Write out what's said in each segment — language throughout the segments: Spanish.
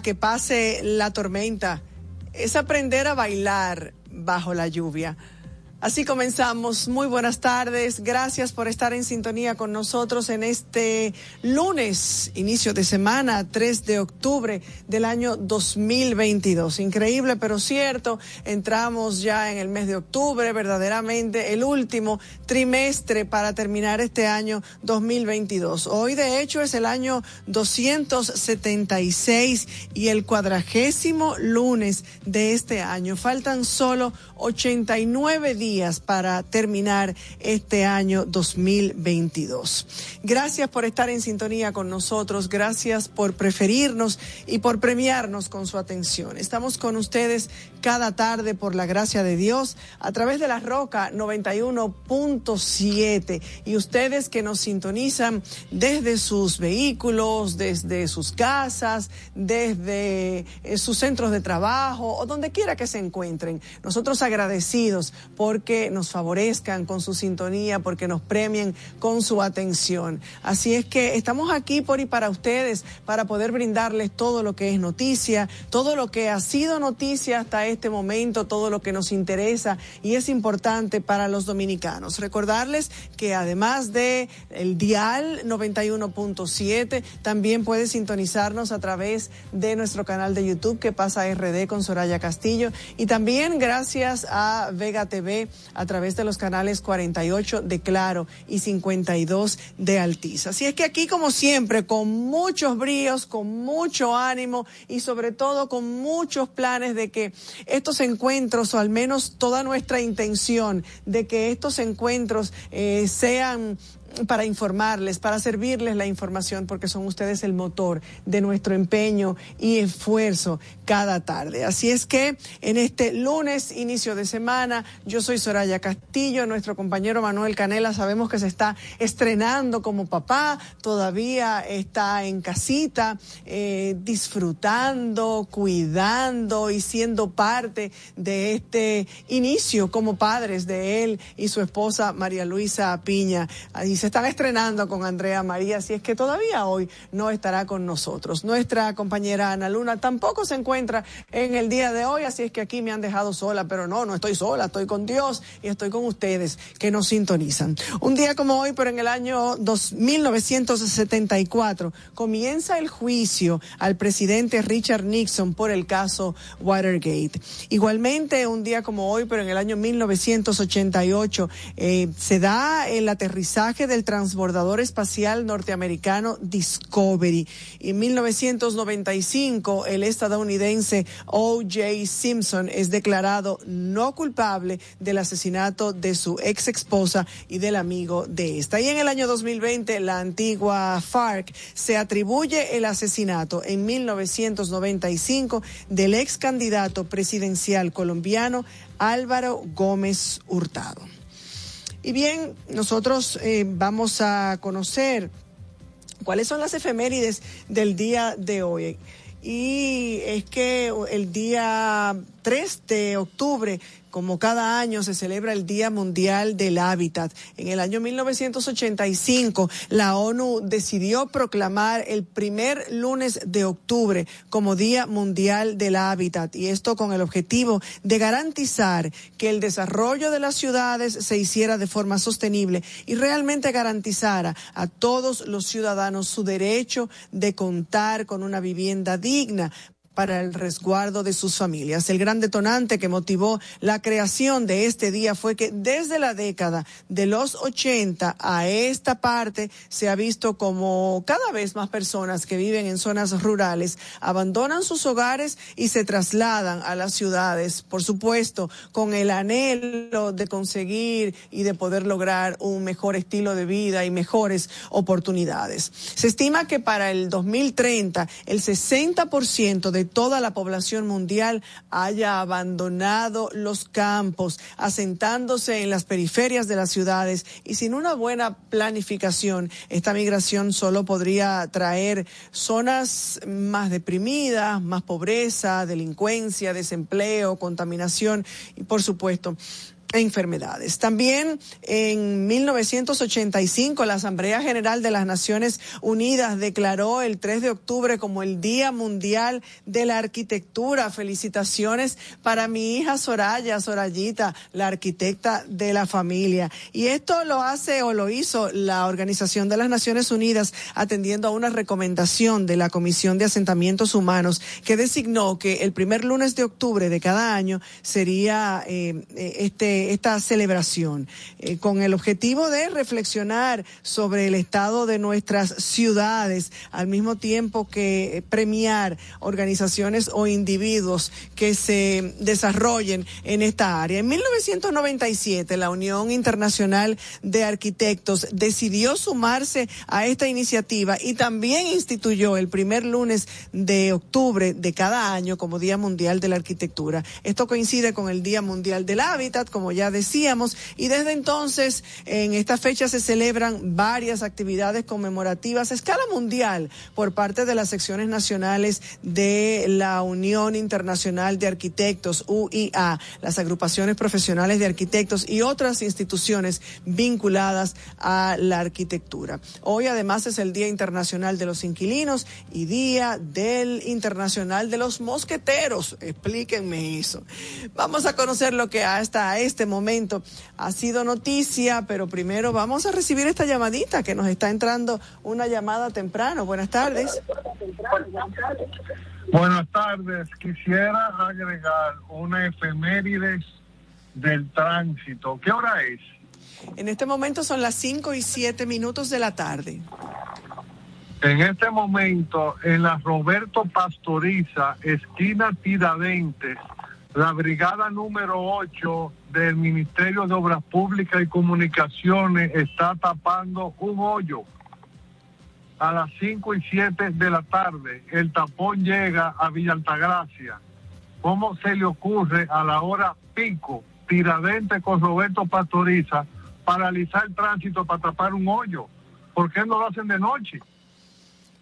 Que pase la tormenta, es aprender a bailar bajo la lluvia. Así comenzamos. Muy buenas tardes. Gracias por estar en sintonía con nosotros en este lunes, inicio de semana, 3 de octubre del año 2022. Increíble, pero cierto. Entramos ya en el mes de octubre, verdaderamente el último trimestre para terminar este año 2022. Hoy, de hecho, es el año 276 y el cuadragésimo lunes de este año. Faltan solo 89 días para terminar este año 2022. Gracias por estar en sintonía con nosotros, gracias por preferirnos y por premiarnos con su atención. Estamos con ustedes cada tarde por la gracia de Dios a través de la Roca 91.7 y ustedes que nos sintonizan desde sus vehículos, desde sus casas, desde eh, sus centros de trabajo o donde quiera que se encuentren. Nosotros agradecidos por que nos favorezcan con su sintonía, porque nos premien con su atención. Así es que estamos aquí por y para ustedes, para poder brindarles todo lo que es noticia, todo lo que ha sido noticia hasta este momento, todo lo que nos interesa y es importante para los dominicanos. Recordarles que además de el dial 91.7, también puede sintonizarnos a través de nuestro canal de YouTube que pasa RD con Soraya Castillo y también gracias a Vega TV a través de los canales 48 de Claro y 52 de Altiz. Así es que aquí, como siempre, con muchos bríos, con mucho ánimo y sobre todo con muchos planes de que estos encuentros, o al menos toda nuestra intención de que estos encuentros eh, sean para informarles, para servirles la información, porque son ustedes el motor de nuestro empeño y esfuerzo cada tarde. Así es que en este lunes, inicio de semana, yo soy Soraya Castillo, nuestro compañero Manuel Canela, sabemos que se está estrenando como papá, todavía está en casita, eh, disfrutando, cuidando y siendo parte de este inicio como padres de él y su esposa María Luisa Piña se están estrenando con Andrea María, así es que todavía hoy no estará con nosotros. Nuestra compañera Ana Luna tampoco se encuentra en el día de hoy, así es que aquí me han dejado sola, pero no, no estoy sola, estoy con Dios y estoy con ustedes que nos sintonizan. Un día como hoy, pero en el año 1974, comienza el juicio al presidente Richard Nixon por el caso Watergate. Igualmente, un día como hoy, pero en el año 1988, eh, se da el aterrizaje del transbordador espacial norteamericano Discovery. En 1995, el estadounidense O.J. Simpson es declarado no culpable del asesinato de su ex esposa y del amigo de esta. Y en el año 2020, la antigua FARC se atribuye el asesinato en 1995 del ex candidato presidencial colombiano Álvaro Gómez Hurtado. Y bien, nosotros eh, vamos a conocer cuáles son las efemérides del día de hoy. Y es que el día 3 de octubre como cada año se celebra el Día Mundial del Hábitat. En el año 1985, la ONU decidió proclamar el primer lunes de octubre como Día Mundial del Hábitat y esto con el objetivo de garantizar que el desarrollo de las ciudades se hiciera de forma sostenible y realmente garantizara a todos los ciudadanos su derecho de contar con una vivienda digna para el resguardo de sus familias. El gran detonante que motivó la creación de este día fue que desde la década de los 80 a esta parte se ha visto como cada vez más personas que viven en zonas rurales abandonan sus hogares y se trasladan a las ciudades, por supuesto, con el anhelo de conseguir y de poder lograr un mejor estilo de vida y mejores oportunidades. Se estima que para el 2030 el 60% de toda la población mundial haya abandonado los campos, asentándose en las periferias de las ciudades. Y sin una buena planificación, esta migración solo podría traer zonas más deprimidas, más pobreza, delincuencia, desempleo, contaminación y por supuesto enfermedades. También en 1985 la Asamblea General de las Naciones Unidas declaró el 3 de octubre como el Día Mundial de la Arquitectura. Felicitaciones para mi hija Soraya, Sorayita, la arquitecta de la familia. Y esto lo hace o lo hizo la Organización de las Naciones Unidas atendiendo a una recomendación de la Comisión de Asentamientos Humanos que designó que el primer lunes de octubre de cada año sería eh, eh esta celebración, eh, con el objetivo de reflexionar sobre el estado de nuestras ciudades, al mismo tiempo que premiar organizaciones o individuos que se desarrollen en esta área. En 1997, la Unión Internacional de Arquitectos decidió sumarse a esta iniciativa y también instituyó el primer lunes de octubre de cada año como Día Mundial de la Arquitectura. Esto coincide con el Día Mundial del Hábitat, como ya decíamos, y desde entonces en esta fecha se celebran varias actividades conmemorativas a escala mundial por parte de las secciones nacionales de la Unión Internacional de Arquitectos, UIA, las agrupaciones profesionales de arquitectos y otras instituciones vinculadas a la arquitectura. Hoy además es el Día Internacional de los Inquilinos y Día del Internacional de los Mosqueteros. Explíquenme eso. Vamos a conocer lo que hasta este momento ha sido noticia, pero primero vamos a recibir esta llamadita que nos está entrando una llamada temprano. Buenas tardes. Buenas tardes. Quisiera agregar una efeméride del tránsito. ¿Qué hora es? En este momento son las 5 y 7 minutos de la tarde. En este momento, en la Roberto Pastoriza, esquina Tiradentes, la brigada número 8 del Ministerio de Obras Públicas y Comunicaciones está tapando un hoyo a las 5 y 7 de la tarde. El tapón llega a Villa Altagracia. ¿Cómo se le ocurre a la hora pico, tiradente con Roberto Pastoriza, paralizar el tránsito para tapar un hoyo? ¿Por qué no lo hacen de noche?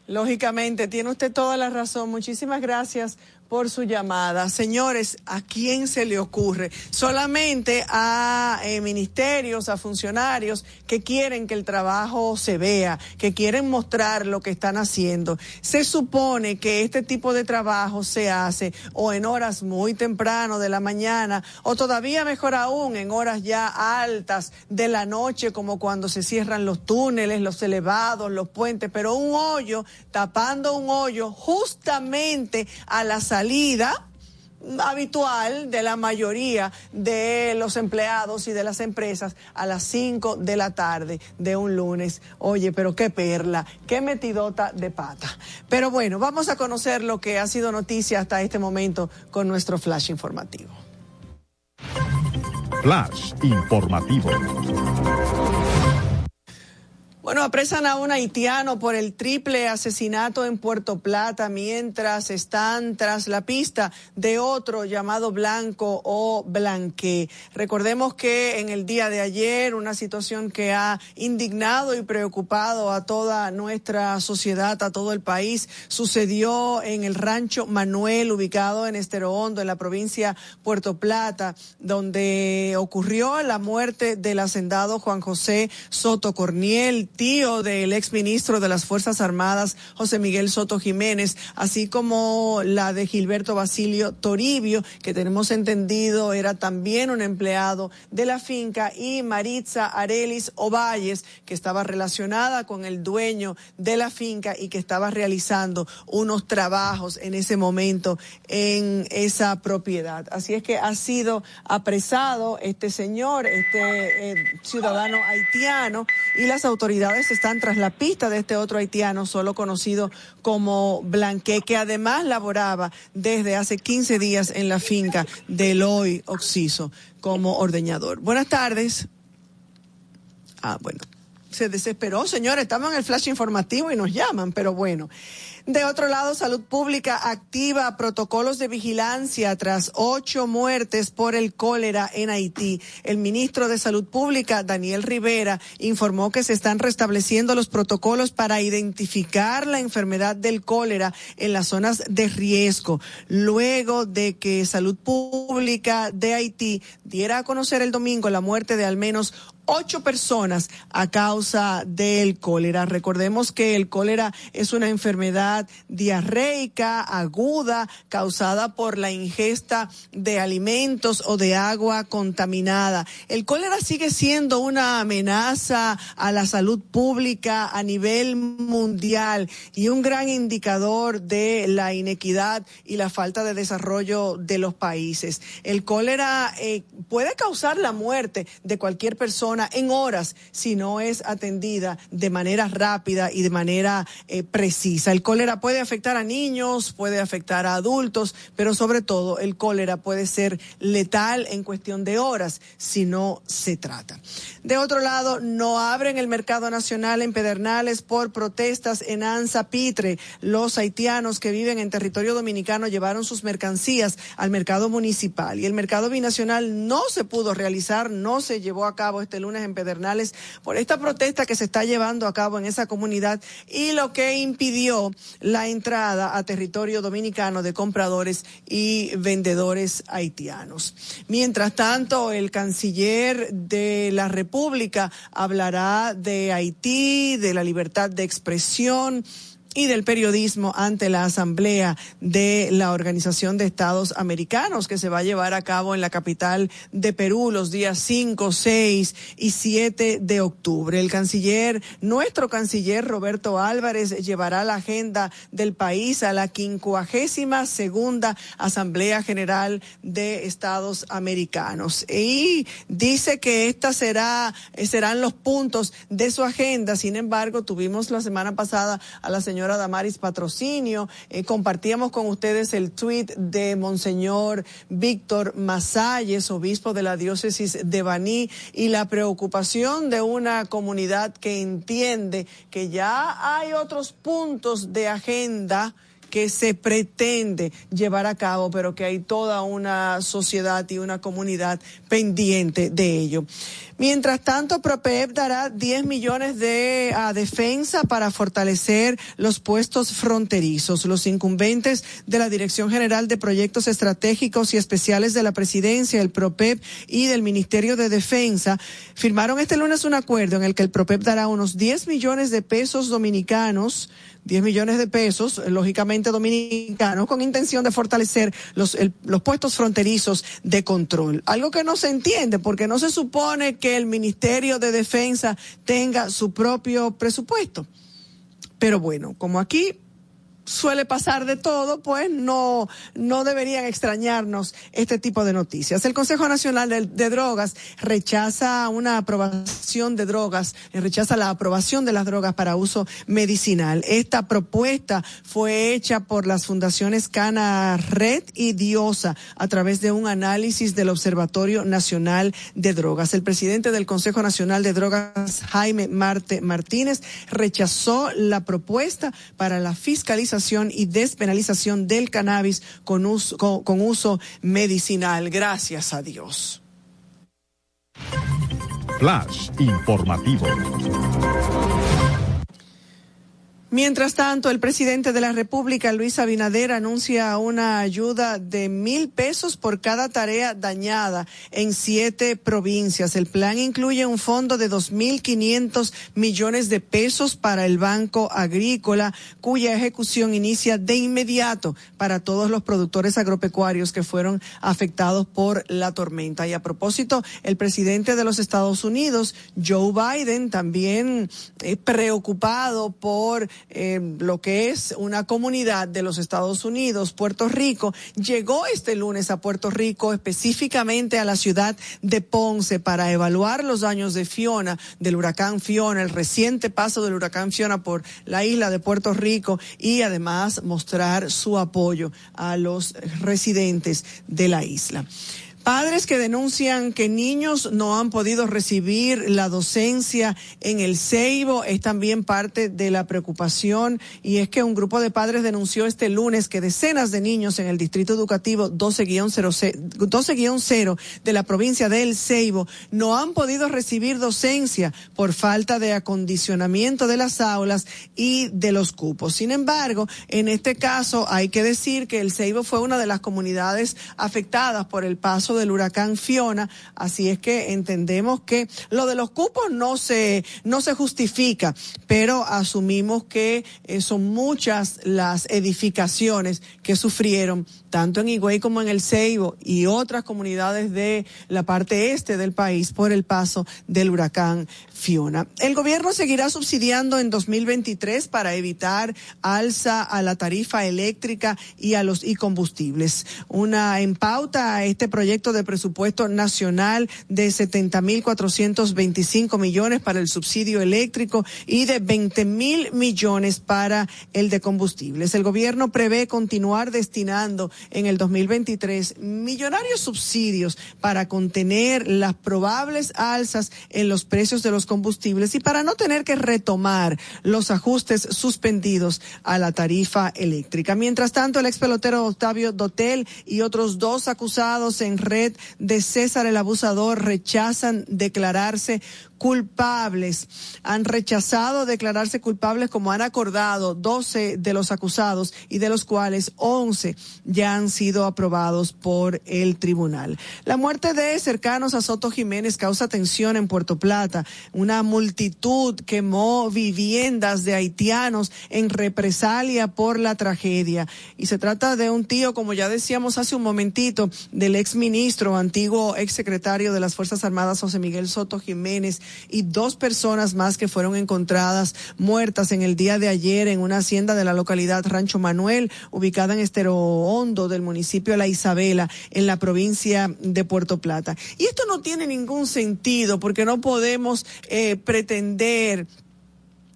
Lógicamente, tiene usted toda la razón. Muchísimas gracias por su llamada. Señores, ¿a quién se le ocurre? Solamente a eh, ministerios, a funcionarios que quieren que el trabajo se vea, que quieren mostrar lo que están haciendo. Se supone que este tipo de trabajo se hace o en horas muy temprano de la mañana o todavía mejor aún en horas ya altas de la noche como cuando se cierran los túneles, los elevados, los puentes, pero un hoyo, tapando un hoyo justamente a la salida habitual de la mayoría de los empleados y de las empresas a las 5 de la tarde de un lunes. Oye, pero qué perla, qué metidota de pata. Pero bueno, vamos a conocer lo que ha sido noticia hasta este momento con nuestro flash informativo. Flash informativo. Bueno, apresan a un haitiano por el triple asesinato en Puerto Plata mientras están tras la pista de otro llamado Blanco o Blanque. Recordemos que en el día de ayer una situación que ha indignado y preocupado a toda nuestra sociedad, a todo el país, sucedió en el rancho Manuel ubicado en Estero Hondo, en la provincia Puerto Plata, donde ocurrió la muerte del hacendado Juan José Soto Corniel tío del ex ministro de las Fuerzas Armadas, José Miguel Soto Jiménez, así como la de Gilberto Basilio Toribio, que tenemos entendido era también un empleado de la finca, y Maritza Arelis Ovalles, que estaba relacionada con el dueño de la finca y que estaba realizando unos trabajos en ese momento en esa propiedad. Así es que ha sido apresado este señor, este eh, ciudadano haitiano, y las autoridades están tras la pista de este otro haitiano, solo conocido como Blanque, que además laboraba desde hace 15 días en la finca de Eloy Oxiso como ordeñador. Buenas tardes. Ah, bueno. Se desesperó, señor. Estamos en el flash informativo y nos llaman, pero bueno. De otro lado, Salud Pública activa protocolos de vigilancia tras ocho muertes por el cólera en Haití. El ministro de Salud Pública, Daniel Rivera, informó que se están restableciendo los protocolos para identificar la enfermedad del cólera en las zonas de riesgo, luego de que Salud Pública de Haití diera a conocer el domingo la muerte de al menos ocho personas a causa del cólera. Recordemos que el cólera es una enfermedad diarreica aguda causada por la ingesta de alimentos o de agua contaminada. El cólera sigue siendo una amenaza a la salud pública a nivel mundial y un gran indicador de la inequidad y la falta de desarrollo de los países. El cólera eh, puede causar la muerte de cualquier persona en horas si no es atendida de manera rápida y de manera eh, precisa. El cólera puede afectar a niños, puede afectar a adultos, pero sobre todo el cólera puede ser letal en cuestión de horas si no se trata. De otro lado, no abren el mercado nacional en Pedernales por protestas en Anza Pitre. Los haitianos que viven en territorio dominicano llevaron sus mercancías al mercado municipal y el mercado binacional no se pudo realizar, no se llevó a cabo este lunes Pedernales por esta protesta que se está llevando a cabo en esa comunidad y lo que impidió la entrada a territorio dominicano de compradores y vendedores haitianos. Mientras tanto, el canciller de la República hablará de Haití, de la libertad de expresión, y del periodismo ante la Asamblea de la Organización de Estados Americanos que se va a llevar a cabo en la capital de Perú los días 5, 6 y 7 de octubre. El canciller, nuestro canciller Roberto Álvarez llevará la agenda del país a la quincuagésima segunda Asamblea General de Estados Americanos y dice que esta será serán los puntos de su agenda. Sin embargo, tuvimos la semana pasada a la señora señora Patrocinio. Eh, compartíamos con ustedes el tweet de Monseñor Víctor Masalles, obispo de la diócesis de Baní, y la preocupación de una comunidad que entiende que ya hay otros puntos de agenda que se pretende llevar a cabo, pero que hay toda una sociedad y una comunidad pendiente de ello. Mientras tanto, PROPEP dará 10 millones de a defensa para fortalecer los puestos fronterizos. Los incumbentes de la Dirección General de Proyectos Estratégicos y Especiales de la Presidencia, el PROPEP y del Ministerio de Defensa firmaron este lunes un acuerdo en el que el PROPEP dará unos 10 millones de pesos dominicanos 10 millones de pesos, lógicamente dominicanos, con intención de fortalecer los, los puestos fronterizos de control. Algo que no se entiende porque no se supone que el Ministerio de Defensa tenga su propio presupuesto. Pero bueno, como aquí suele pasar de todo, pues no, no deberían extrañarnos este tipo de noticias. El Consejo Nacional de, Drogas rechaza una aprobación de drogas, eh, rechaza la aprobación de las drogas para uso medicinal. Esta propuesta fue hecha por las fundaciones Cana Red y Diosa a través de un análisis del Observatorio Nacional de Drogas. El presidente del Consejo Nacional de Drogas, Jaime Marte Martínez, rechazó la propuesta para la fiscalización y despenalización del cannabis con uso, con, uso medicinal. Gracias a Dios. Flash informativo. Mientras tanto, el presidente de la República, Luis Abinader, anuncia una ayuda de mil pesos por cada tarea dañada en siete provincias. El plan incluye un fondo de dos mil quinientos millones de pesos para el Banco Agrícola, cuya ejecución inicia de inmediato para todos los productores agropecuarios que fueron afectados por la tormenta. Y a propósito, el presidente de los Estados Unidos, Joe Biden, también eh, preocupado por eh, lo que es una comunidad de los Estados Unidos, Puerto Rico, llegó este lunes a Puerto Rico, específicamente a la ciudad de Ponce, para evaluar los daños de Fiona, del huracán Fiona, el reciente paso del huracán Fiona por la isla de Puerto Rico y además mostrar su apoyo a los residentes de la isla. Padres que denuncian que niños no han podido recibir la docencia en el Ceibo es también parte de la preocupación y es que un grupo de padres denunció este lunes que decenas de niños en el distrito educativo 12-0 de la provincia de El Ceibo no han podido recibir docencia por falta de acondicionamiento de las aulas y de los cupos. Sin embargo, en este caso hay que decir que El Ceibo fue una de las comunidades afectadas por el paso del huracán Fiona, así es que entendemos que lo de los cupos no se no se justifica, pero asumimos que eh, son muchas las edificaciones que sufrieron tanto en Higüey como en el Ceibo y otras comunidades de la parte este del país por el paso del huracán Fiona. El gobierno seguirá subsidiando en 2023 para evitar alza a la tarifa eléctrica y a los y combustibles. Una empauta a este proyecto de presupuesto nacional de 70.425 millones para el subsidio eléctrico y de 20 mil millones para el de combustibles. El gobierno prevé continuar destinando en el 2023 millonarios subsidios para contener las probables alzas en los precios de los combustibles y para no tener que retomar los ajustes suspendidos a la tarifa eléctrica. Mientras tanto, el ex pelotero Octavio Dotel y otros dos acusados en red de César el Abusador rechazan declararse culpables. Han rechazado declararse culpables como han acordado 12 de los acusados y de los cuales 11 ya han sido aprobados por el tribunal. La muerte de cercanos a Soto Jiménez causa tensión en Puerto Plata. Una multitud quemó viviendas de haitianos en represalia por la tragedia. Y se trata de un tío, como ya decíamos hace un momentito, del ex ministro, antiguo ex secretario de las Fuerzas Armadas, José Miguel Soto Jiménez, y dos personas más que fueron encontradas muertas en el día de ayer en una hacienda de la localidad Rancho Manuel, ubicada en Estero Hondo del municipio de La Isabela, en la provincia de Puerto Plata. Y esto no tiene ningún sentido porque no podemos eh, pretender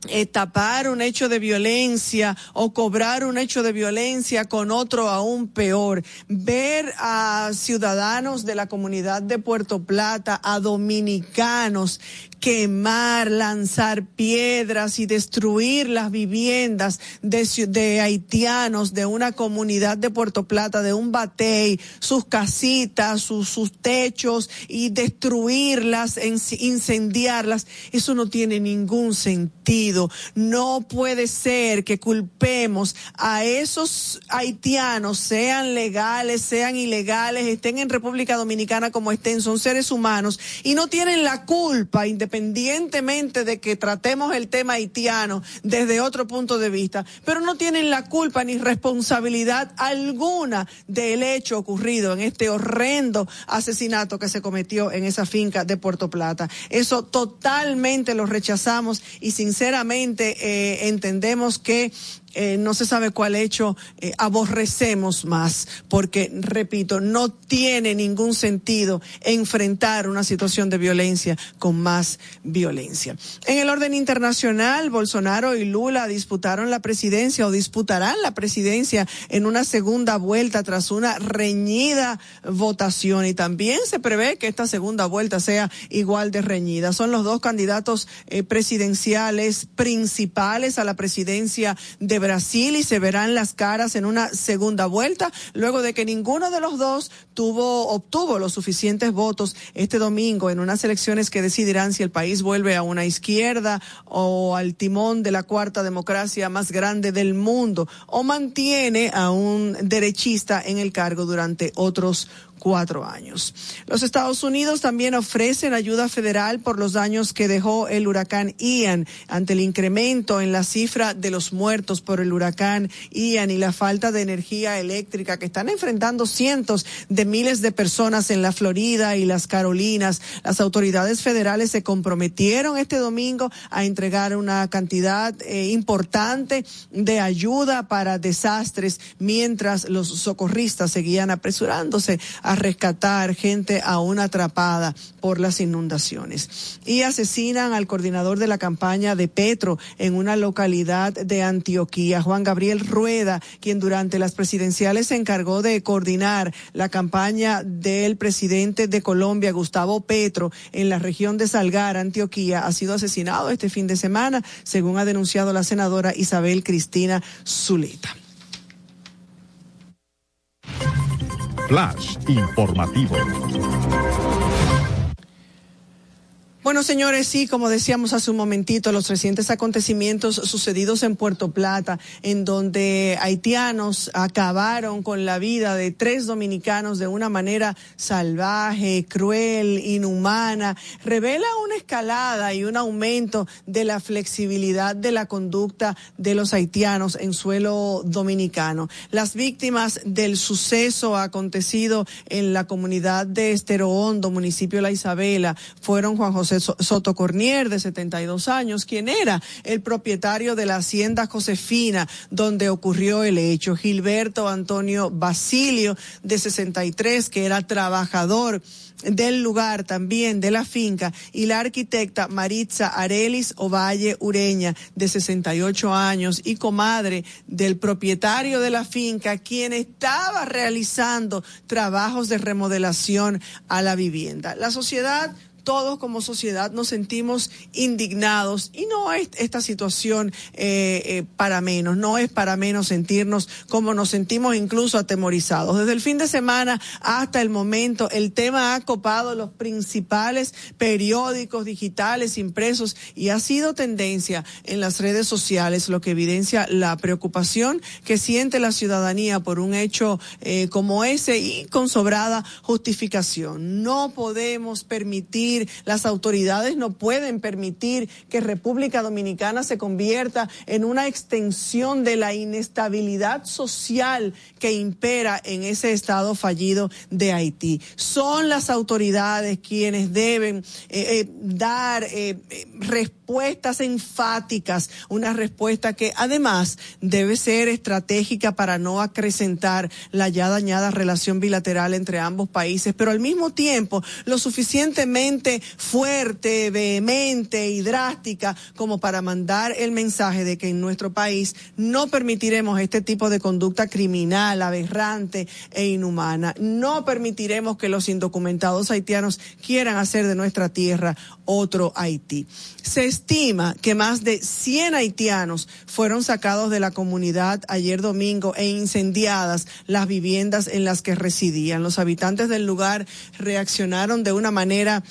eh, tapar un hecho de violencia o cobrar un hecho de violencia con otro aún peor. Ver a ciudadanos de la comunidad de Puerto Plata, a dominicanos quemar, lanzar piedras y destruir las viviendas de, haitianos de una comunidad de Puerto Plata, de un batey, sus casitas, sus, sus techos y destruirlas, incendiarlas. Eso no tiene ningún sentido. No puede ser que culpemos a esos haitianos, sean legales, sean ilegales, estén en República Dominicana como estén, son seres humanos y no tienen la culpa, independientemente de que tratemos el tema haitiano desde otro punto de vista, pero no tienen la culpa ni responsabilidad alguna del hecho ocurrido en este horrendo asesinato que se cometió en esa finca de Puerto Plata. Eso totalmente lo rechazamos y sinceramente eh, entendemos que eh, no se sabe cuál hecho eh, aborrecemos más, porque, repito, no tiene ningún sentido enfrentar una situación de violencia con más violencia. En el orden internacional, Bolsonaro y Lula disputaron la presidencia o disputarán la presidencia en una segunda vuelta tras una reñida votación y también se prevé que esta segunda vuelta sea igual de reñida. Son los dos candidatos eh, presidenciales principales a la presidencia de Brasil y se verán las caras en una segunda vuelta, luego de que ninguno de los dos tuvo, obtuvo los suficientes votos este domingo en unas elecciones que decidirán si el país vuelve a una izquierda o al timón de la cuarta democracia más grande del mundo o mantiene a un derechista en el cargo durante otros cuatro años. Los Estados Unidos también ofrecen ayuda federal por los daños que dejó el huracán Ian ante el incremento en la cifra de los muertos por el huracán Ian y la falta de energía eléctrica que están enfrentando cientos de miles de personas en la Florida y las Carolinas. Las autoridades federales se comprometieron este domingo a entregar una cantidad eh, importante de ayuda para desastres mientras los socorristas seguían apresurándose a rescatar gente aún atrapada por las inundaciones. Y asesinan al coordinador de la campaña de Petro en una localidad de Antioquía, Juan Gabriel Rueda, quien durante las presidenciales se encargó de coordinar la campaña del presidente de Colombia, Gustavo Petro, en la región de Salgar, Antioquía, ha sido asesinado este fin de semana, según ha denunciado la senadora Isabel Cristina Zuleta. Flash informativo. Bueno, señores, sí, como decíamos hace un momentito, los recientes acontecimientos sucedidos en Puerto Plata, en donde haitianos acabaron con la vida de tres dominicanos de una manera salvaje, cruel, inhumana, revela una escalada y un aumento de la flexibilidad de la conducta de los haitianos en suelo dominicano. Las víctimas del suceso acontecido en la comunidad de Estero Hondo, municipio La Isabela, fueron Juan José Soto Cornier, de 72 años, quien era el propietario de la hacienda Josefina, donde ocurrió el hecho. Gilberto Antonio Basilio, de 63, que era trabajador del lugar también de la finca y la arquitecta Maritza Arelis Ovalle Ureña de 68 años y comadre del propietario de la finca quien estaba realizando trabajos de remodelación a la vivienda. La sociedad todos como sociedad nos sentimos indignados y no es esta situación eh, eh, para menos, no es para menos sentirnos como nos sentimos incluso atemorizados. Desde el fin de semana hasta el momento el tema ha copado los principales periódicos digitales impresos y ha sido tendencia en las redes sociales, lo que evidencia la preocupación que siente la ciudadanía por un hecho eh, como ese y con sobrada justificación. No podemos permitir las autoridades no pueden permitir que República Dominicana se convierta en una extensión de la inestabilidad social que impera en ese estado fallido de Haití. Son las autoridades quienes deben eh, eh, dar eh, respuestas enfáticas, una respuesta que además debe ser estratégica para no acrecentar la ya dañada relación bilateral entre ambos países, pero al mismo tiempo lo suficientemente fuerte, vehemente y drástica como para mandar el mensaje de que en nuestro país no permitiremos este tipo de conducta criminal, aberrante e inhumana. No permitiremos que los indocumentados haitianos quieran hacer de nuestra tierra otro Haití. Se estima que más de 100 haitianos fueron sacados de la comunidad ayer domingo e incendiadas las viviendas en las que residían. Los habitantes del lugar reaccionaron de una manera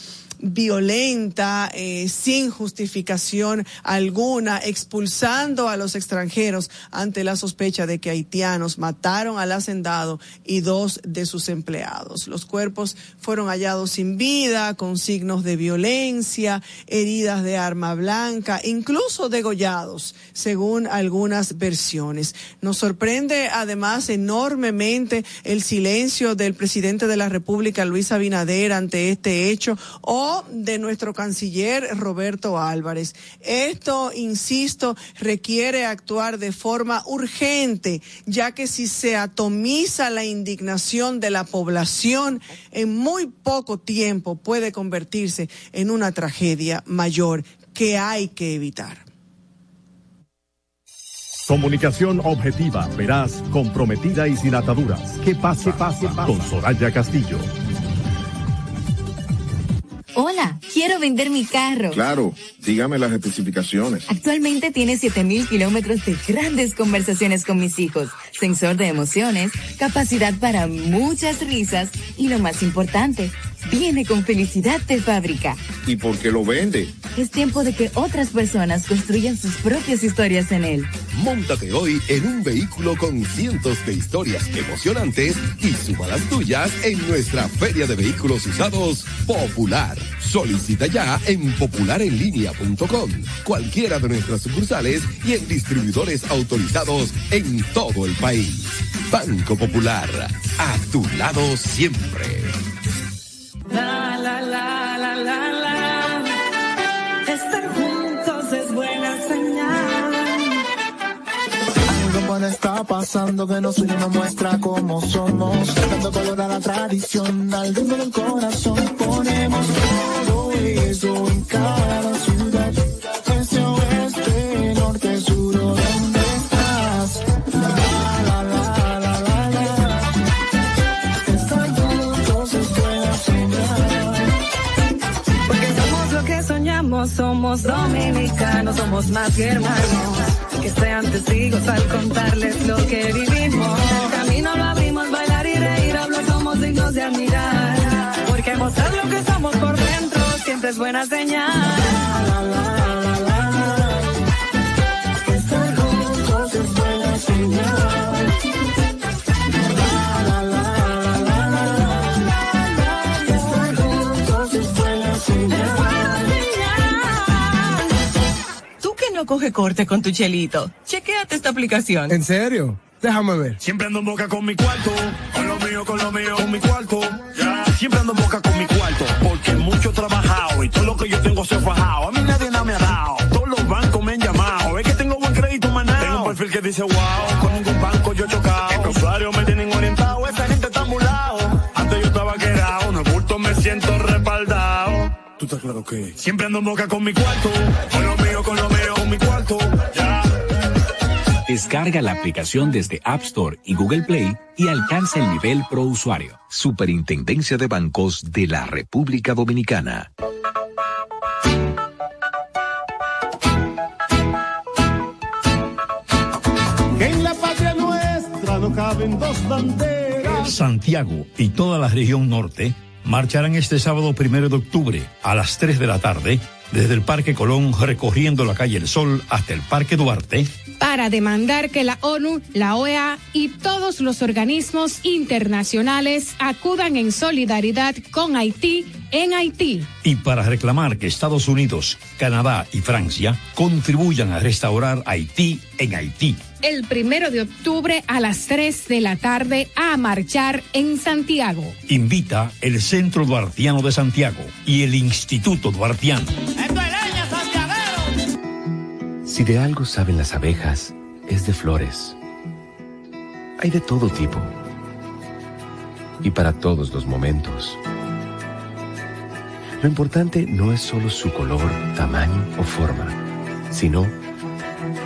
violenta, eh, sin justificación alguna, expulsando a los extranjeros ante la sospecha de que haitianos mataron al hacendado y dos de sus empleados. Los cuerpos fueron hallados sin vida, con signos de violencia, heridas de arma blanca, incluso degollados, según algunas versiones. Nos sorprende además enormemente el silencio del presidente de la República, Luis Abinader, ante este hecho de nuestro canciller Roberto Álvarez. Esto, insisto, requiere actuar de forma urgente, ya que si se atomiza la indignación de la población, en muy poco tiempo puede convertirse en una tragedia mayor que hay que evitar. Comunicación objetiva, veraz, comprometida y sin ataduras. Que pase, pase, pase. Con Soraya Castillo. Hola Quiero vender mi carro. Claro, dígame las especificaciones. Actualmente tiene 7000 kilómetros de grandes conversaciones con mis hijos, sensor de emociones, capacidad para muchas risas y lo más importante, viene con felicidad de fábrica. ¿Y por qué lo vende? Es tiempo de que otras personas construyan sus propias historias en él. Móntate hoy en un vehículo con cientos de historias emocionantes y suma las tuyas en nuestra Feria de Vehículos Usados Popular. Solicita ya en popularenlinea.com, cualquiera de nuestras sucursales y en distribuidores autorizados en todo el país. Banco Popular, a tu lado siempre. La, la, la, la, la, la. Estar juntos es buena señal. Algo puede estar pasando que nos une nos muestra cómo somos. Dando color a la tradición, al ritmo corazón. Ponemos todo eso en cada. Somos dominicanos, somos más que hermanos. Que sean testigos al contarles lo que vivimos. El camino lo abrimos, bailar y reír, hablar somos dignos de admirar. Porque mostrar lo que somos por dentro siempre buena señal. No coge corte con tu chelito, chequéate esta aplicación. ¿En serio? Déjame ver. Siempre ando en boca con mi cuarto, con lo mío, con lo mío, con mi cuarto. Siempre ando en boca con mi cuarto, porque mucho he trabajado y todo lo que yo tengo se ha fajado. A mí nadie nada me ha dado, todos los bancos me han llamado. Es que tengo buen crédito manado. Tengo un perfil que dice wow, con ningún banco yo he chocado. Los usuarios me tienen orientado, esa gente está mulado. Antes yo estaba quedado, no bulto me siento respaldado. ¿Tú estás claro que? Siempre ando en boca con mi cuarto, con lo mío, con lo mío, con mi cuarto. Ya. Descarga la aplicación desde App Store y Google Play y alcanza el nivel pro usuario. Superintendencia de Bancos de la República Dominicana. En la patria nuestra no caben dos banderas. Santiago y toda la región norte marcharán este sábado primero de octubre a las 3 de la tarde desde el Parque Colón recorriendo la calle El Sol hasta el Parque Duarte para demandar que la ONU, la OEA y todos los organismos internacionales acudan en solidaridad con Haití en Haití. y para reclamar que Estados Unidos, Canadá y Francia contribuyan a restaurar Haití en Haití. El primero de octubre a las 3 de la tarde a marchar en Santiago. Invita el Centro Duartiano de Santiago y el Instituto Duartiano. Si de algo saben las abejas, es de flores. Hay de todo tipo. Y para todos los momentos. Lo importante no es solo su color, tamaño o forma, sino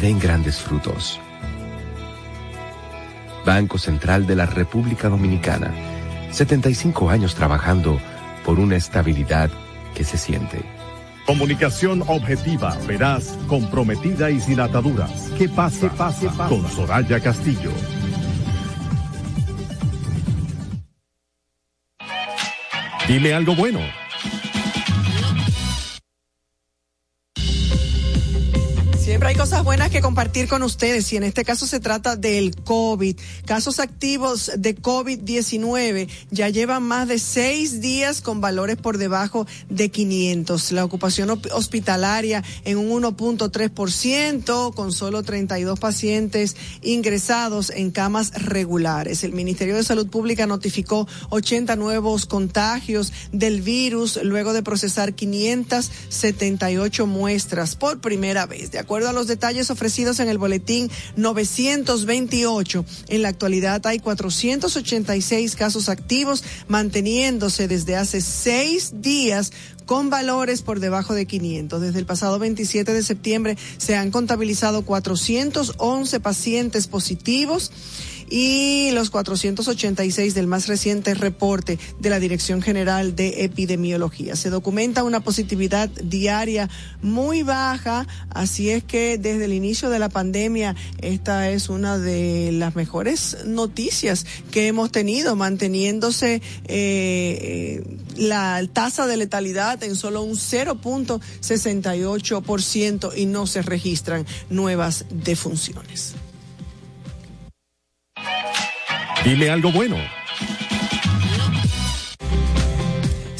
den grandes frutos. Banco Central de la República Dominicana. 75 años trabajando por una estabilidad que se siente. Comunicación objetiva, veraz, comprometida y sin ataduras. Que pase, pase, pase. Con Soraya Castillo. Dime algo bueno. Cosas buenas que compartir con ustedes y en este caso se trata del COVID. Casos activos de COVID-19 ya llevan más de seis días con valores por debajo de 500. La ocupación hospitalaria en un 1.3% con solo 32 pacientes ingresados en camas regulares. El Ministerio de Salud Pública notificó 80 nuevos contagios del virus luego de procesar 578 muestras por primera vez. De acuerdo a los detalles ofrecidos en el boletín 928, en la actualidad hay 486 casos activos, manteniéndose desde hace seis días con valores por debajo de 500. Desde el pasado 27 de septiembre se han contabilizado 411 pacientes positivos y los 486 del más reciente reporte de la Dirección General de Epidemiología. Se documenta una positividad diaria muy baja, así es que desde el inicio de la pandemia esta es una de las mejores noticias que hemos tenido, manteniéndose eh, la tasa de letalidad en solo un 0.68% y no se registran nuevas defunciones. Dile algo bueno.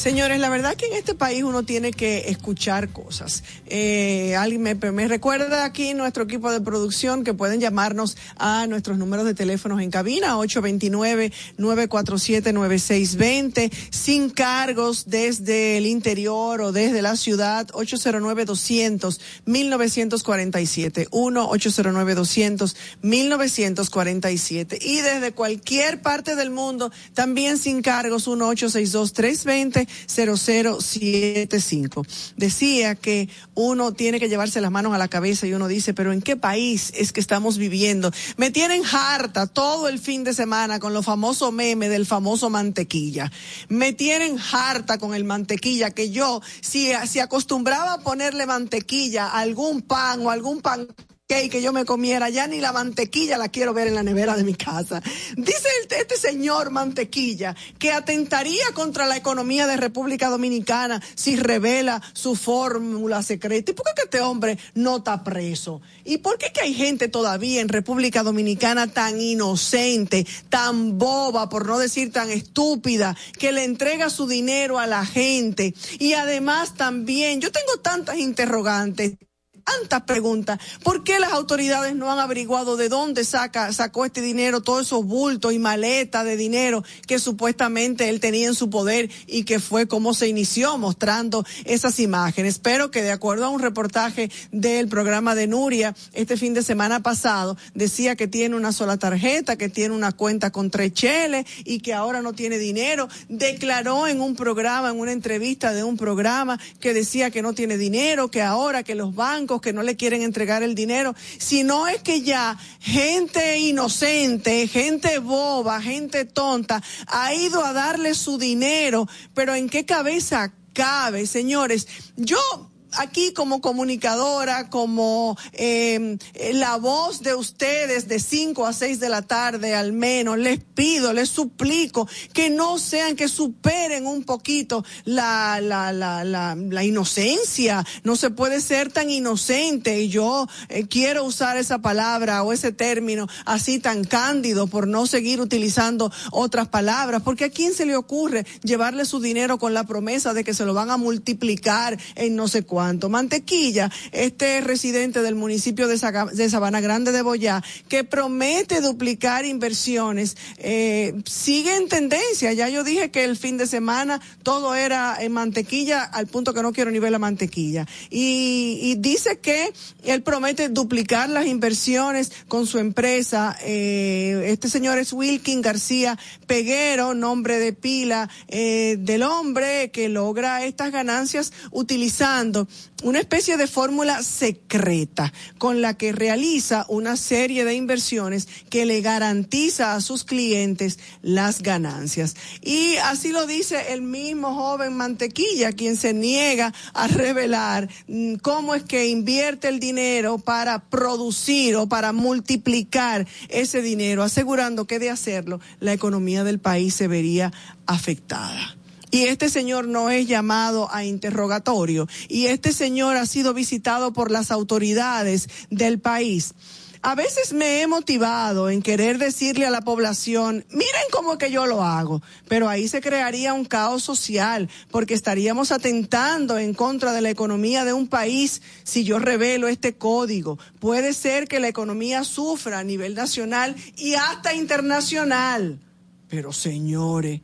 Señores, la verdad que en este país uno tiene que escuchar cosas. Eh, alguien me, me, recuerda aquí nuestro equipo de producción que pueden llamarnos a nuestros números de teléfonos en cabina 829-947-9620 sin cargos desde el interior o desde la ciudad 809-200-1947 1-809-200-1947 y desde cualquier parte del mundo también sin cargos 1-862-320 0075. Decía que uno tiene que llevarse las manos a la cabeza y uno dice, pero ¿en qué país es que estamos viviendo? Me tienen harta todo el fin de semana con los famosos memes del famoso mantequilla. Me tienen harta con el mantequilla que yo, si, si acostumbraba a ponerle mantequilla a algún pan o algún pan que yo me comiera, ya ni la mantequilla la quiero ver en la nevera de mi casa. Dice este señor mantequilla que atentaría contra la economía de República Dominicana si revela su fórmula secreta. ¿Y por qué que este hombre no está preso? ¿Y por qué que hay gente todavía en República Dominicana tan inocente, tan boba, por no decir tan estúpida, que le entrega su dinero a la gente? Y además también, yo tengo tantas interrogantes tantas preguntas. ¿Por qué las autoridades no han averiguado de dónde saca, sacó este dinero, todos esos bultos y maletas de dinero que supuestamente él tenía en su poder y que fue como se inició mostrando esas imágenes? Espero que de acuerdo a un reportaje del programa de Nuria este fin de semana pasado, decía que tiene una sola tarjeta, que tiene una cuenta con tres cheles y que ahora no tiene dinero. Declaró en un programa, en una entrevista de un programa, que decía que no tiene dinero, que ahora que los bancos que no le quieren entregar el dinero, sino es que ya gente inocente, gente boba, gente tonta, ha ido a darle su dinero, pero ¿en qué cabeza cabe, señores? Yo aquí como comunicadora, como eh, la voz de ustedes de 5 a 6 de la tarde al menos, les pido, les suplico que no sean, que superen un poquito la, la, la, la, la inocencia. No se puede ser tan inocente y yo eh, quiero usar esa palabra o ese término así tan cándido por no seguir utilizando otras palabras, porque a quién se le ocurre llevarle su dinero con la promesa de que se lo van a multiplicar en no sé cuánto Mantequilla, este residente del municipio de, Sabana Grande de Boyá, que promete duplicar inversiones, eh, sigue en tendencia. Ya yo dije que el fin de semana todo era en mantequilla, al punto que no quiero ni ver la mantequilla. Y, dice que él promete duplicar las inversiones con su empresa. Eh, este señor es Wilkin García Peguero, nombre de pila eh, del hombre que logra estas ganancias utilizando una especie de fórmula secreta con la que realiza una serie de inversiones que le garantiza a sus clientes las ganancias. Y así lo dice el mismo joven Mantequilla, quien se niega a revelar mm, cómo es que invierte el dinero para producir o para multiplicar ese dinero, asegurando que de hacerlo la economía del país se vería afectada. Y este señor no es llamado a interrogatorio y este señor ha sido visitado por las autoridades del país. A veces me he motivado en querer decirle a la población, miren cómo que yo lo hago, pero ahí se crearía un caos social porque estaríamos atentando en contra de la economía de un país si yo revelo este código. Puede ser que la economía sufra a nivel nacional y hasta internacional. Pero señores,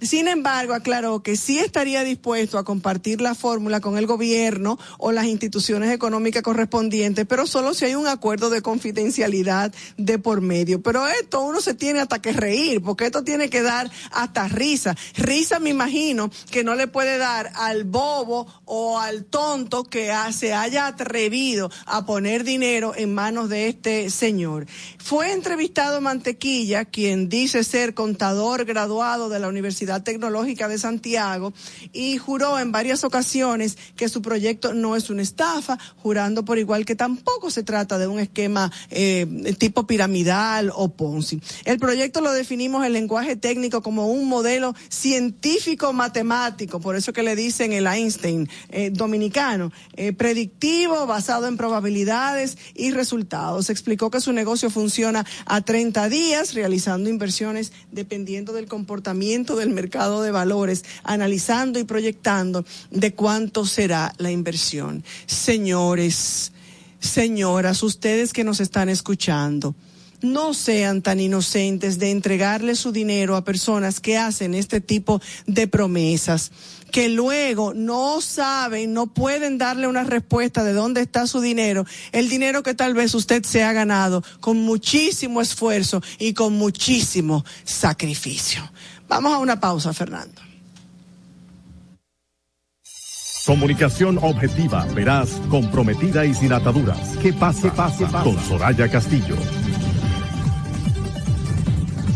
sin embargo, aclaró que sí estaría dispuesto a compartir la fórmula con el gobierno o las instituciones económicas correspondientes, pero solo si hay un acuerdo de confidencialidad de por medio. Pero esto uno se tiene hasta que reír, porque esto tiene que dar hasta risa. Risa me imagino que no le puede dar al bobo o al tonto que se haya atrevido a poner dinero en manos de este señor. Fue entrevistado Mantequilla, quien dice ser contador graduado de la Universidad Tecnológica de Santiago y juró en varias ocasiones que su proyecto no es una estafa, jurando por igual que tampoco se trata de un esquema eh, tipo piramidal o Ponzi. El proyecto lo definimos en lenguaje técnico como un modelo científico matemático, por eso que le dicen el Einstein eh, dominicano, eh, predictivo, basado en probabilidades y resultados. Explicó que su negocio funciona a 30 días, realizando inversiones dependiendo del comportamiento del de valores, analizando y proyectando de cuánto será la inversión. Señores, señoras, ustedes que nos están escuchando, no sean tan inocentes de entregarle su dinero a personas que hacen este tipo de promesas, que luego no saben, no pueden darle una respuesta de dónde está su dinero, el dinero que tal vez usted se ha ganado con muchísimo esfuerzo y con muchísimo sacrificio. Vamos a una pausa, Fernando. Comunicación objetiva, veraz, comprometida y sin ataduras. ¿Qué pasa? pase, pase. Con Soraya Castillo.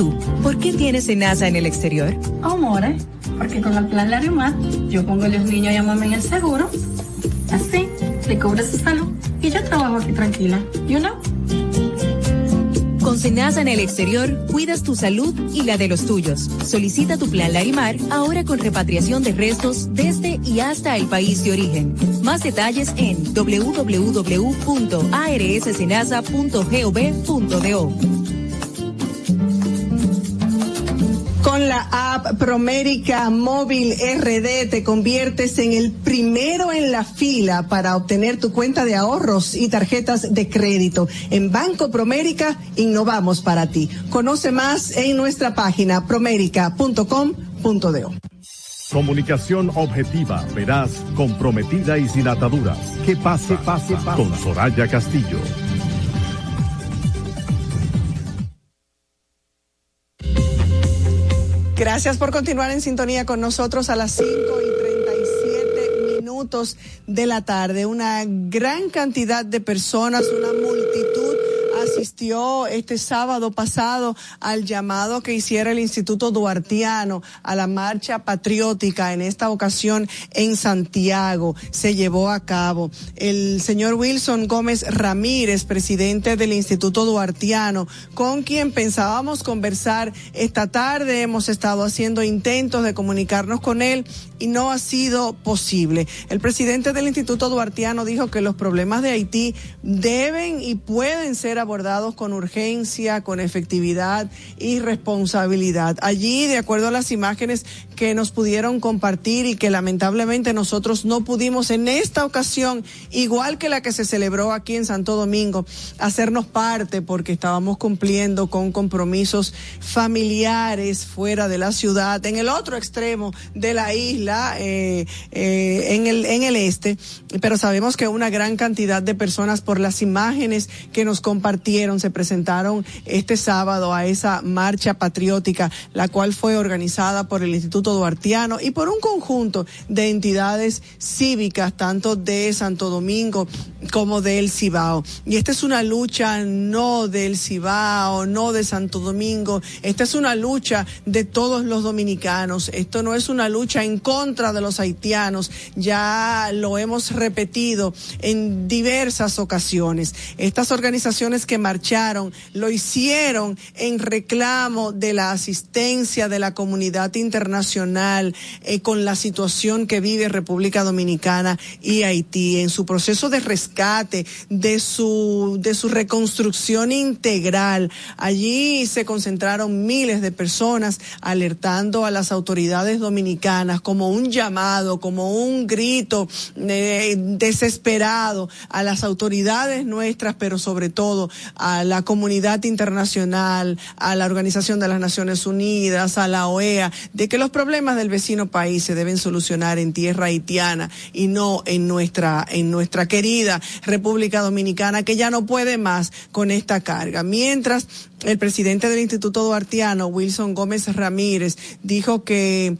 Tú? ¿Por qué tienes NASA en el exterior? Amore, porque con el plan Larimar yo pongo a los niños a llamarme en el seguro. Así, le cubro su salud y yo trabajo aquí tranquila. You know? Con Senasa en el exterior, cuidas tu salud y la de los tuyos. Solicita tu plan Larimar ahora con repatriación de restos desde y hasta el país de origen. Más detalles en www.arssenasa.gov.do. Con la app Promérica Móvil RD te conviertes en el primero en la fila para obtener tu cuenta de ahorros y tarjetas de crédito. En Banco Promérica innovamos para ti. Conoce más en nuestra página promérica.com.do. Comunicación objetiva, veraz, comprometida y sin ataduras. ¿Qué pasa? pase, pase. Con Soraya Castillo. Gracias por continuar en sintonía con nosotros a las 5 y 37 minutos de la tarde. Una gran cantidad de personas, una multitud asistió este sábado pasado al llamado que hiciera el Instituto Duartiano a la marcha patriótica en esta ocasión en Santiago. Se llevó a cabo. El señor Wilson Gómez Ramírez, presidente del Instituto Duartiano, con quien pensábamos conversar esta tarde. Hemos estado haciendo intentos de comunicarnos con él y no ha sido posible. El presidente del Instituto Duartiano dijo que los problemas de Haití deben y pueden ser abordados con urgencia, con efectividad y responsabilidad. Allí, de acuerdo a las imágenes que nos pudieron compartir y que lamentablemente nosotros no pudimos en esta ocasión, igual que la que se celebró aquí en Santo Domingo, hacernos parte porque estábamos cumpliendo con compromisos familiares fuera de la ciudad, en el otro extremo de la isla, eh, eh, en, el, en el este, pero sabemos que una gran cantidad de personas por las imágenes que nos compartieron se presentaron este sábado a esa marcha patriótica, la cual fue organizada por el Instituto Duartiano y por un conjunto de entidades cívicas, tanto de Santo Domingo como del Cibao. Y esta es una lucha no del Cibao, no de Santo Domingo, esta es una lucha de todos los dominicanos, esto no es una lucha en contra de los haitianos, ya lo hemos repetido en diversas ocasiones. Estas organizaciones que marcharon lo hicieron en reclamo de la asistencia de la comunidad internacional eh, con la situación que vive República Dominicana y Haití en su proceso de rescate, de su, de su reconstrucción integral. Allí se concentraron miles de personas alertando a las autoridades dominicanas como un llamado, como un grito desesperado a las autoridades nuestras, pero sobre todo a la comunidad internacional, a la Organización de las Naciones Unidas, a la OEA, de que los problemas del vecino país se deben solucionar en tierra haitiana y no en nuestra, en nuestra querida República Dominicana, que ya no puede más con esta carga. Mientras el presidente del Instituto Duartiano, Wilson Gómez Ramírez, dijo que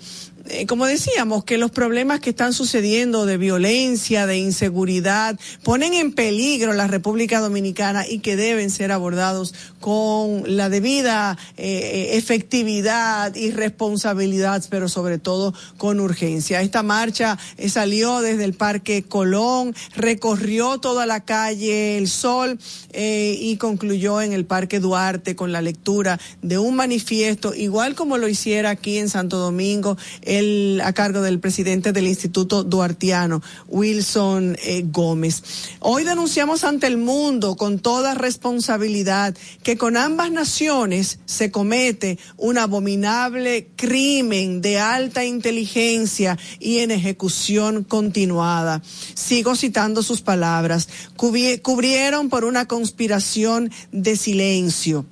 eh, como decíamos, que los problemas que están sucediendo de violencia, de inseguridad, ponen en peligro la República Dominicana y que deben ser abordados con la debida eh, efectividad y responsabilidad, pero sobre todo con urgencia. Esta marcha eh, salió desde el Parque Colón, recorrió toda la calle El Sol y concluyó en el Parque Duarte con la lectura de un manifiesto, igual como lo hiciera aquí en Santo Domingo a cargo del presidente del Instituto Duartiano, Wilson eh, Gómez. Hoy denunciamos ante el mundo con toda responsabilidad que con ambas naciones se comete un abominable crimen de alta inteligencia y en ejecución continuada. Sigo citando sus palabras. cubrieron por una conspiración de silencio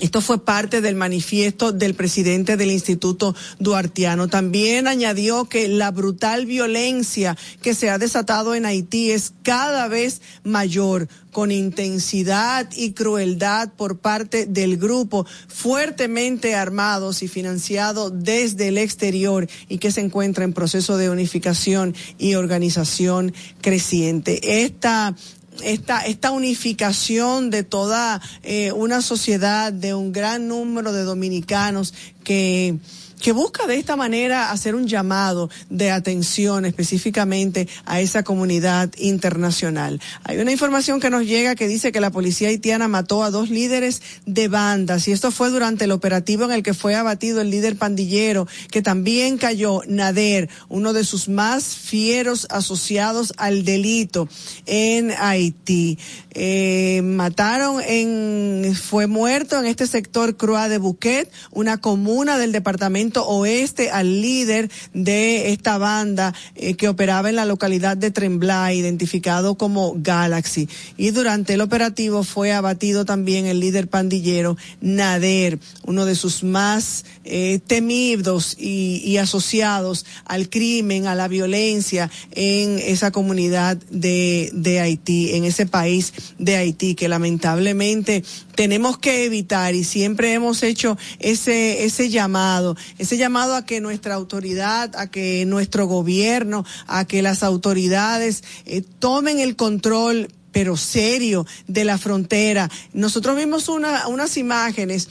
esto fue parte del manifiesto del presidente del Instituto Duartiano. También añadió que la brutal violencia que se ha desatado en Haití es cada vez mayor, con intensidad y crueldad por parte del grupo fuertemente armados y financiado desde el exterior y que se encuentra en proceso de unificación y organización creciente. Esta esta, esta unificación de toda eh, una sociedad, de un gran número de dominicanos que que busca de esta manera hacer un llamado de atención específicamente a esa comunidad internacional. Hay una información que nos llega que dice que la policía haitiana mató a dos líderes de bandas y esto fue durante el operativo en el que fue abatido el líder pandillero que también cayó Nader, uno de sus más fieros asociados al delito en Haití. Eh, mataron en, fue muerto en este sector Croix de Bouquet, una comuna del departamento Oeste al líder de esta banda eh, que operaba en la localidad de Tremblay, identificado como Galaxy. Y durante el operativo fue abatido también el líder pandillero Nader, uno de sus más eh, temidos y, asociados al crimen, a la violencia en esa comunidad de, de Haití, en ese país de Haití, que lamentablemente tenemos que evitar y siempre hemos hecho ese, ese llamado, ese llamado a que nuestra autoridad, a que nuestro gobierno, a que las autoridades eh, tomen el control pero serio de la frontera. Nosotros vimos una, unas imágenes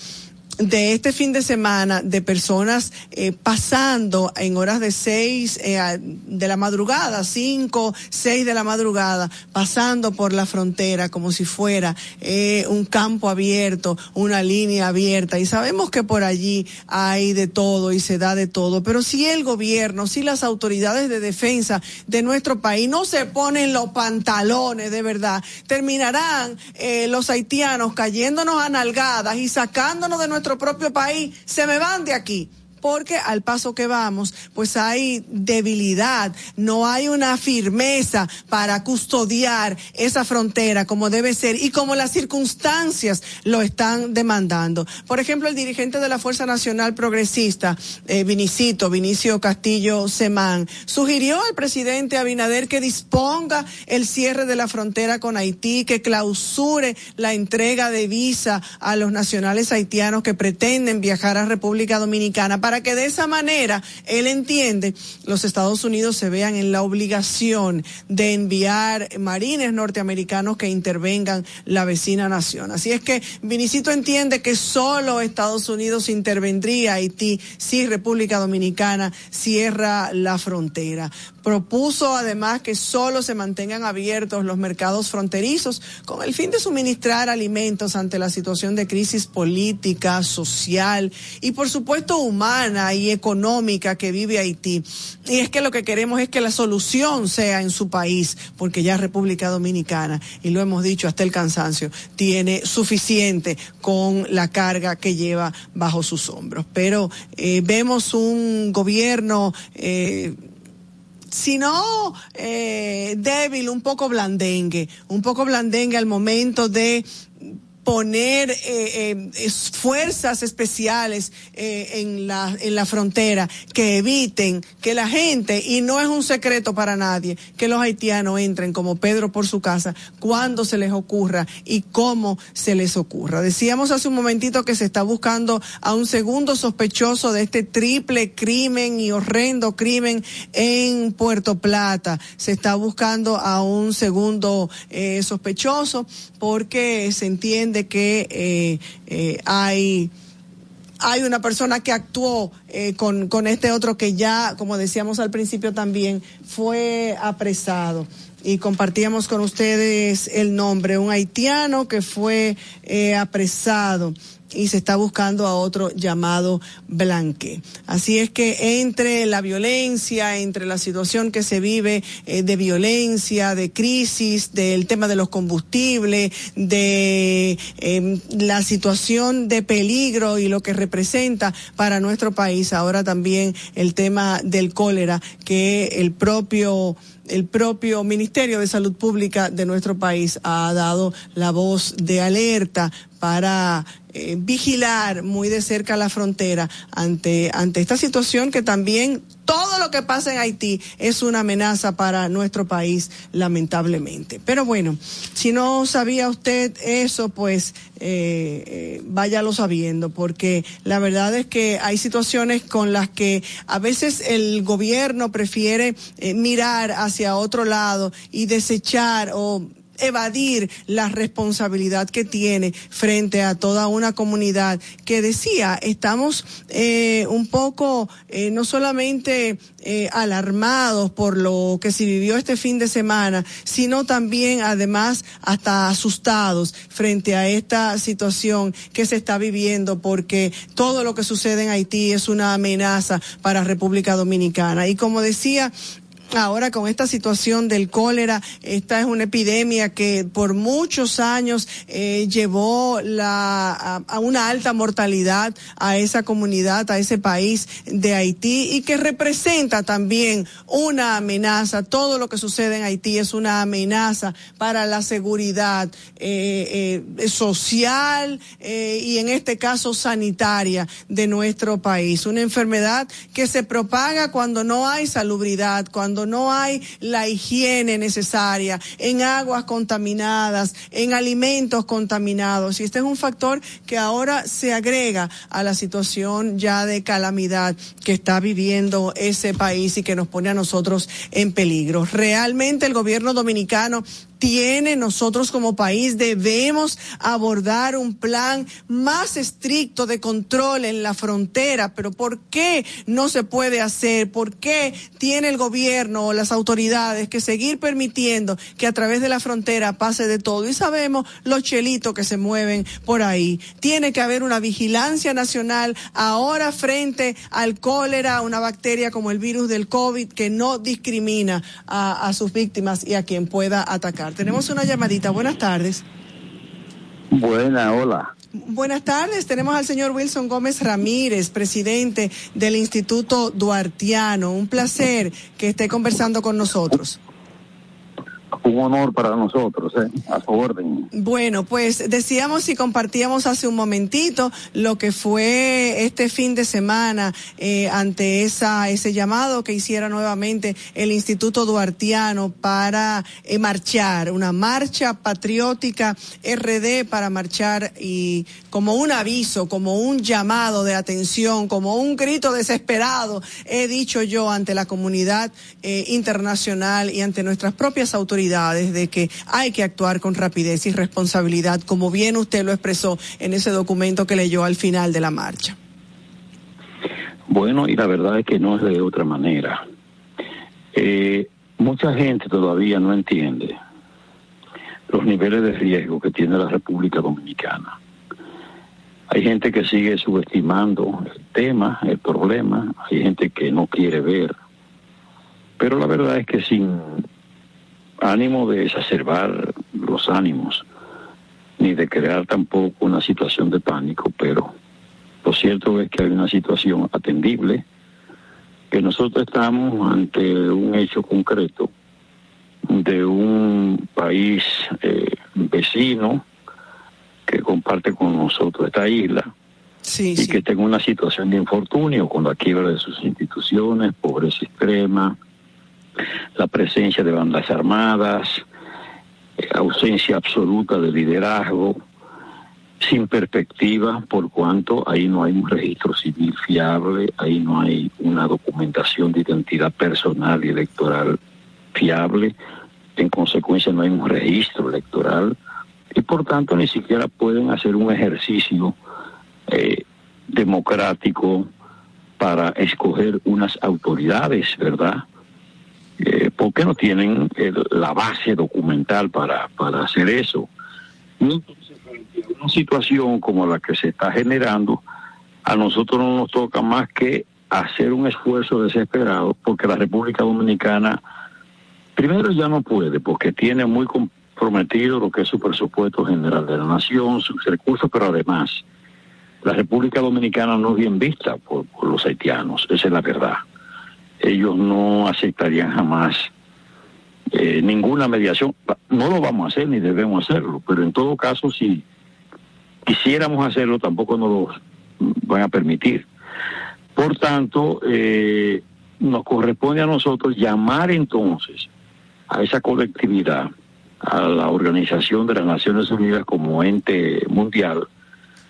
de este fin de semana de personas eh, pasando en horas de seis eh, de la madrugada, cinco, seis de la madrugada, pasando por la frontera como si fuera eh, un campo abierto, una línea abierta. Y sabemos que por allí hay de todo y se da de todo. Pero si el gobierno, si las autoridades de defensa de nuestro país no se ponen los pantalones de verdad, terminarán eh, los haitianos cayéndonos a nalgadas y sacándonos de nuestro propio país. Se me van de aquí porque al paso que vamos, pues hay debilidad, no hay una firmeza para custodiar esa frontera como debe ser y como las circunstancias lo están demandando. Por ejemplo, el dirigente de la Fuerza Nacional Progresista, eh, Vinicito, Vinicio Castillo Semán, sugirió al presidente Abinader que disponga el cierre de la frontera con Haití, que clausure la entrega de visa a los nacionales haitianos que pretenden viajar a República Dominicana que de esa manera, él entiende, los Estados Unidos se vean en la obligación de enviar marines norteamericanos que intervengan la vecina nación. Así es que Vinicito entiende que solo Estados Unidos intervendría Haití si República Dominicana cierra la frontera. Propuso además que solo se mantengan abiertos los mercados fronterizos con el fin de suministrar alimentos ante la situación de crisis política, social y por supuesto humana y económica que vive Haití. Y es que lo que queremos es que la solución sea en su país, porque ya República Dominicana, y lo hemos dicho hasta el cansancio, tiene suficiente con la carga que lleva bajo sus hombros. Pero eh, vemos un gobierno eh, sino eh, débil, un poco blandengue, un poco blandengue al momento de poner eh, eh, fuerzas especiales eh, en la en la frontera que eviten que la gente y no es un secreto para nadie que los haitianos entren como Pedro por su casa cuando se les ocurra y cómo se les ocurra. Decíamos hace un momentito que se está buscando a un segundo sospechoso de este triple crimen y horrendo crimen en Puerto Plata. Se está buscando a un segundo sospechoso porque se entiende que eh, eh, hay hay una persona que actuó eh, con, con este otro que ya, como decíamos al principio también, fue apresado. Y compartíamos con ustedes el nombre, un haitiano que fue eh, apresado y se está buscando a otro llamado Blanque. Así es que entre la violencia, entre la situación que se vive eh, de violencia, de crisis, del tema de los combustibles, de eh, la situación de peligro y lo que representa para nuestro país, ahora también el tema del cólera que el propio el propio Ministerio de Salud Pública de nuestro país ha dado la voz de alerta para eh, vigilar muy de cerca la frontera ante, ante esta situación que también todo lo que pasa en Haití es una amenaza para nuestro país, lamentablemente. Pero bueno, si no sabía usted eso, pues eh, eh, váyalo sabiendo, porque la verdad es que hay situaciones con las que a veces el gobierno prefiere eh, mirar hacia otro lado y desechar o evadir la responsabilidad que tiene frente a toda una comunidad que decía estamos eh, un poco eh, no solamente eh, alarmados por lo que se vivió este fin de semana sino también además hasta asustados frente a esta situación que se está viviendo porque todo lo que sucede en Haití es una amenaza para República Dominicana. Y como decía Ahora con esta situación del cólera, esta es una epidemia que por muchos años eh, llevó la, a, una alta mortalidad a esa comunidad, a ese país de Haití y que representa también una amenaza. Todo lo que sucede en Haití es una amenaza para la seguridad eh, eh, social eh, y en este caso sanitaria de nuestro país. Una enfermedad que se propaga cuando no hay salubridad, cuando no hay la higiene necesaria, en aguas contaminadas, en alimentos contaminados. Y este es un factor que ahora se agrega a la situación ya de calamidad que está viviendo ese país y que nos pone a nosotros en peligro. Realmente el gobierno dominicano tiene, nosotros como país debemos abordar un plan más estricto de control en la frontera, pero ¿por qué no se puede hacer? ¿Por qué tiene el gobierno o las autoridades que seguir permitiendo que a través de la frontera pase de todo? Y sabemos los chelitos que se mueven por ahí. Tiene que haber una vigilancia nacional ahora frente al cólera, una bacteria como el virus del COVID que no discrimina a, sus víctimas y a quien pueda atacar. Tenemos una llamadita. Buenas tardes. Buena, hola. Buenas tardes, tenemos al señor Wilson Gómez Ramírez, presidente del Instituto Duartiano. Un placer que esté conversando con nosotros. Un honor para nosotros, ¿eh? a su orden. Bueno, pues decíamos y compartíamos hace un momentito lo que fue este fin de semana eh, ante esa ese llamado que hiciera nuevamente el Instituto Duartiano para eh, marchar, una marcha patriótica RD para marchar y como un aviso, como un llamado de atención, como un grito desesperado, he dicho yo ante la comunidad eh, internacional y ante nuestras propias autoridades de que hay que actuar con rapidez y responsabilidad, como bien usted lo expresó en ese documento que leyó al final de la marcha. Bueno, y la verdad es que no es de otra manera. Eh, mucha gente todavía no entiende los niveles de riesgo que tiene la República Dominicana. Hay gente que sigue subestimando el tema, el problema, hay gente que no quiere ver. Pero la verdad es que sin ánimo de exacerbar los ánimos, ni de crear tampoco una situación de pánico, pero lo cierto es que hay una situación atendible, que nosotros estamos ante un hecho concreto de un país eh, vecino que comparte con nosotros esta isla y que tenga una situación de infortunio con la quiebra de sus instituciones, pobreza extrema, la presencia de bandas armadas, ausencia absoluta de liderazgo, sin perspectiva, por cuanto ahí no hay un registro civil fiable, ahí no hay una documentación de identidad personal y electoral fiable, en consecuencia no hay un registro electoral y por tanto ni siquiera pueden hacer un ejercicio eh, democrático para escoger unas autoridades, ¿verdad? Eh, ¿Por qué no tienen la base documental para, para hacer eso? una situación como la que se está generando, a nosotros no nos toca más que hacer un esfuerzo desesperado porque la República Dominicana primero ya no puede porque tiene muy comprometido lo que es su presupuesto general de la nación, sus recursos, pero además la República Dominicana no es bien vista por los haitianos, esa es la verdad ellos no aceptarían jamás eh, ninguna mediación. No lo vamos a hacer ni debemos hacerlo, pero en todo caso, si quisiéramos hacerlo, tampoco nos lo van a permitir. Por tanto, eh, nos corresponde a nosotros llamar entonces a esa colectividad, a la Organización de las Naciones Unidas como ente mundial,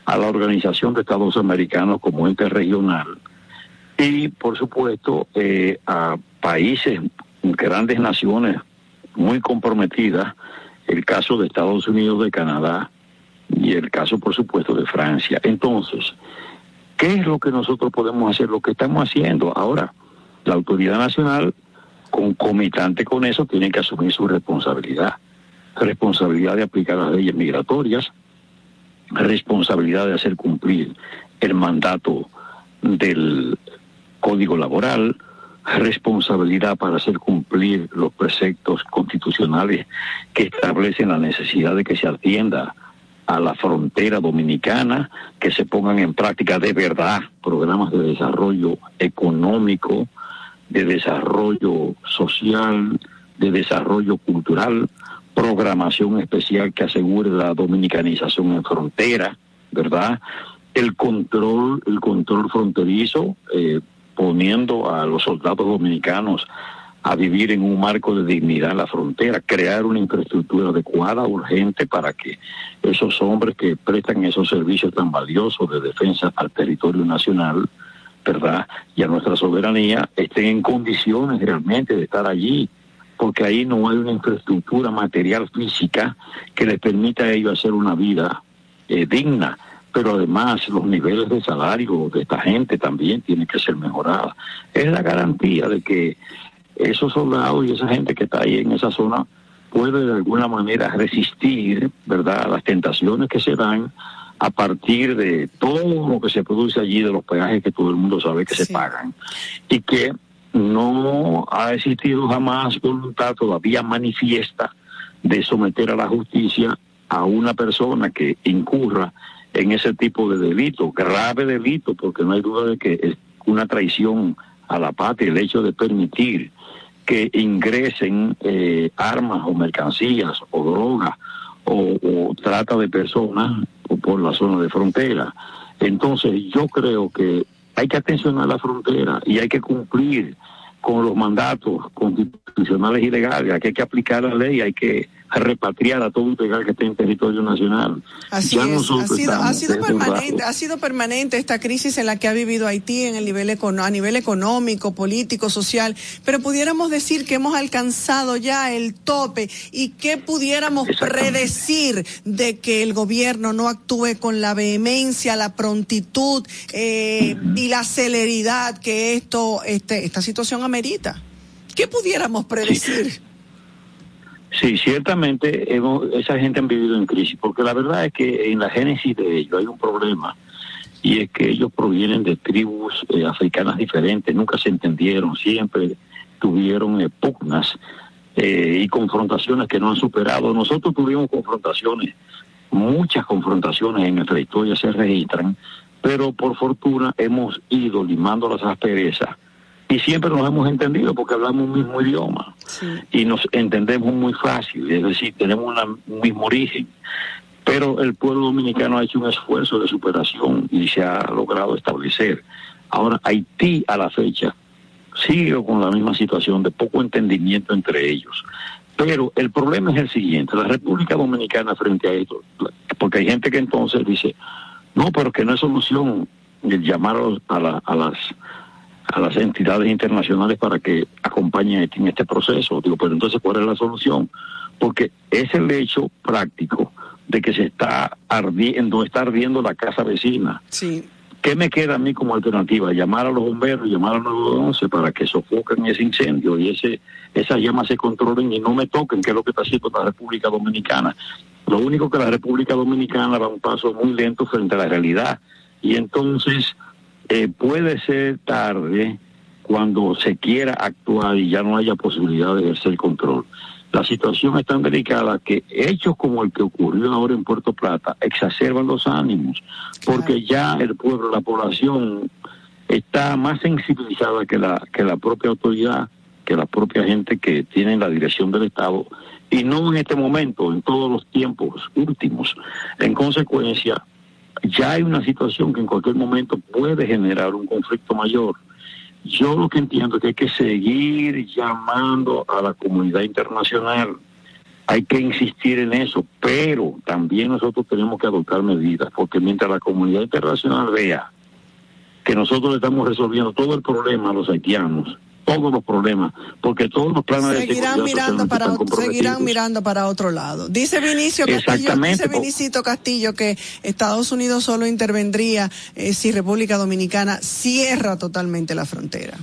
a la Organización de Estados Americanos como ente regional, y por supuesto eh, a países, grandes naciones muy comprometidas, el caso de Estados Unidos, de Canadá y el caso por supuesto de Francia. Entonces, ¿qué es lo que nosotros podemos hacer? Lo que estamos haciendo ahora, la autoridad nacional concomitante con eso tiene que asumir su responsabilidad. Responsabilidad de aplicar las leyes migratorias, responsabilidad de hacer cumplir el mandato del código laboral, responsabilidad para hacer cumplir los preceptos constitucionales que establecen la necesidad de que se atienda a la frontera dominicana, que se pongan en práctica de verdad programas de desarrollo económico, de desarrollo social, de desarrollo cultural, programación especial que asegure la dominicanización en frontera, ¿verdad? El control, el control fronterizo, eh, poniendo a los soldados dominicanos a vivir en un marco de dignidad en la frontera, crear una infraestructura adecuada, urgente, para que esos hombres que prestan esos servicios tan valiosos de defensa al territorio nacional, ¿verdad? Y a nuestra soberanía, estén en condiciones realmente de estar allí porque ahí no hay una infraestructura material física que les permita a ellos hacer una vida eh, digna. Pero además los niveles de salario de esta gente también tienen que ser mejorados. Es la garantía de que esos soldados y esa gente que está ahí en esa zona puede de alguna manera resistir, ¿verdad?, a las tentaciones que se dan a partir de todo lo que se produce allí, de los peajes que todo el mundo sabe que se pagan, y que no ha existido jamás voluntad todavía manifiesta de someter a la justicia a una persona que incurra en ese tipo de delito, grave delito, porque no hay duda de que es una traición a la patria el hecho de permitir que ingresen eh, armas o mercancías o drogas o, o trata de personas por la zona de frontera. Entonces yo creo que hay que atencionar la frontera y hay que cumplir con los mandatos constitucionales y legales, hay que aplicar la ley, hay que repatriar a todo un legal que esté en territorio nacional. Así Ya es, ha sido, ha sido permanente, ha sido permanente esta crisis en la que ha vivido Haití en el nivel a nivel económico, político, social, pero pudiéramos decir que hemos alcanzado ya el tope y que pudiéramos predecir de que el gobierno no actúe con la vehemencia, la prontitud eh, y la celeridad que esto, este, esta situación amerita. ¿Qué pudiéramos predecir? Sí, ciertamente hemos, esa gente han vivido en crisis, porque la verdad es que en la génesis de ellos hay un problema, y es que ellos provienen de tribus eh, africanas diferentes, nunca se entendieron, siempre tuvieron pugnas eh, y confrontaciones que no han superado. Nosotros tuvimos confrontaciones, muchas confrontaciones en nuestra historia se registran, pero por fortuna hemos ido limando las asperezas y siempre nos hemos entendido porque hablamos un mismo idioma y nos entendemos muy fácil, es decir, tenemos una- un mismo origen. Pero el pueblo dominicano ha hecho un esfuerzo de superación y se ha logrado establecer. Ahora, Haití a la fecha sigue con la misma situación de poco entendimiento entre ellos. Pero el problema es el siguiente, la República Dominicana frente a esto, porque hay gente que entonces dice, no, pero que no es solución el llamar a la- a las a las entidades internacionales para que acompañen en este proceso. Digo, pero entonces, ¿cuál es la solución? Porque es el hecho práctico de que se está ardiendo, está ardiendo la casa vecina. Sí. ¿Qué me queda a mí como alternativa? Llamar a los bomberos, llamar al 911 para que sofoquen ese incendio y ese esas llamas se controlen y no me toquen, que es lo que está haciendo la República Dominicana. Lo único que la República Dominicana va un paso muy lento frente a la realidad. Y entonces eh, puede ser tarde cuando se quiera actuar y ya no haya posibilidad de ejercer control. La situación es tan delicada que hechos como el que ocurrió ahora en Puerto Plata exacerban los ánimos, porque ya el pueblo, la población está más sensibilizada que la, que la propia autoridad, que la propia gente que tiene la dirección del Estado, y no en este momento, en todos los tiempos últimos. En consecuencia, ya hay una situación que en cualquier momento puede generar un conflicto mayor. Yo lo que entiendo es que hay que seguir llamando a la comunidad internacional. Hay que insistir en eso, pero también nosotros tenemos que adoptar medidas, porque mientras la comunidad internacional vea que nosotros estamos resolviendo todo el problema a los haitianos, todos los problemas, porque todos los planes de Seguirán seguridad mirando para seguirán mirando para otro lado. Dice Vinicio Castillo, dice Vinicito Castillo que Estados Unidos solo intervendría eh, si República Dominicana cierra totalmente la frontera.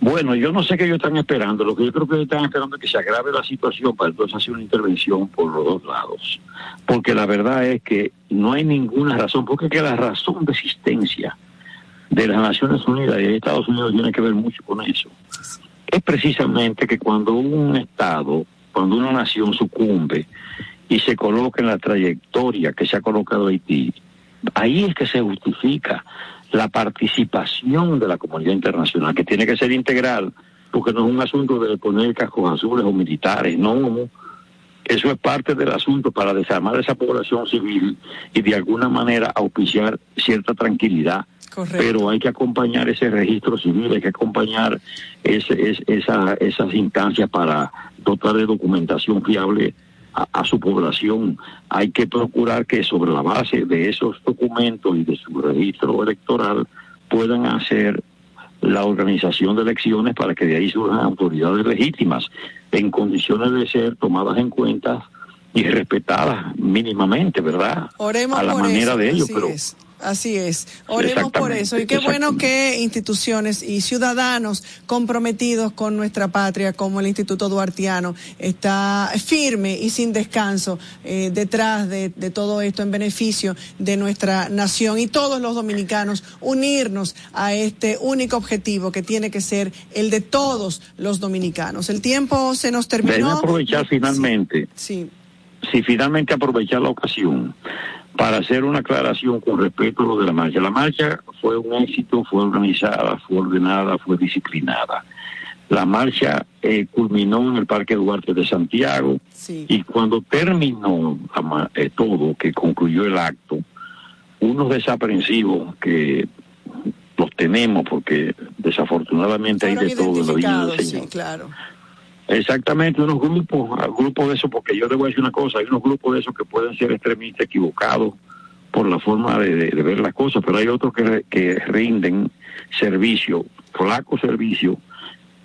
Bueno, yo no sé qué ellos están esperando. Lo que yo creo que ellos están esperando es que se agrave la situación para entonces hacer una intervención por los dos lados. Porque la verdad es que no hay ninguna razón, porque es que la razón de existencia de las Naciones Unidas y de Estados Unidos tiene que ver mucho con eso. Es precisamente que cuando un Estado, cuando una nación sucumbe y se coloca en la trayectoria que se ha colocado Haití, ahí es que se justifica la participación de la comunidad internacional, que tiene que ser integral, porque no es un asunto de poner cascos azules o militares, no. Eso es parte del asunto para desarmar esa población civil y de alguna manera auspiciar cierta tranquilidad. Pero hay que acompañar ese registro civil, hay que acompañar ese, es- esa- esas instancias para dotar de documentación fiable a, a su población. Hay que procurar que sobre la base de esos documentos y de su registro electoral puedan hacer la organización de elecciones para que de ahí surjan autoridades legítimas en condiciones de ser tomadas en cuenta y respetadas mínimamente, ¿verdad? Oremos a la por manera eso, de ellos, pero es. Así es. Oremos por eso. Y qué bueno que instituciones y ciudadanos comprometidos con nuestra patria, como el Instituto Duartiano, está firme y sin descanso eh, detrás de, de todo esto en beneficio de nuestra nación y todos los dominicanos unirnos a este único objetivo que tiene que ser el de todos los dominicanos. El tiempo se nos terminó. aprovechar finalmente, Sí. si finalmente aprovechar la ocasión para hacer una aclaración con respecto a lo de la marcha. La marcha fue un éxito, fue organizada, fue ordenada, fue disciplinada. La marcha eh, culminó en el Parque Duarte de Santiago y cuando terminó eh, todo, que concluyó el acto, unos desaprensivos que los tenemos porque desafortunadamente hay de todo en la Villa del Señor. sí, claro. Exactamente, unos grupos, ah, grupos de esos, porque yo le voy a decir una cosa, hay unos grupos de esos que pueden ser extremistas equivocados por la forma de, de- de ver las cosas, pero hay otros que, que rinden servicio, flaco servicio,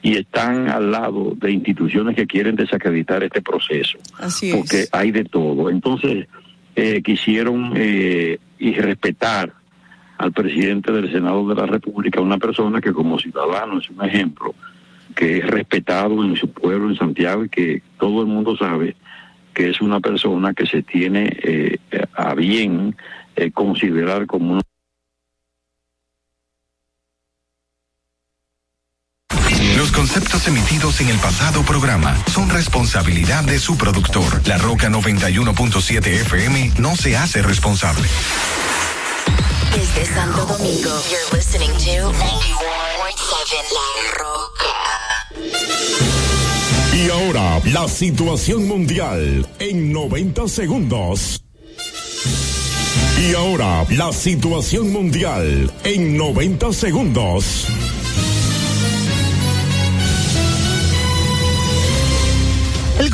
y están al lado de instituciones que quieren desacreditar este proceso, Así porque es. hay de todo. Entonces, eh, quisieron eh, y respetar al presidente del Senado de la República, una persona que como ciudadano es un ejemplo, que es respetado en su pueblo, en Santiago, y que todo el mundo sabe que es una persona que se tiene eh, a bien eh, considerar como una Los conceptos emitidos en el pasado programa son responsabilidad de su productor. La Roca 91.7 FM no se hace responsable. Desde Santo Domingo, you're listening to 91.7 La Roca. Y ahora, la situación mundial en 90 segundos. Y ahora, la situación mundial en 90 segundos.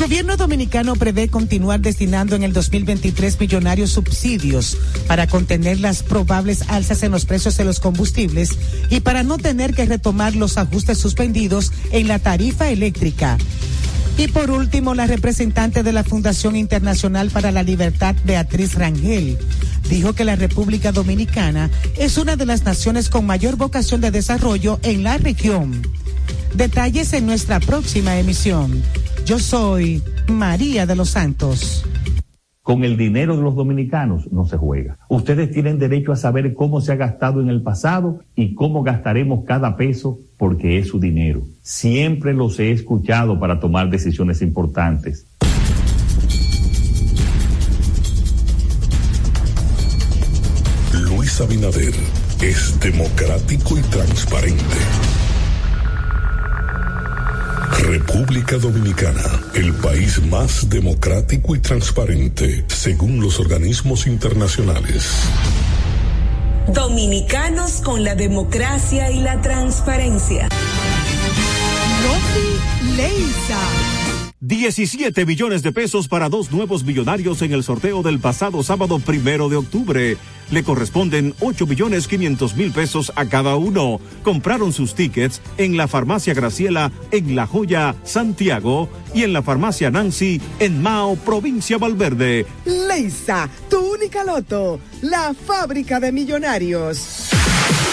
Gobierno dominicano prevé continuar destinando en el 2023 millonarios subsidios para contener las probables alzas en los precios de los combustibles y para no tener que retomar los ajustes suspendidos en la tarifa eléctrica. Y por último, la representante de la Fundación Internacional para la Libertad, Beatriz Rangel, dijo que la República Dominicana es una de las naciones con mayor vocación de desarrollo en la región. Detalles en nuestra próxima emisión. Yo soy María de los Santos. Con el dinero de los dominicanos no se juega. Ustedes tienen derecho a saber cómo se ha gastado en el pasado y cómo gastaremos cada peso porque es su dinero. Siempre los he escuchado para tomar decisiones importantes. Luis Abinader es democrático y transparente. República Dominicana, el país más democrático y transparente, según los organismos internacionales. Dominicanos con la democracia y la transparencia. Noti Leisa. 17 millones de pesos para dos nuevos millonarios en el sorteo del pasado sábado primero de octubre. Le corresponden 8 millones 500 mil pesos a cada uno. Compraron sus tickets en la farmacia Graciela en La Joya, Santiago y en la farmacia Nancy en Mao, provincia Valverde. Leisa, tu única loto. La fábrica de millonarios.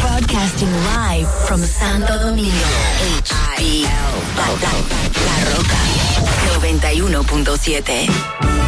Broadcasting live from Santo Domingo, HBL, La Roca, 91.7.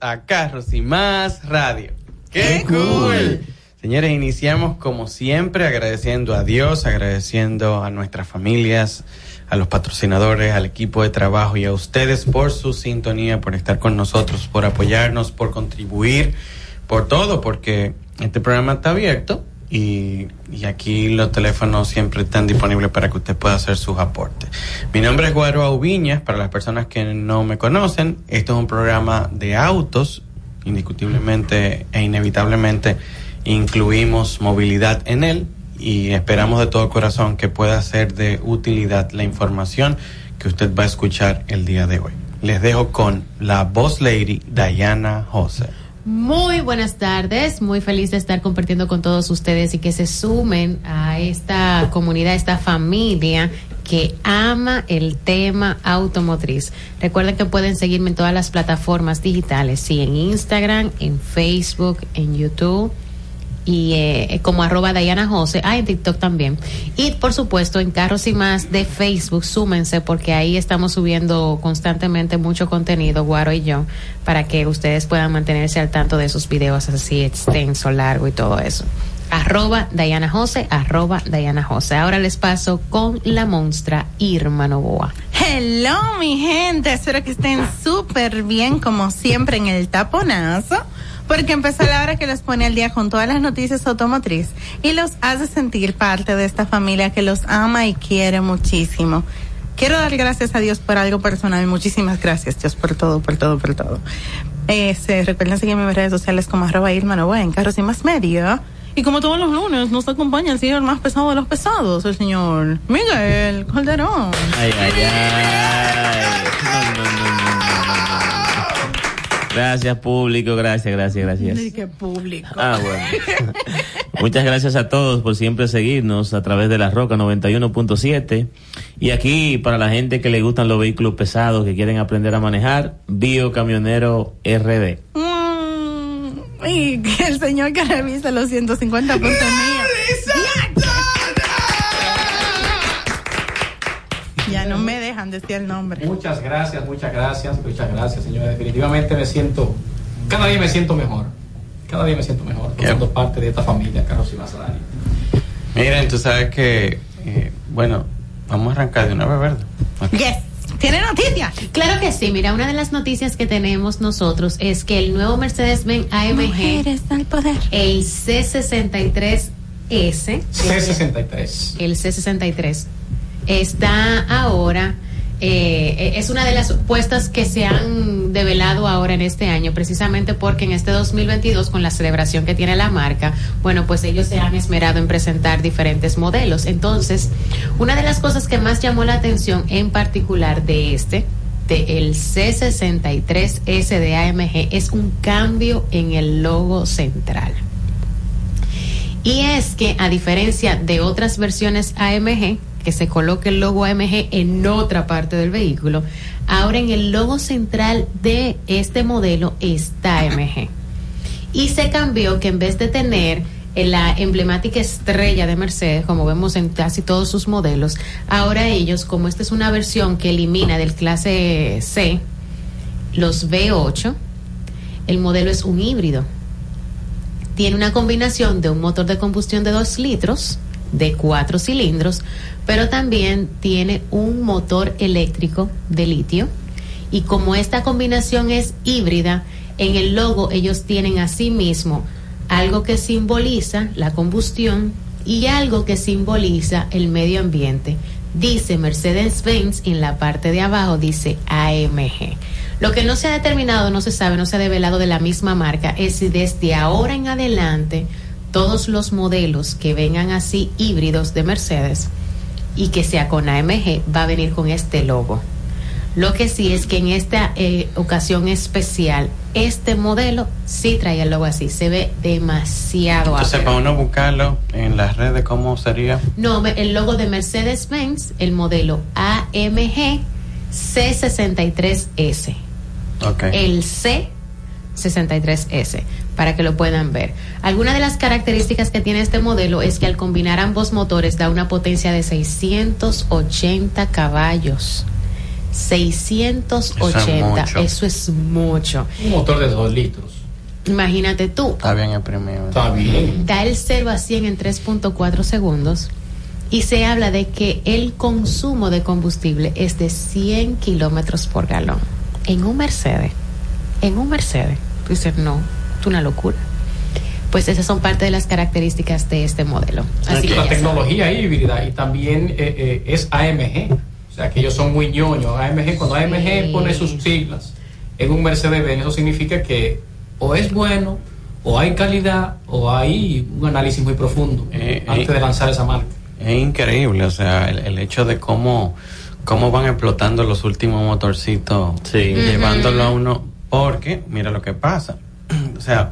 A Carros y Más Radio. ¡Qué, cool! Señores, iniciamos como siempre agradeciendo a Dios, agradeciendo a nuestras familias, a los patrocinadores, al equipo de trabajo y a ustedes por su sintonía, por estar con nosotros, por apoyarnos, por contribuir, por todo, porque este programa está abierto y, aquí los teléfonos siempre están disponibles para que usted pueda hacer sus aportes. Mi nombre es Guaro Aubiñas, para las personas que no me conocen, esto es un programa de autos, indiscutiblemente e inevitablemente incluimos movilidad en él y esperamos de todo corazón que pueda ser de utilidad la información que usted va a escuchar el día de hoy. Les dejo con la voz lady Diana José. Muy buenas tardes, muy feliz de estar compartiendo con todos ustedes y que se sumen a esta comunidad, esta familia que ama el tema automotriz. Recuerden que pueden seguirme en todas las plataformas digitales, sí, en Instagram, en Facebook, en YouTube y eh, como arroba Diana Jose, ah, en TikTok también. Y por supuesto en Carros y Más de Facebook, súmense porque ahí estamos subiendo constantemente mucho contenido, Guaro y yo, para que ustedes puedan mantenerse al tanto de esos videos así extenso, largo y todo eso. Arroba Diana Jose, arroba Diana Jose. Ahora les paso con la monstra Irma Novoa. Hello, mi gente. Espero que estén súper bien, como siempre, en el taponazo. Porque empezó la hora que los pone al día con todas las noticias automotriz y los hace sentir parte de esta familia que los ama y quiere muchísimo. Quiero dar gracias a Dios por algo personal. Muchísimas gracias, Dios, por todo, por todo, por todo. Este, recuerden seguirme en mis redes sociales como arroba Irma Novoa en Carros y Más Media. Y como todos los lunes, nos acompaña el señor más pesado de los pesados, el señor Miguel Calderón. Ay, ay, ay. No, no, no. Gracias, público. Gracias, gracias, gracias. qué público. Ah, bueno. Muchas gracias a todos por siempre seguirnos a través de la Roca 91.7. Y aquí, para la gente que le gustan los vehículos pesados, que quieren aprender a manejar, Bio Camionero RD. Mm, y que el señor que revisa los 150 puntos míos. Ya no me dejan decir el nombre. Muchas gracias, muchas gracias, muchas gracias, señores. Definitivamente me siento, cada día me siento mejor. Cada día me siento mejor, siendo parte de esta familia, Carlos y Masalari. Miren, tú sabes que, eh, bueno, vamos a arrancar de una vez, ¿verdad? Yes. ¿Tiene noticias? Claro que sí. Mira, una de las noticias que tenemos nosotros es que el nuevo Mercedes-Benz AMG, Mujeres al poder. el C63S, C63. el C63 está ahora eh, es una de las puestas que se han develado ahora en este año, precisamente porque en este 2022, con la celebración que tiene la marca, bueno, pues ellos se han esmerado en presentar diferentes modelos. Entonces, una de las cosas que más llamó la atención en particular de este, el C63S de AMG, es un cambio en el logo central. Y es que, a diferencia de otras versiones AMG, que se coloque el logo AMG en otra parte del vehículo, ahora en el logo central de este modelo está AMG. Y se cambió que en vez de tener en la emblemática estrella de Mercedes, como vemos en casi todos sus modelos, ahora ellos, como esta es una versión que elimina del clase C los V8, el modelo es un híbrido. Tiene una combinación de un motor de combustión de 2 litros, de 4 cilindros, pero también tiene un motor eléctrico de litio. Y como esta combinación es híbrida, en el logo ellos tienen asimismo algo que simboliza la combustión y algo que simboliza el medio ambiente. Dice Mercedes-Benz en la parte de abajo, dice AMG. Lo que no se ha determinado, no se sabe, no se ha develado de la misma marca es si desde ahora en adelante todos los modelos que vengan así híbridos de Mercedes y que sea con AMG va a venir con este logo. Lo que sí es que en esta eh, ocasión especial, este modelo sí trae el logo así, se ve demasiado Entonces, para uno buscarlo en las redes, ¿cómo sería? No, el logo de Mercedes-Benz, el modelo AMG C63S. Ok. El C63S, para que lo puedan ver. Algunas de las características que tiene este modelo es que al combinar ambos motores da una potencia de 680 caballos. 680, mucho. eso es mucho. Un motor de 2 litros. Imagínate tú, Está bien exprimido. Está bien. da el 0 a 100 en 3.4 segundos y se habla de que el consumo de combustible es de 100 kilómetros por galón. En un Mercedes, en un Mercedes, tú dices, no, es una locura. Pues esas son parte de las características de este modelo. Así que la tecnología híbrida y también eh, eh, es AMG. O sea, que ellos son muy ñoños. AMG, cuando AMG pone sus siglas en un Mercedes-Benz, eso significa que o es bueno, o hay calidad, o hay un análisis muy profundo antes eh, de lanzar esa marca. Es increíble, o sea, el, el hecho de cómo, cómo van explotando los últimos motorcitos, llevándolo a uno, porque mira lo que pasa. O sea,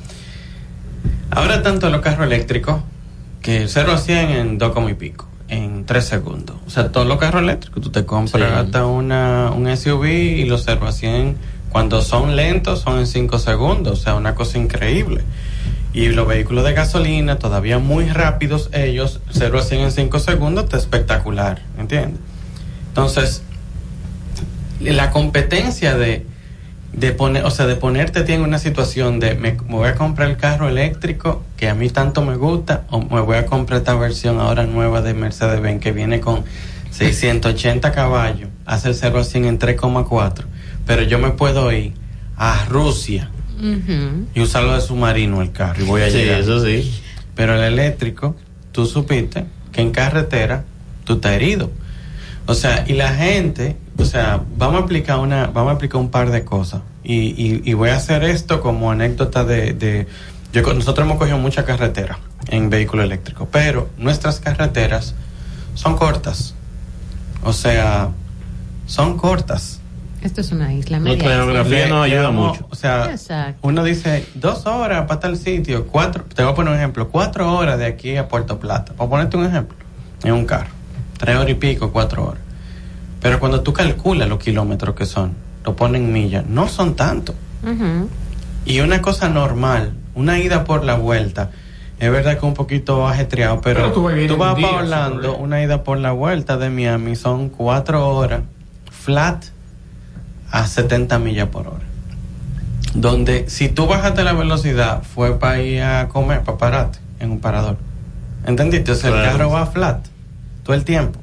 ahora tanto los carros eléctricos, que 0 a 100 en 2 como y pico, en 3 segundos. O sea, todos los carros eléctricos, tú te compras Sí. hasta una, un SUV y los 0 a 100, cuando son lentos, son en 5 segundos. O sea, una cosa increíble. Y los vehículos de gasolina, todavía muy rápidos, ellos, 0 a 100 en 5 segundos, está espectacular, ¿entiendes? Entonces, la competencia de, de poner, o sea, de ponerte a ti en una situación de me, me voy a comprar el carro eléctrico que a mí tanto me gusta, o me voy a comprar esta versión ahora nueva de Mercedes-Benz que viene con 680 caballos, hace el 0 a 100 en 3,4, pero yo me puedo ir a Rusia y usarlo de submarino el carro y voy a Sí, llegar. eso sí. Pero el eléctrico, tú supiste que en carretera tú estás herido. O sea, y la gente, o sea, vamos a aplicar una, vamos a aplicar un par de cosas. Y, y, y voy a hacer esto como anécdota de, de yo, nosotros hemos cogido mucha carretera en vehículo eléctrico, pero nuestras carreteras son cortas. O sea, son cortas. Esto es una isla media. Nuestra geografía le ayuda mucho. O sea, Exacto. uno dice dos horas para tal sitio, cuatro, te voy a poner un ejemplo, cuatro horas de aquí a Puerto Plata, para ponerte un ejemplo, en un carro, tres horas y pico, cuatro horas. Pero cuando tú calculas los kilómetros que son, lo ponen en millas, no son tanto. Y una cosa normal, una ida por la vuelta, es verdad que es un poquito ajetreado, pero, Pero tú vas tú vas para Orlando, una ida por la vuelta de Miami son cuatro horas flat a 70 millas por hora. Donde si tú bajaste la velocidad fue para ir a comer, para pararte en un parador. ¿Entendiste? O sea, el carro va flat todo el tiempo.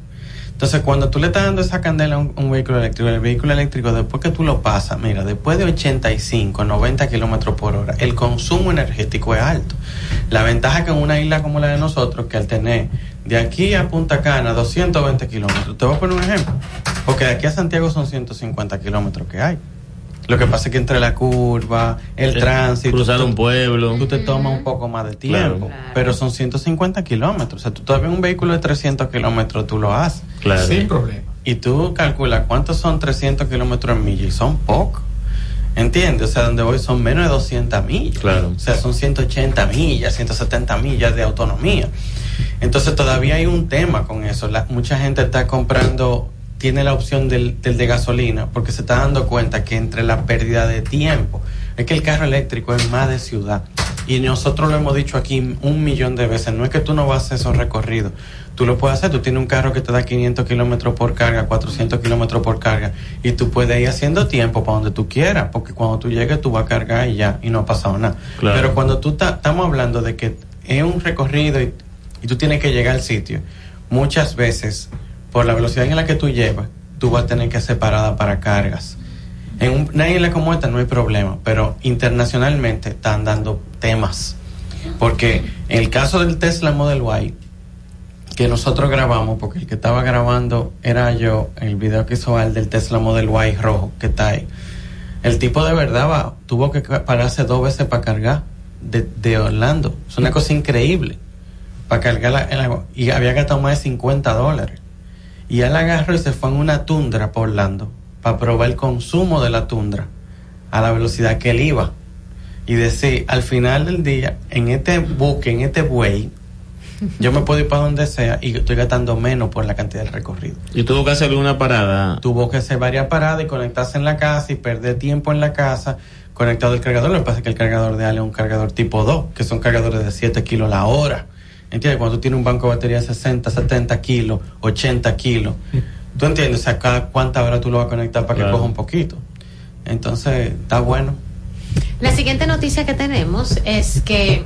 Entonces, cuando tú le estás dando esa candela a un, vehículo eléctrico, el vehículo eléctrico, después que tú lo pasas, mira, después de 85, 90 kilómetros por hora, el consumo energético es alto. La ventaja que en una isla como la de nosotros, que al tener de aquí a Punta Cana 220 kilómetros, te voy a poner un ejemplo, porque de aquí a Santiago son 150 kilómetros que hay. Lo que pasa es que entre la curva, el Sí, tránsito, cruzar tú- un pueblo. tú te tomas un poco más de tiempo, Claro. pero son 150 kilómetros. O sea, tú todavía un vehículo de 300 kilómetros tú lo haces. Claro. Sin problema. Y tú calculas cuántos son 300 kilómetros en millas y son pocos. ¿Entiendes? O sea, donde voy son menos de 200 millas. Claro. O sea, son 180 millas, 170 millas de autonomía. Entonces todavía hay un tema con eso. La- mucha gente está comprando, tiene la opción del, del de gasolina porque se está dando cuenta que entre la pérdida de tiempo, es que el carro eléctrico es más de ciudad. Y nosotros lo hemos dicho aquí un millón de veces, no es que tú no vas a hacer esos recorridos, tú lo puedes hacer, tú tienes un carro que te da 500 kilómetros por carga, 400 kilómetros por carga, y tú puedes ir haciendo tiempo para donde tú quieras, porque cuando tú llegues tú vas a cargar y ya, y no ha pasado nada. Claro. Pero cuando tú ta- estamos hablando de que es un recorrido y, y tú tienes que llegar al sitio, muchas veces, por la velocidad en la que tú llevas, tú vas a tener que hacer parada para cargas. En un- una isla como esta no hay problema, pero internacionalmente están dando temas. Porque en el caso del Tesla Model Y, que nosotros grabamos, porque el que estaba grabando era yo, el video que hizo al del Tesla Model Y rojo, que está ahí. El tipo de verdad tuvo que pararse dos veces para cargar de, Orlando. Es una cosa increíble. Para cargar la, el agua. Y había gastado más de 50 dólares. Y él agarró y se fue en una tundra por Orlando para probar el consumo de la tundra a la velocidad que él iba. Y decir, al final del día, en este buque, en este buey, yo me puedo ir para donde sea y estoy gastando menos por la cantidad del recorrido. Y tuvo que hacerle una parada. Tuvo que hacer varias paradas y conectarse en la casa y perder tiempo en la casa conectado al cargador. Lo que pasa es que el cargador de Ale es un cargador tipo 2, que son cargadores de 7 kilos la hora. ¿Entiendes? Cuando tú tienes un banco de batería de 60, 70 kilos, 80 kilos, ¿tú entiendes? O sea, cada cuánta hora tú lo vas a conectar para que Claro. coja un poquito. Entonces, está bueno. La siguiente noticia que tenemos es que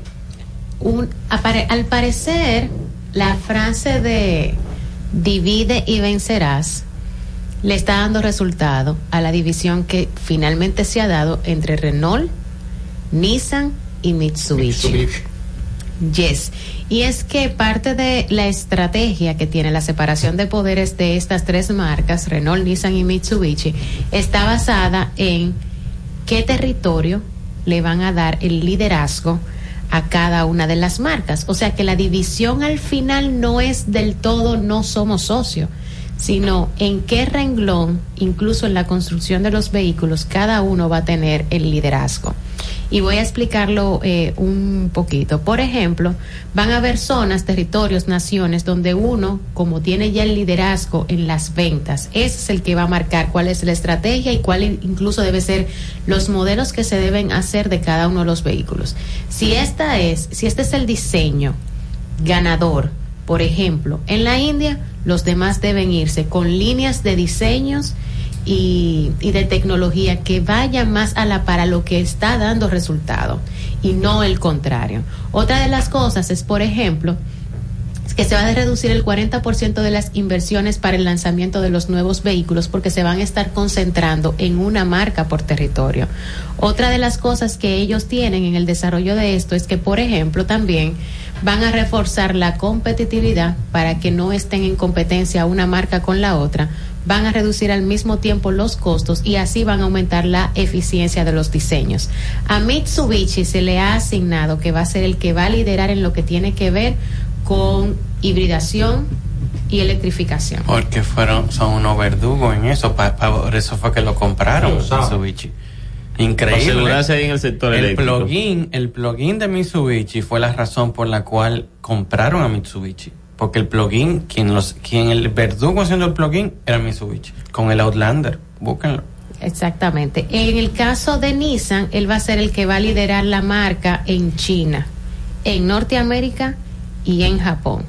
un, al parecer la frase de divide y vencerás le está dando resultado a la división que finalmente se ha dado entre Renault, Nissan y Mitsubishi. Yes. Y es que parte de la estrategia que tiene la separación de poderes de estas tres marcas, Renault, Nissan y Mitsubishi, está basada en qué territorio le van a dar el liderazgo a cada una de las marcas. O sea que la división al final no es del todo no somos socios, sino en qué renglón, incluso en la construcción de los vehículos, cada uno va a tener el liderazgo. Y voy a explicarlo eh, un poquito. Por ejemplo, van a haber zonas, territorios, naciones donde uno, como tiene ya el liderazgo en las ventas, ese es el que va a marcar cuál es la estrategia y cuál incluso debe ser los modelos que se deben hacer de cada uno de los vehículos. Si esta es, si este es el diseño ganador, por ejemplo, en la India, los demás deben irse con líneas de diseños y, y de tecnología que vayan más a la para lo que está dando resultado y no el contrario. Otra de las cosas es, por ejemplo, que se va a reducir el 40% de las inversiones para el lanzamiento de los nuevos vehículos porque se van a estar concentrando en una marca por territorio. Otra de las cosas que ellos tienen en el desarrollo de esto es que, por ejemplo, también van a reforzar la competitividad para que no estén en competencia una marca con la otra, van a reducir al mismo tiempo los costos y así van a aumentar la eficiencia de los diseños. A Mitsubishi se le ha asignado que va a ser el que va a liderar en lo que tiene que ver con hibridación y electrificación. Porque fueron, son unos verdugos en eso, pa- pa- por eso fue que lo compraron. Mitsubishi. Increíble. Ahí en el sector el eléctrico. plugin, el plugin de Mitsubishi fue la razón por la cual compraron a Mitsubishi. Porque el plugin, quien los, quien el verdugo haciendo el plugin era Mitsubishi. Con el Outlander. Búsquenlo. Exactamente. En el caso de Nissan, él va a ser el que va a liderar la marca en China, en Norteamérica y en Japón.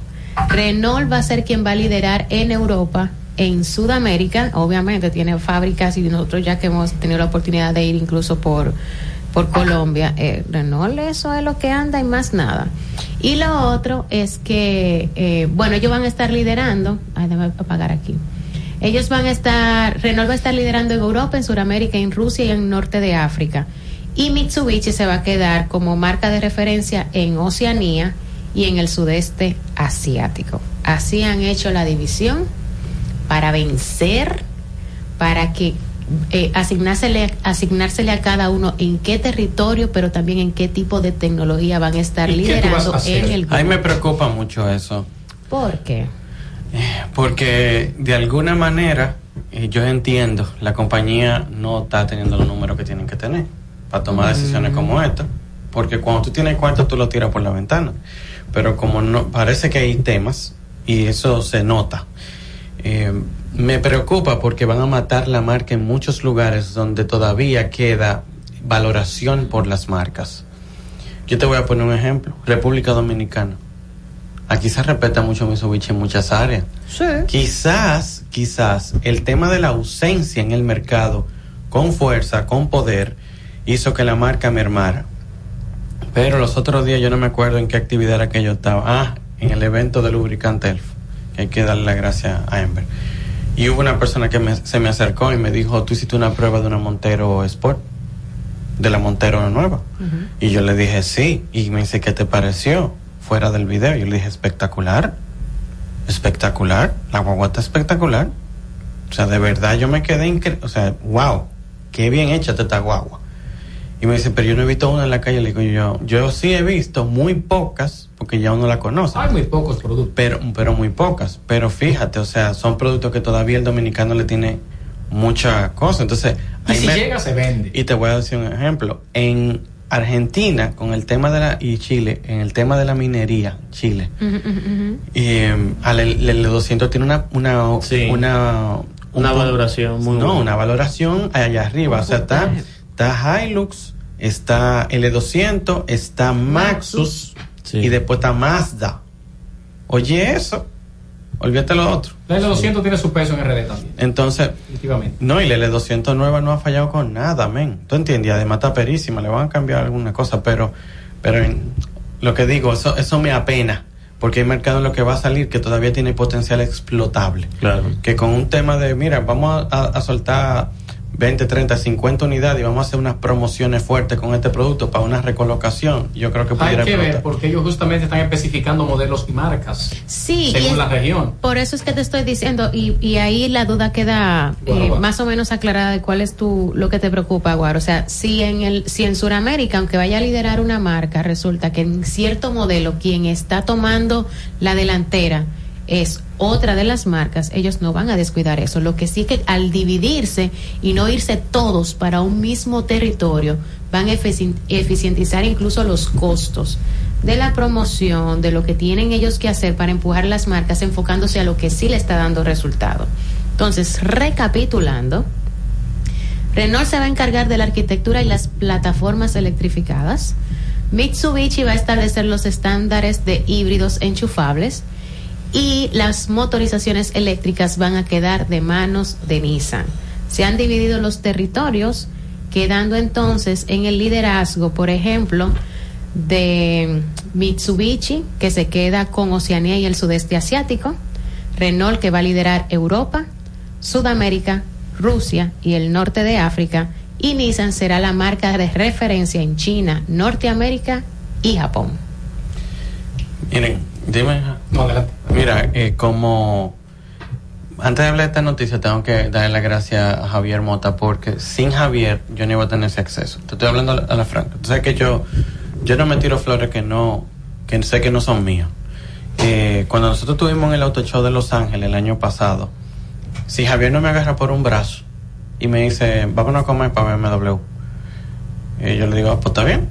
Renault va a ser quien va a liderar en Europa, en Sudamérica, obviamente tiene fábricas y nosotros ya que hemos tenido la oportunidad de ir incluso por por Colombia, eh, Renault eso es lo que anda y más nada. Y lo otro es que, eh, bueno, ellos van a estar liderando, ay, déjame apagar aquí. Ellos van a estar, Renault va a estar liderando en Europa, en Sudamérica, en Rusia y en el norte de África. Y Mitsubishi se va a quedar como marca de referencia en Oceanía y en el sudeste asiático. Así han hecho la división para vencer, para que eh, asignársele, asignársele a cada uno en qué territorio, pero también en qué tipo de tecnología van a estar ¿Y qué tú vas liderando a en el A mí me grupo. preocupa mucho eso. ¿Por qué? Porque de alguna manera eh, yo entiendo, la compañía no está teniendo los números que tienen que tener para tomar decisiones como esta. Porque cuando tú tienes cuarto, tú lo tiras por la ventana. Pero como no, parece que hay temas y eso se nota. Eh, me preocupa porque van a matar la marca en muchos lugares donde todavía queda valoración por las marcas. Yo te voy a poner un ejemplo. República Dominicana. Aquí se respeta mucho Mitsubishi en muchas áreas. Quizás, quizás el tema de la ausencia en el mercado con fuerza, con poder, hizo que la marca mermara. Pero los otros días yo no me acuerdo en qué actividad era que yo estaba. Ah, en el evento de lubricante Elf. Que hay que darle la gracia a Ember. Y hubo una persona que me- se me acercó y me dijo, tú hiciste una prueba de una Montero Sport, de la Montero nueva. Y yo le dije, sí. Y me dice, ¿qué te pareció? Fuera del video. Yo le dije, espectacular. Espectacular. La guagua está espectacular. O sea, de verdad yo me quedé incre O sea, wow. Qué bien hecha esta guagua. Y me dice, pero yo no he visto una en la calle. Le digo yo, yo sí he visto muy pocas, porque ya uno la conoce. Hay muy pocos productos. Pero, pero muy pocas. Pero fíjate, o sea, son productos que todavía el dominicano le tiene muchas cosas. Entonces, Y ahí si me- llega, se vende. y te voy a decir un ejemplo. En Argentina, con el tema de la, y Chile, en el tema de la minería, Chile, y, al el, el L200 tiene una, una, una, Una un- valoración muy no, buena. una valoración allá arriba. O sea, está, está Hilux, está L200, está Maxus, y después está Mazda. Oye, eso. Olvídate lo otro. La L200 tiene su peso en RD también. Entonces, no, y la L200 nueva no ha fallado con nada, men. ¿Tú entiendes? Además está perísima, le van a cambiar alguna cosa, pero, pero en- lo que digo, eso, eso me apena, porque hay mercado en lo que va a salir que todavía tiene potencial explotable. Claro. Que con un tema de, mira, vamos a, a soltar 20, 30, 50 unidades y vamos a hacer unas promociones fuertes con este producto para una recolocación, yo creo que Hay pudiera que ver, porque ellos justamente están especificando modelos y marcas. Sí, y Según es- la región. Por eso es que te estoy diciendo, y, y ahí la duda queda eh, más o menos aclarada de cuál es tu, lo que te preocupa, Guaro. O sea, si en el, si en Sudamérica, aunque vaya a liderar una marca, resulta que en cierto modelo quien está tomando la delantera es otra de las marcas, ellos no van a descuidar eso. Lo que sí que al dividirse y no irse todos para un mismo territorio, van a eficien- eficientizar incluso los costos de la promoción, de lo que tienen ellos que hacer para empujar las marcas, enfocándose a lo que sí le está dando resultado. Entonces, recapitulando, Renault se va a encargar de la arquitectura y las plataformas electrificadas. Mitsubishi va a establecer los estándares de híbridos enchufables y las motorizaciones eléctricas van a quedar de manos de Nissan. Se han dividido los territorios, quedando entonces en el liderazgo, por ejemplo, de Mitsubishi, que se queda con Oceanía y el sudeste asiático, Renault, que va a liderar Europa, Sudamérica, Rusia y el norte de África, y Nissan será la marca de referencia en China, Norteamérica y Japón. Miren, dime. Mira, eh, como antes de hablar de esta noticia, tengo que darle las gracias a Javier Mota porque sin Javier yo no iba a tener ese acceso. Te estoy hablando a la, franca. Tú sabes que yo, yo no me tiro flores que no, que sé que no son mías. Eh, cuando nosotros estuvimos en el auto show de Los Ángeles el año pasado, si Javier no me agarra por un brazo y me dice, vámonos a comer para BMW, eh, yo le digo, "Ah, pues está bien.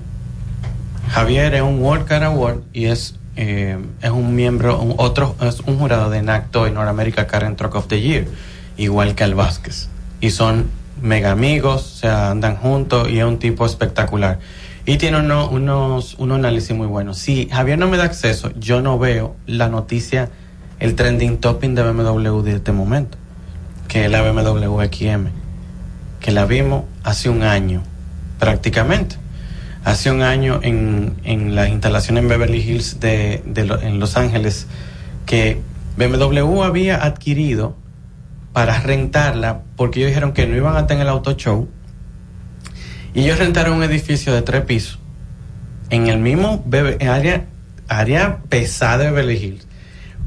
Javier es un World Car Award y es, eh, es un miembro, un otro, es un jurado de NACTO y Car and Truck of the Year, igual que Al Vázquez. Y son mega amigos, o sea, andan juntos y es un tipo espectacular. Y tiene uno- unos, unos análisis muy buenos. Si Javier no me da acceso, yo no veo la noticia, el trending topping de BMW de este momento, que es la BMW XM, que la vimos hace un año, prácticamente hace un año en, en las instalaciones en Beverly Hills de, de en Los Ángeles que BMW había adquirido para rentarla porque ellos dijeron que no iban a tener el auto show y ellos rentaron un edificio de tres pisos en el mismo área, área pesada de Beverly Hills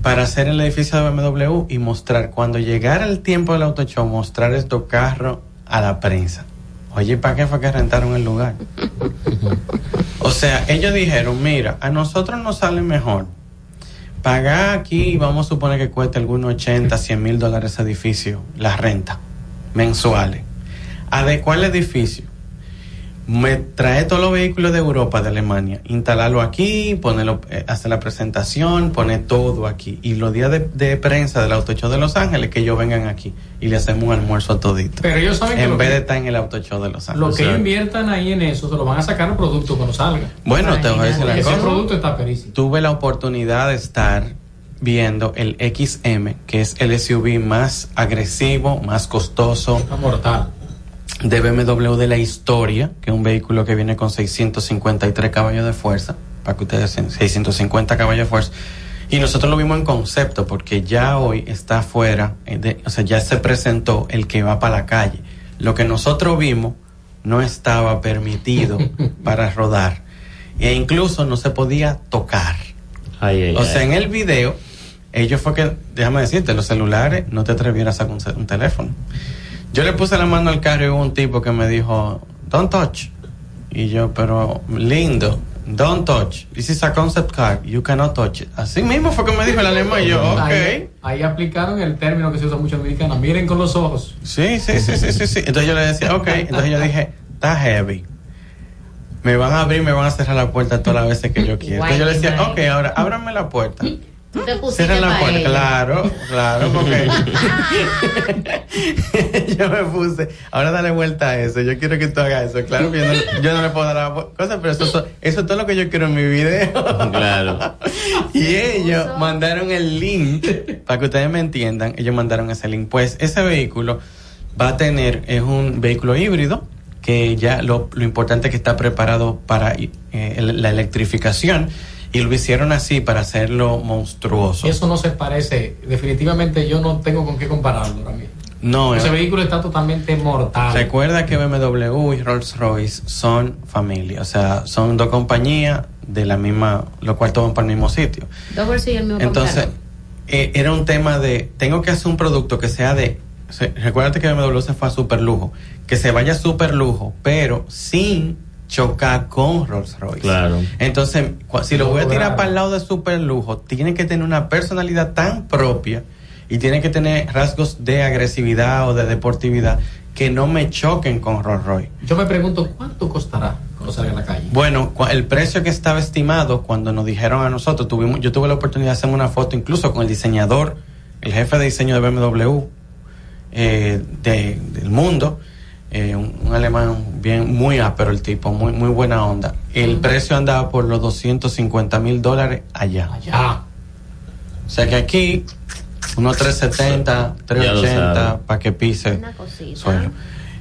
para hacer el edificio de BMW y mostrar cuando llegara el tiempo del auto show mostrar estos carros a la prensa Oye, ¿para qué fue que rentaron el lugar? O sea, ellos dijeron, mira, a nosotros nos sale mejor pagar aquí, vamos a suponer que cueste algunos 80, 100 mil dólares ese edificio, la renta, mensuales. Adecuar el edificio, me trae todos los vehículos de Europa, de Alemania, instalarlo aquí, ponerlo, eh, hacer la presentación, poner todo aquí. Y los días de, de prensa del Auto Show de Los Ángeles, que ellos vengan aquí y le hacemos un almuerzo a todito. Pero ellos saben que En vez que- de estar en el Auto Show de Los Ángeles. Lo que ellos inviertan ahí en eso, se lo van a sacar al producto cuando salga. Bueno, te voy a decir ese cosa. producto está perísimo. Tuve la oportunidad de estar viendo el XM, que es el SUV más agresivo, más costoso. mortal. De BMW de la historia, que es un vehículo que viene con 653 caballos de fuerza, para que ustedes sepan, 650 caballos de fuerza. Y nosotros lo vimos en concepto, porque ya hoy está afuera, eh, de- o sea, ya se presentó el que va para la calle. Lo que nosotros vimos no estaba permitido para rodar. E incluso no se podía tocar. Ay, ay, o sea, ay. en el video, ellos fue que, déjame decirte, los celulares no te atrevieras a sacar un teléfono. Yo le puse la mano al carro y hubo un tipo que me dijo, don't touch. Y yo, pero lindo. don't touch. This is a concept car. You cannot touch it. Así mismo fue que me dijo el alemán. Y yo, ok. Ahí, ahí aplicaron el término que se usa mucho en Dominicana. Miren con los ojos. Sí, sí, sí, sí, sí, sí. Entonces yo le decía, ok. Entonces yo dije, está heavy. Me van a abrir, me van a cerrar la puerta todas las veces que yo quiera. Entonces yo le decía, ok, ahora ábrame la puerta. Tú te pusiste Cierren la pa' puerta, ella. claro, claro, porque yo me puse, ahora dale vuelta a eso, yo quiero que tú hagas eso, claro que yo no, yo no le puedo dar la cosa, pero eso, eso, es todo lo que yo quiero en mi video. Claro. Y ellos mandaron el link, para que ustedes me entiendan, ellos mandaron ese link. Pues ese vehículo va a tener, es un vehículo híbrido, que ya lo, lo importante es que está preparado para eh, la electrificación, y lo hicieron así para hacerlo monstruoso. Eso no se parece. Definitivamente yo no tengo con qué compararlo ahora mismo. No, Ese eh, vehículo está totalmente mortal. Recuerda que BMW y Rolls Royce son familia, o sea, son dos compañías de la misma, lo cual toman para el mismo sitio. Dos bolsillos el mismo Entonces, eh, era un tema de, tengo que hacer un producto que sea de, se- recuérdate que BMW se fue a super lujo, que se vaya a super lujo, pero sin chocar con Rolls Royce. Claro. Entonces, si lo voy a tirar para el lado de super lujo, tiene que tener una personalidad tan propia y tiene que tener rasgos de agresividad o de deportividad que no me choquen con Rolls Royce. Yo me pregunto cuánto costará cuando salga a la calle. Bueno, el precio que estaba estimado cuando nos dijeron a nosotros, tuvimos, yo tuve la oportunidad de hacer una foto incluso con el diseñador, el jefe de diseño de BMW eh, de- del mundo, eh, un, un alemán bien, muy ápero el tipo, muy, muy buena onda. El precio andaba por los 250 mil dólares allá. Allá. O sea que aquí, unos 370, Ya lo 380 sabe. para que pise Una cosita. suelo.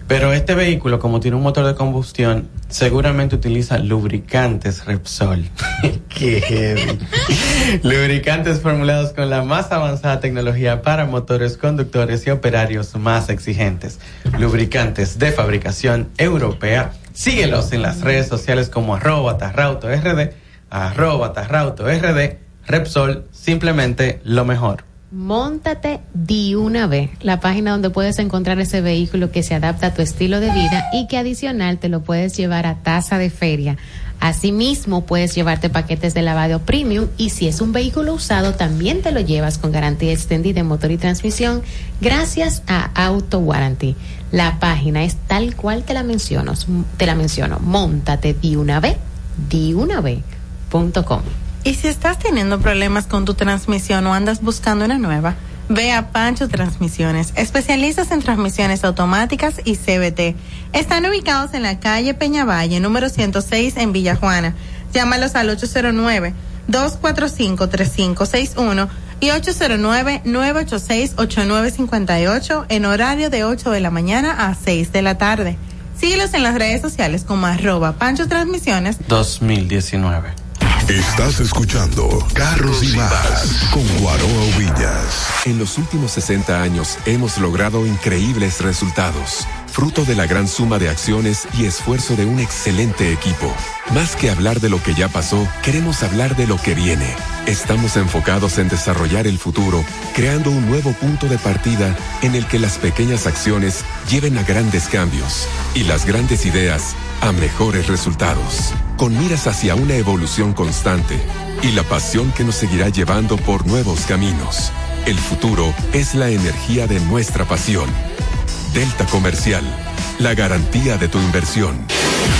Pero este vehículo, como tiene un motor de combustión, seguramente utiliza lubricantes Repsol. Qué heavy. lubricantes formulados con la más avanzada tecnología para motores, conductores y operarios más exigentes. Lubricantes de fabricación europea. Síguelos en las redes sociales como arroba tarrauto rd, arroba tarrauto rd, Repsol, simplemente lo mejor. Móntate de una vez, la página donde puedes encontrar ese vehículo que se adapta a tu estilo de vida y que adicional te lo puedes llevar a tasa de feria. Asimismo, puedes llevarte paquetes de lavado premium y si es un vehículo usado, también te lo llevas con garantía extendida en motor y transmisión gracias a Auto Warranty. La página es tal cual te la menciono, te la menciono, móntate de una vez, de una. Y si estás teniendo problemas con tu transmisión o andas buscando una nueva, ve a Pancho Transmisiones, especialistas en transmisiones automáticas y CBT. Están ubicados en la calle Peñavalle, número 106 en Villajuana. Llámalos al 809-245-3561 y 809-986-8958 en horario de 8 de la mañana a 6 de la tarde. Síguelos en las redes sociales como arroba Pancho Transmisiones 2019. Estás escuchando Carros y Más con Guaroa Villas. En los últimos 60 años hemos logrado increíbles resultados, fruto de la gran suma de acciones y esfuerzo de un excelente equipo. Más que hablar de lo que ya pasó, queremos hablar de lo que viene. Estamos enfocados en desarrollar el futuro, creando un nuevo punto de partida en el que las pequeñas acciones lleven a grandes cambios y las grandes ideas a mejores resultados, con miras hacia una evolución constante y la pasión que nos seguirá llevando por nuevos caminos. El futuro es la energía de nuestra pasión. Delta Comercial, la garantía de tu inversión.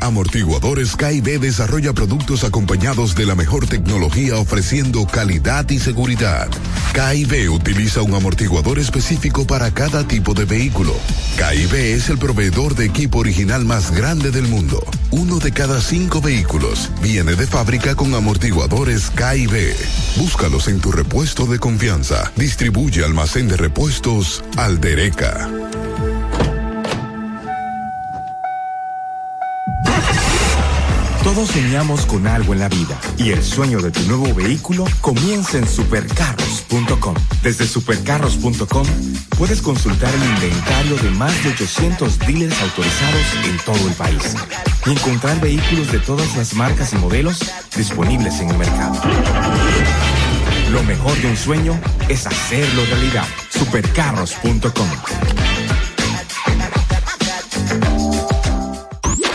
Amortiguadores KIB desarrolla productos acompañados de la mejor tecnología ofreciendo calidad y seguridad. KIB utiliza un amortiguador específico para cada tipo de vehículo. KIB es el proveedor de equipo original más grande del mundo. Uno de cada cinco vehículos viene de fábrica con amortiguadores KIB. Búscalos en tu repuesto de confianza. Distribuye almacén de repuestos Aldereca. Todos soñamos con algo en la vida y el sueño de tu nuevo vehículo comienza en supercarros.com. Desde supercarros.com puedes consultar el inventario de más de 800 dealers autorizados en todo el país y encontrar vehículos de todas las marcas y modelos disponibles en el mercado. Lo mejor de un sueño es hacerlo realidad. Supercarros.com.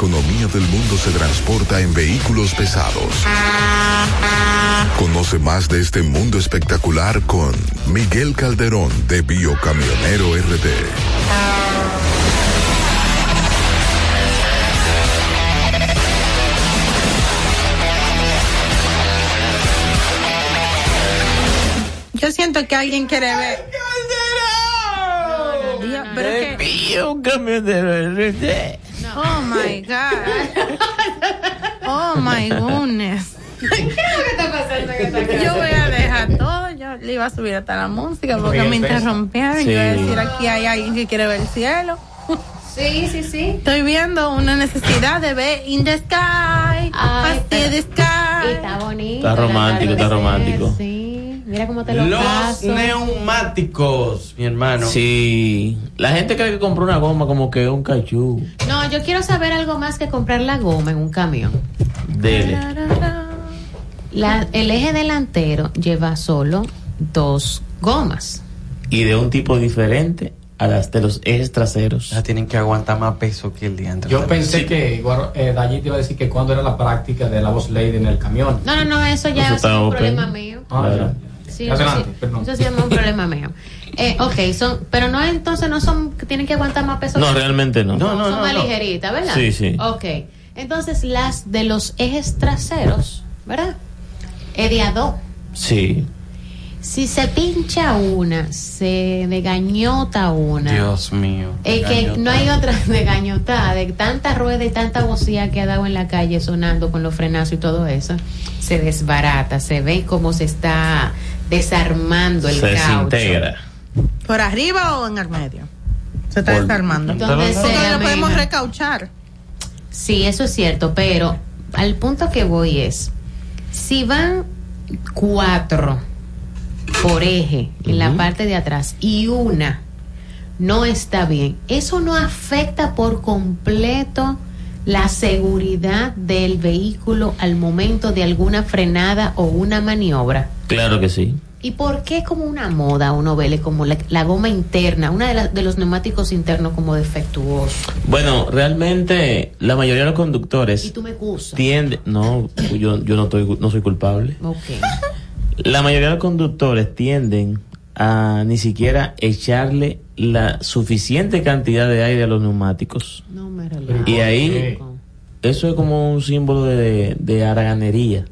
economía del mundo se transporta en vehículos pesados. Conoce más de este mundo espectacular con Miguel Calderón de Biocamionero RD. Yo siento que alguien quiere ver. Dios, pero que- Oh my God. Oh my goodness. Yo voy a dejar todo. Yo le iba a subir hasta la música porque me interrumpieron. Yo iba a Sí. decir aquí hay alguien que quiere ver el cielo. Sí, sí, sí. Estoy viendo una necesidad de ver in the sky. Hacia the sky. Está bonito. Está romántico, está romántico. Sí, mira cómo te lo Los paso. neumáticos, mi hermano. Sí. La gente cree que compró una goma como que es un cachú. No, yo quiero saber algo más que comprar la goma en un camión. Dele. La- el eje delantero lleva solo dos gomas. Y de un tipo diferente a las de los ejes traseros. Ya tienen que aguantar más peso que el día antes. Yo pensé que eh, Dallí te iba a decir que cuando era la práctica de la voz lady en el camión. No, no, no, eso ya Eso es un open. problema mío. Ah, Claro. Sí, eso Adelante, sí, perdón. eso sí es un problema mío. Eh, ok, son, pero no entonces no son que tienen que aguantar más peso. No, que- realmente no. son más ligeritas, ¿verdad? Sí, sí. Ok, entonces las de los ejes traseros, ¿verdad? Dos. Sí. Si se pincha una, se degañota una. Dios mío. Es que no hay otra de gañotada, de tanta rueda y tanta bocía que ha dado en la calle sonando con los frenazos y todo eso, se desbarata, se ve cómo se está desarmando el Se caucho. desintegra. ¿Por arriba o en el medio? Se está Por- desarmando. Sea, lo podemos recauchar. Sí, eso es cierto, pero al punto que voy es, si van cuatro por eje en la parte de atrás y una no está bien, eso no afecta por completo la seguridad del vehículo al momento de alguna frenada o una maniobra. Claro que sí. ¿Y por qué como una moda uno vele como la, la goma interna, una de, las- de los neumáticos internos como defectuoso? Bueno, realmente la mayoría de los conductores Y tú me tienden, no, yo, yo no, estoy, no soy culpable. Ok. La mayoría de los conductores tienden a ni siquiera echarle la suficiente cantidad de aire a los neumáticos. No me relajo. Y ahí, eso es como un símbolo de, de haraganería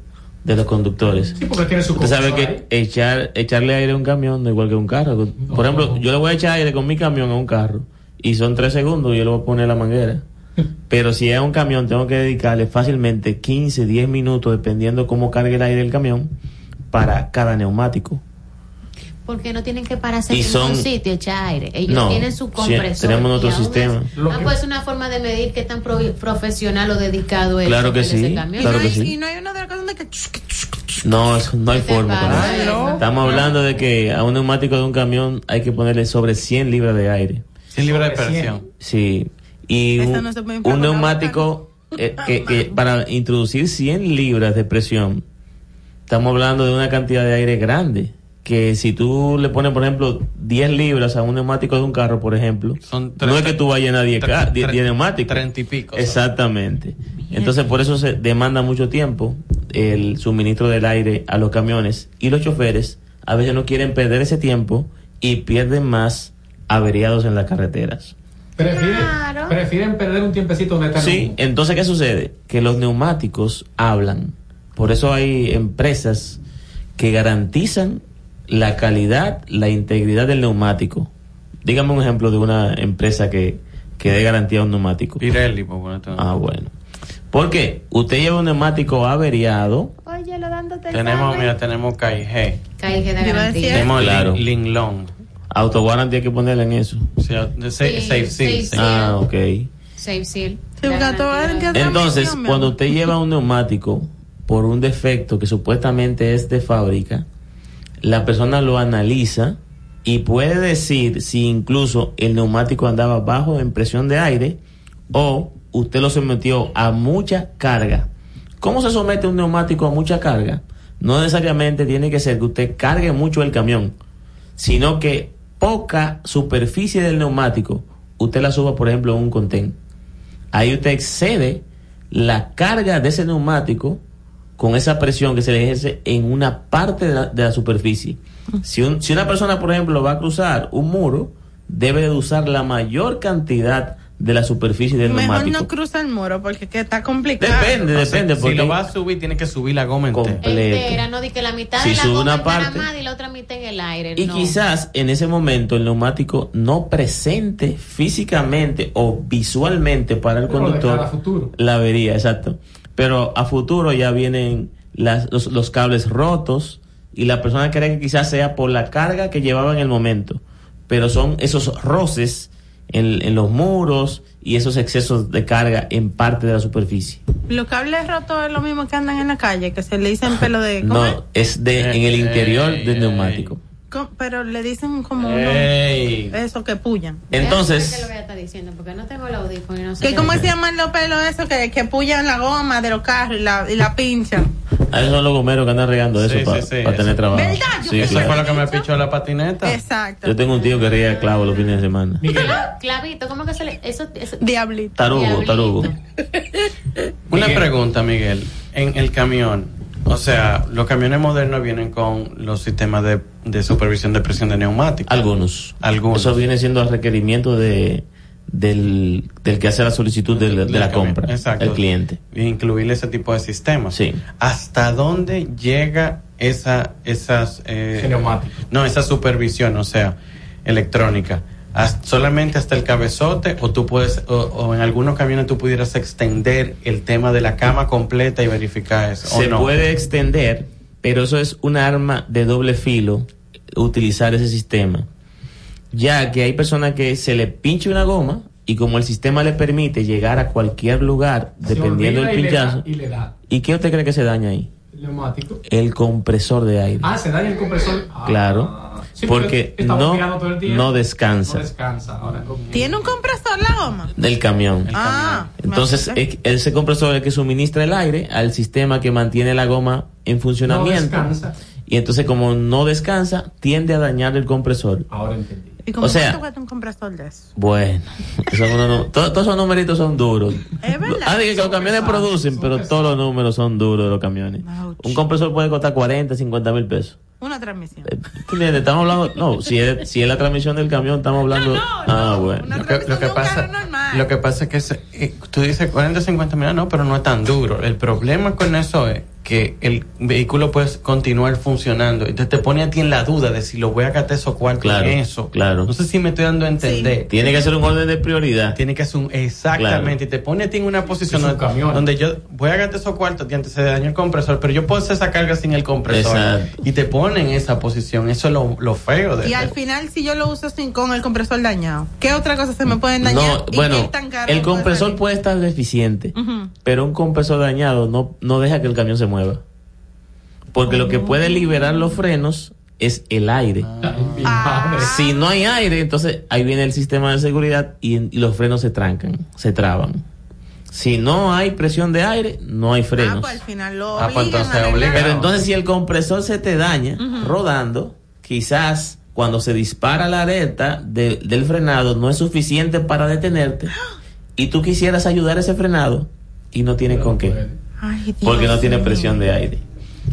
de los conductores. Sí, porque tiene su Usted sabe que echar, echarle aire a un camión no es igual que a un carro. Por ejemplo, yo le voy a echar aire con mi camión a un carro y son tres segundos y yo le voy a poner la manguera. Pero si es un camión, tengo que dedicarle fácilmente 15, 10 minutos, dependiendo cómo cargue el aire del camión, para cada neumático. Porque no tienen que pararse Y en son- un sitio, echar aire. Ellos No, tienen su sí, compresor. tenemos nuestro sistema. es- ah, pues es una forma de medir qué tan pro- profesional o dedicado es. Claro que sí, claro y, no que hay, sí. y no hay una de las cosas de que. No, eso no hay forma. para Ay, eso. no. Estamos hablando de que a un neumático de un camión hay que ponerle sobre 100 libras de aire. 100 libras de presión. Sí. Y un, no con neumático eh, que, que para introducir 100 libras de presión, estamos hablando de una cantidad de aire grande. Que si tú le pones, por ejemplo, 10 libras a un neumático de un carro, por ejemplo, no es que tú vayas a llenar 10, ca- 10 10 neumáticos. 30 y pico. Exactamente. Entonces, por eso se demanda mucho tiempo el suministro del aire a los camiones y los choferes a veces no quieren perder ese tiempo y pierden más averiados en las carreteras. Prefieren, prefieren perder un tiempecito donde están. Sí, entonces, ¿qué sucede? Que los neumáticos hablan. Por eso hay empresas que garantizan la calidad, la integridad del neumático Dígame un ejemplo de una empresa que, que dé garantía a un neumático. Pirelli, por ponerte un- Ah, bueno. Porque usted lleva un neumático averiado, Oye, lo dándote Tenemos, mira, tenemos KIG. Caige de garantía. Tenemos Claro. Lin, Lin Long. autoguarantía hay que ponerle en eso. Safe, Sí, safe. Seal. Ah, ok. Safe Seal. Entonces, cuando usted lleva un neumático por un defecto que supuestamente es de fábrica, la persona lo analiza y puede decir si incluso el neumático andaba bajo en presión de aire o usted lo sometió a mucha carga. ¿Cómo se somete un neumático a mucha carga? No necesariamente tiene que ser que usted cargue mucho el camión, sino que poca superficie del neumático usted la suba, por ejemplo, en un contén. Ahí usted excede la carga de ese neumático con esa presión que se le ejerce en una parte de la, de la superficie. Si, un- si una persona, por ejemplo, va a cruzar un muro, debe de usar la mayor cantidad de la superficie del Mejor neumático. no cruza el muro porque que está complicado. Depende, O sea, depende. Si porque lo va a subir, tiene que subir la goma entera. Entera, no di que la mitad Si de la sube goma una en parte- Panamá y la otra mitad en el aire. Y no. quizás en ese momento el neumático no presente físicamente o visualmente para el conductor la avería, exacto. Pero a futuro ya vienen las- los, los cables rotos y la persona cree que quizás sea por la carga que llevaba en el momento. Pero son esos roces en, en los muros y esos excesos de carga en parte de la superficie. Los cables rotos es lo mismo que andan en la calle, que se le dicen pelo de... ¿cómo es? No, es de en el interior del neumático. Pero le dicen como Ey. uno... Eso que pullan. Entonces- ¿Qué lo voy a estar diciendo? Porque no tengo el audífono y no sé. ¿Qué, qué ¿Cómo se llaman los pelos esos que, que pullan la goma de los carros y la, y la pinchan? A esos son los gomeros que andan regando eso Sí, para sí, sí, tener eso. trabajo. ¿Verdad? Yo Sí, Eso claro. fue lo que me pichó la patineta. Exacto. Yo tengo un tío que ría clavo los fines de semana. Cla- Clavito, ¿cómo que se le.? Eso, eso- Diablito. Tarugo, Diablito. tarugo. Una pregunta, Miguel. En el camión, o sea, los camiones modernos vienen con los sistemas de, de supervisión de presión de neumáticos. Algunos. Algunos. Eso viene siendo el requerimiento de, del, del que hace la solicitud de, la- de la Del camión. compra, Exacto. el cliente. Incluirle ese tipo de sistemas. Sí. ¿Hasta dónde llega esa, esas, eh, no, esa supervisión, o sea, electrónica? ¿Hasta- ¿Solamente hasta el cabezote o tú puedes, o, o en algunos camiones tú pudieras extender el tema de la cama completa y verificar eso? ¿o Se no? puede extender, pero eso es un arma de doble filo, utilizar ese sistema. Ya que hay personas que se le pincha una goma y como el sistema le permite llegar a cualquier lugar, Se dependiendo del y le da- pinchazo. Y le da ¿Y qué usted cree que se daña ahí? el neumático. El compresor de aire. Ah, se daña el compresor. Ah, Claro. Sí, porque está no, todo el no descansa No descansa. Ahora, ¿Tiene un compresor la goma? del camión. Ah, Entonces, es- ese compresor es el que suministra el aire al sistema que mantiene la goma en funcionamiento. No descansa. Y entonces, como no descansa, tiende a dañar el compresor. Ahora entendí. ¿Y cómo o sea- un compresor de eso? Bueno, esos son unos- todos, todos esos numeritos son duros. Es verdad. Ah, dije que los camiones producen, pero todos los números son duros de los camiones. Un compresor puede costar 40, 50 mil pesos. Una transmisión. ¿Tú entiendes? Estamos hablando, no, si es, si es la transmisión del camión, estamos hablando. ah, bueno. Lo que, lo que pasa, lo que pasa es que se- eh, tú dices 40, 50 mil, no, pero no es tan duro. El problema con eso es que el vehículo puede continuar funcionando. Entonces te pone a ti en la duda de si lo voy a gastar esos cuartos Claro, en eso. claro. No sé si me estoy dando a entender. Tiene que ser un orden de prioridad. Tiene que ser un, exactamente. Y te pone a ti en una posición donde, camión. donde yo voy a gastar esos cuartos y antes se dañó el compresor, pero yo puedo hacer esa carga sin el compresor. Exacto. Y te pone en esa posición. Eso es lo, lo feo de Y al final, si yo lo uso sin con el compresor dañado, ¿qué otra cosa se me pueden dañar? No, ¿Y bueno, qué tan caro el compresor puede estar deficiente, pero un compresor dañado no, no deja que el camión se mueva. Porque lo que puede liberar los frenos es el aire. Ah. Si no hay aire, entonces ahí viene el sistema de seguridad y, y los frenos se trancan, se traban. Si no hay presión de aire, no hay Ah, frenos. pues al final lo Ah, pues entonces obliga. Pero entonces si el compresor se te daña rodando, quizás cuando se dispara la alerta de- del frenado no es suficiente para detenerte y tú quisieras ayudar a ese frenado y no tienes con qué, Ay, porque no tiene presión de aire.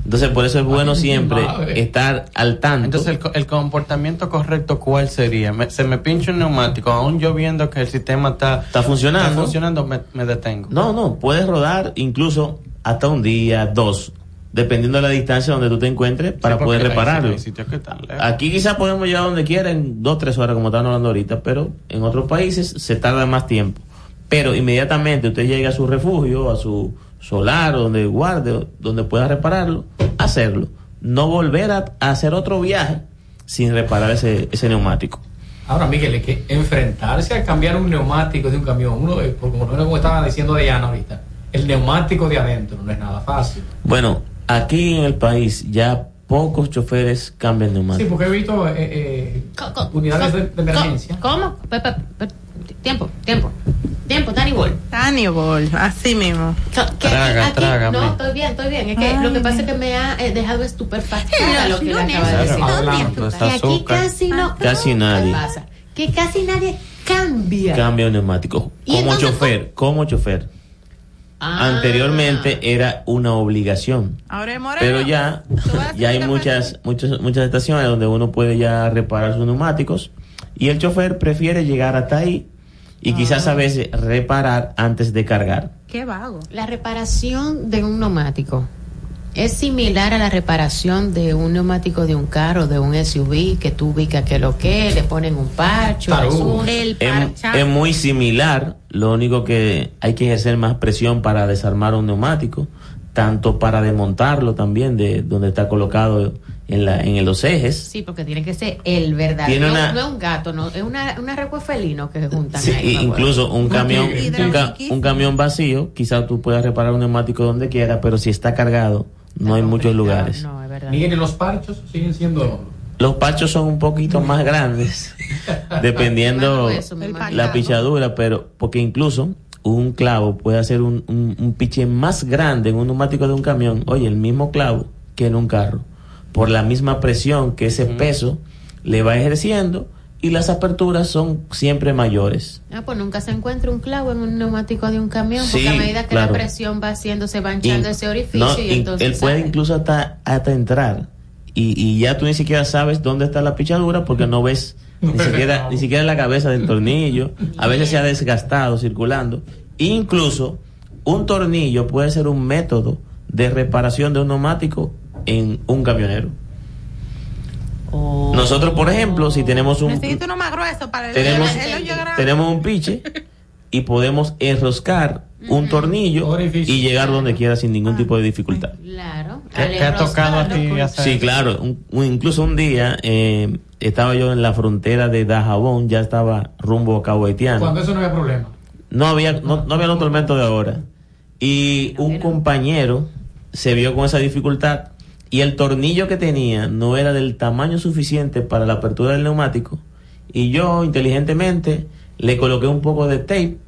Entonces por eso es bueno siempre estar al tanto. Entonces, el, co- el comportamiento correcto, ¿cuál sería? Me- se me pincha un neumático, aún yo viendo que el sistema está, Está funcionando. está funcionando, me, me detengo. No, no, puedes rodar incluso hasta un día, dos. dependiendo de la distancia donde tú te encuentres para Sí, poder repararlo. sitios- hay sitios que están lejos. Aquí quizás podemos llegar donde quiera en dos, tres horas, como estaban hablando ahorita, pero en otros países se tarda más tiempo. Pero inmediatamente usted llega a su refugio, a su solar, donde guarde, donde pueda repararlo, hacerlo. No volver a, a hacer otro viaje sin reparar ese, ese neumático. Ahora, Miguel, es que enfrentarse a cambiar un neumático de un camión, uno, por- como, como estaba diciendo Diana ahorita, el neumático de adentro no es nada fácil. Bueno, aquí en el país ya pocos choferes cambian Sí, neumáticos. porque he visto eh, eh, unidades de, de emergencia. ¿Cómo? Pe- pe- pe- tiempo, tiempo. Tiempo, Danny Ball. Así mismo. Aquí- aquí- No, estoy bien, estoy bien. Es que Ay, lo que pasa es que me ha eh, dejado estupefactada En lo que los le acaba de lunes, decir. hablando, está Que aquí casi no. Casi ¿Qué nadie. pasa? Que casi nadie cambia. Cambia un neumático. ¿Y Como entonces chofer, como chofer. Ah. Anteriormente era una obligación. Ahora es moreno. Pero ya, ya hay muchas, muchas, muchas estaciones donde uno puede ya reparar sus neumáticos y el chofer prefiere llegar hasta ahí y quizás a veces reparar antes de cargar. Qué vago. La reparación de un neumático es similar a la reparación de un neumático de un carro, de un SUV, que tú ubicas que lo que, le ponen un parcho, el Es, es muy similar, lo único que hay que ejercer más presión para desarmar un neumático, tanto para desmontarlo también de donde está colocado en, la, en los ejes. Sí, porque tiene que ser el verdadero. Tiene No, una- no es un gato, no, es una, una recua felino que se juntan Sí, ahí. incluso un camión, un, ca- un camión vacío, quizás tú puedas reparar un neumático donde quiera, pero si está cargado, no hay muchos lugares. Miguel, ¿y los parchos siguen siendo Los pachos son un poquito más grandes, dependiendo imagino. la pichadura, pero porque incluso un clavo puede hacer un, un, un piche más grande en un neumático de un camión, oye, el mismo clavo que en un carro, por la misma presión que ese peso le va ejerciendo y las aperturas son siempre mayores. Ah, pues nunca se encuentra un clavo en un neumático de un camión, porque a medida que claro. la presión va haciendo, se va hinchando In- ese orificio no, y entonces. él puede sale. incluso hasta, hasta entrar y, y ya tú ni siquiera sabes dónde está la pichadura porque no ves ni siquiera, ni siquiera la cabeza del tornillo. A veces se ha desgastado circulando. Incluso un tornillo puede ser un método de reparación de un neumático en un camionero. Nosotros, por ejemplo, si tenemos un, Necesito uno más grueso para el tenemos, el grande. tenemos un piche y podemos enroscar un tornillo y llegar donde quiera sin ningún tipo de dificultad. Claro. ¿Qué, qué ha tocado a ti hacer? Sí, claro. Un- un- incluso un día eh, estaba yo en la frontera de Dajabón, ya estaba rumbo a Cabo Haitiano. Cuando eso no había problema. No había, no, no había los tormentos de ahora. Y un compañero se vio con esa dificultad y el tornillo que tenía no era del tamaño suficiente para la apertura del neumático. Y yo inteligentemente le coloqué un poco de tape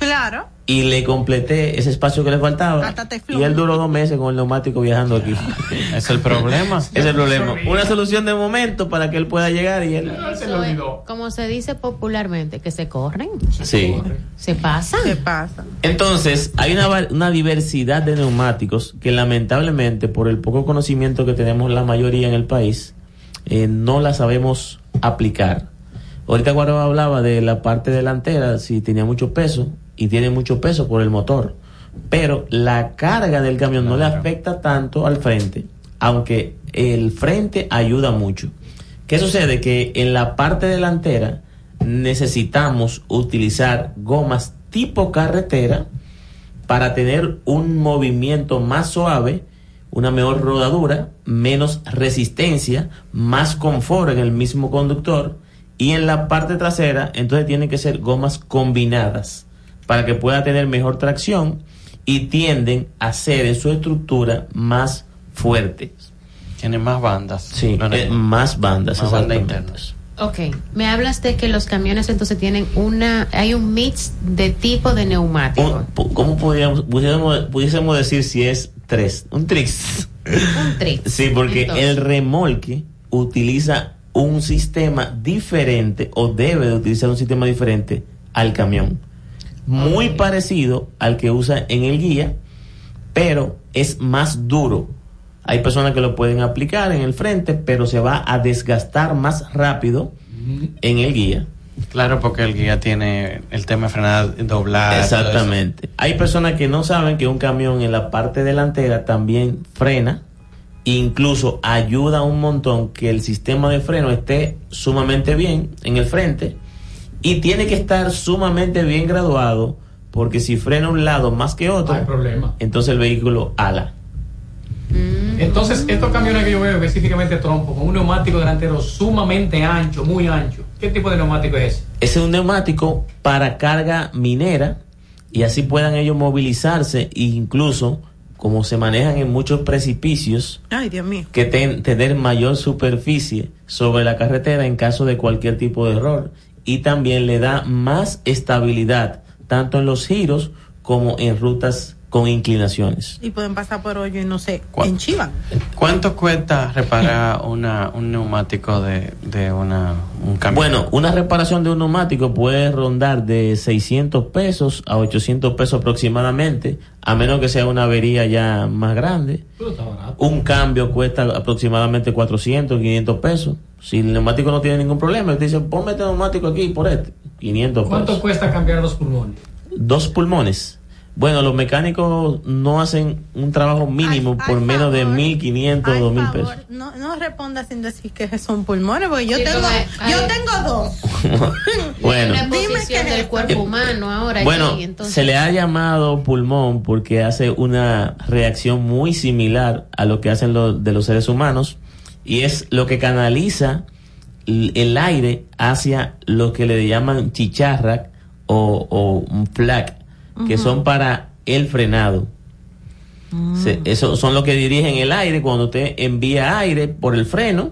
Claro. Y le completé ese espacio que le faltaba. Y él duró dos meses con el neumático viajando aquí. Es el problema. es el problema. Una solución de momento para que él pueda llegar y él. Eso es, como se dice popularmente, que se corren, Sí. se pasan. Se pasa. Entonces, hay una, una diversidad de neumáticos que lamentablemente, por el poco conocimiento que tenemos la mayoría en el país, eh, no la sabemos aplicar. Ahorita Guaro hablaba de la parte delantera, si tenía mucho peso, y tiene mucho peso por el motor. Pero la carga del camión no le afecta tanto al frente, aunque el frente ayuda mucho. ¿Qué sucede? Que en la parte delantera necesitamos utilizar gomas tipo carretera para tener un movimiento más suave, una mejor rodadura, menos resistencia, más confort en el mismo conductor y en la parte trasera entonces tienen que ser gomas combinadas para que pueda tener mejor tracción y tienden a ser en su estructura más fuertes. Tiene más bandas. Sí, No, no, eh, más bandas. Más bandas internas. Ok, me hablas de que los camiones entonces tienen una, hay un mix de tipo de neumático. ¿Cómo podríamos, pudiésemos, pudiésemos decir si es tres? Un trix. Un trick. Sí, porque Entonces. el remolque utiliza un sistema diferente o debe de utilizar un sistema diferente al camión. Muy parecido al que usa en el guía, pero es más duro. Hay personas que lo pueden aplicar en el frente, pero se va a desgastar más rápido en el guía. Claro, porque el guía tiene el tema de frenada doblada. Exactamente. Hay personas que no saben que un camión en la parte delantera también frena incluso ayuda un montón que el sistema de freno esté sumamente bien en el frente y tiene que estar sumamente bien graduado porque si frena un lado más que otro, Hay problema. entonces el vehículo ala. Entonces, estos camiones que yo veo específicamente trompo, con un neumático delantero sumamente ancho, muy ancho. ¿Qué tipo de neumático es ese? Ese es un neumático para carga minera y así puedan ellos movilizarse e incluso como se manejan en muchos precipicios Ay, Dios mío. que ten- tener mayor superficie sobre la carretera en caso de cualquier tipo de error y también le da más estabilidad tanto en los giros como en rutas con inclinaciones. Y pueden pasar por hoyo y no sé, en Chiva. ¿Cuánto cuesta reparar una, un neumático de, de una, un camión? Bueno, una reparación de un neumático puede rondar de 600 pesos a 800 pesos aproximadamente, a menos que sea una avería ya más grande. Un cambio cuesta aproximadamente 400, 500 pesos. Si el neumático no tiene ningún problema, te dice, ponme este neumático aquí por este, 500 ¿Cuánto pesos. cuesta cambiar los pulmones? Dos pulmones. Bueno, los mecánicos no hacen un trabajo mínimo por menos de 1.500, 2.000 pesos. No, no responda sin decir que son pulmones, porque yo Sí, tengo, yo tengo dos. Bueno. Una posición del cuerpo humano ahora Bueno, allí, entonces. se le ha llamado pulmón porque hace una reacción muy similar a lo que hacen los de los seres humanos y es lo que canaliza el aire hacia lo que le llaman chicharra o, o un flag, que son para el frenado. Se- eso son los que dirigen el aire cuando usted envía aire por el freno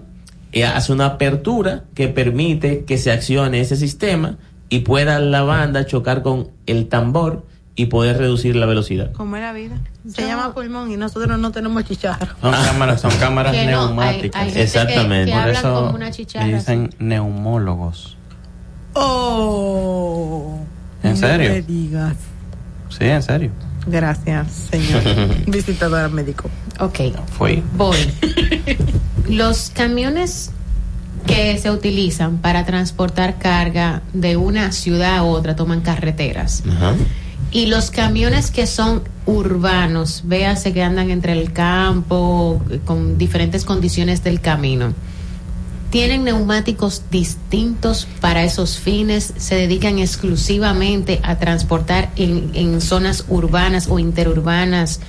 eh, hace una apertura que permite que se accione ese sistema y pueda la banda chocar con el tambor y poder reducir la velocidad. ¿Cómo es la vida? Se llama pulmón y nosotros no tenemos chicharro. Son cámaras, son cámaras Que no, hay- neumáticas. hay gente que- Exactamente. que Por eso como una chicharra, le dicen neumólogos. Oh. ¿En no serio? me digas. Sí, en serio. Gracias, señor visitador médico. Ok. Fui. Voy. Los camiones que se utilizan para transportar carga de una ciudad a otra toman carreteras. Y los camiones que son urbanos, véase que andan entre el campo, con diferentes condiciones del camino, tienen neumáticos distintos para esos fines, se dedican exclusivamente a transportar en, en zonas urbanas o interurbanas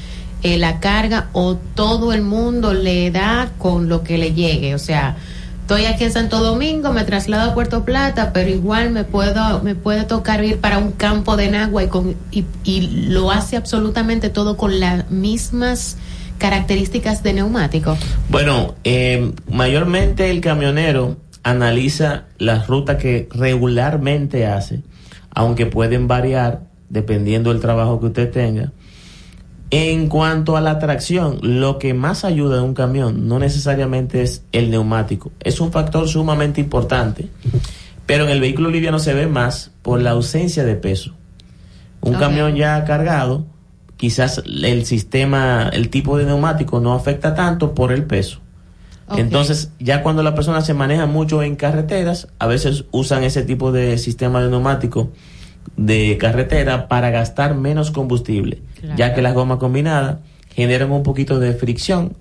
eh, la carga o todo el mundo le da con lo que le llegue. O sea, estoy aquí en Santo Domingo, me traslado a Puerto Plata, pero igual me puedo me puede tocar ir para un campo de Nagua y, con, y, y lo hace absolutamente todo con las mismas características de neumático. Bueno, eh, mayormente el camionero analiza las rutas que regularmente hace, aunque pueden variar dependiendo del trabajo que usted tenga. En cuanto a la tracción, lo que más ayuda en un camión no necesariamente es el neumático, es un factor sumamente importante, pero en el vehículo liviano se ve más por la ausencia de peso. Un camión ya cargado, quizás el sistema, el tipo de neumático no afecta tanto por el peso. Entonces, ya cuando la persona se maneja mucho en carreteras, a veces usan ese tipo de sistema de neumático de carretera para gastar menos combustible, Claro. ya que las gomas combinadas generan un poquito de fricción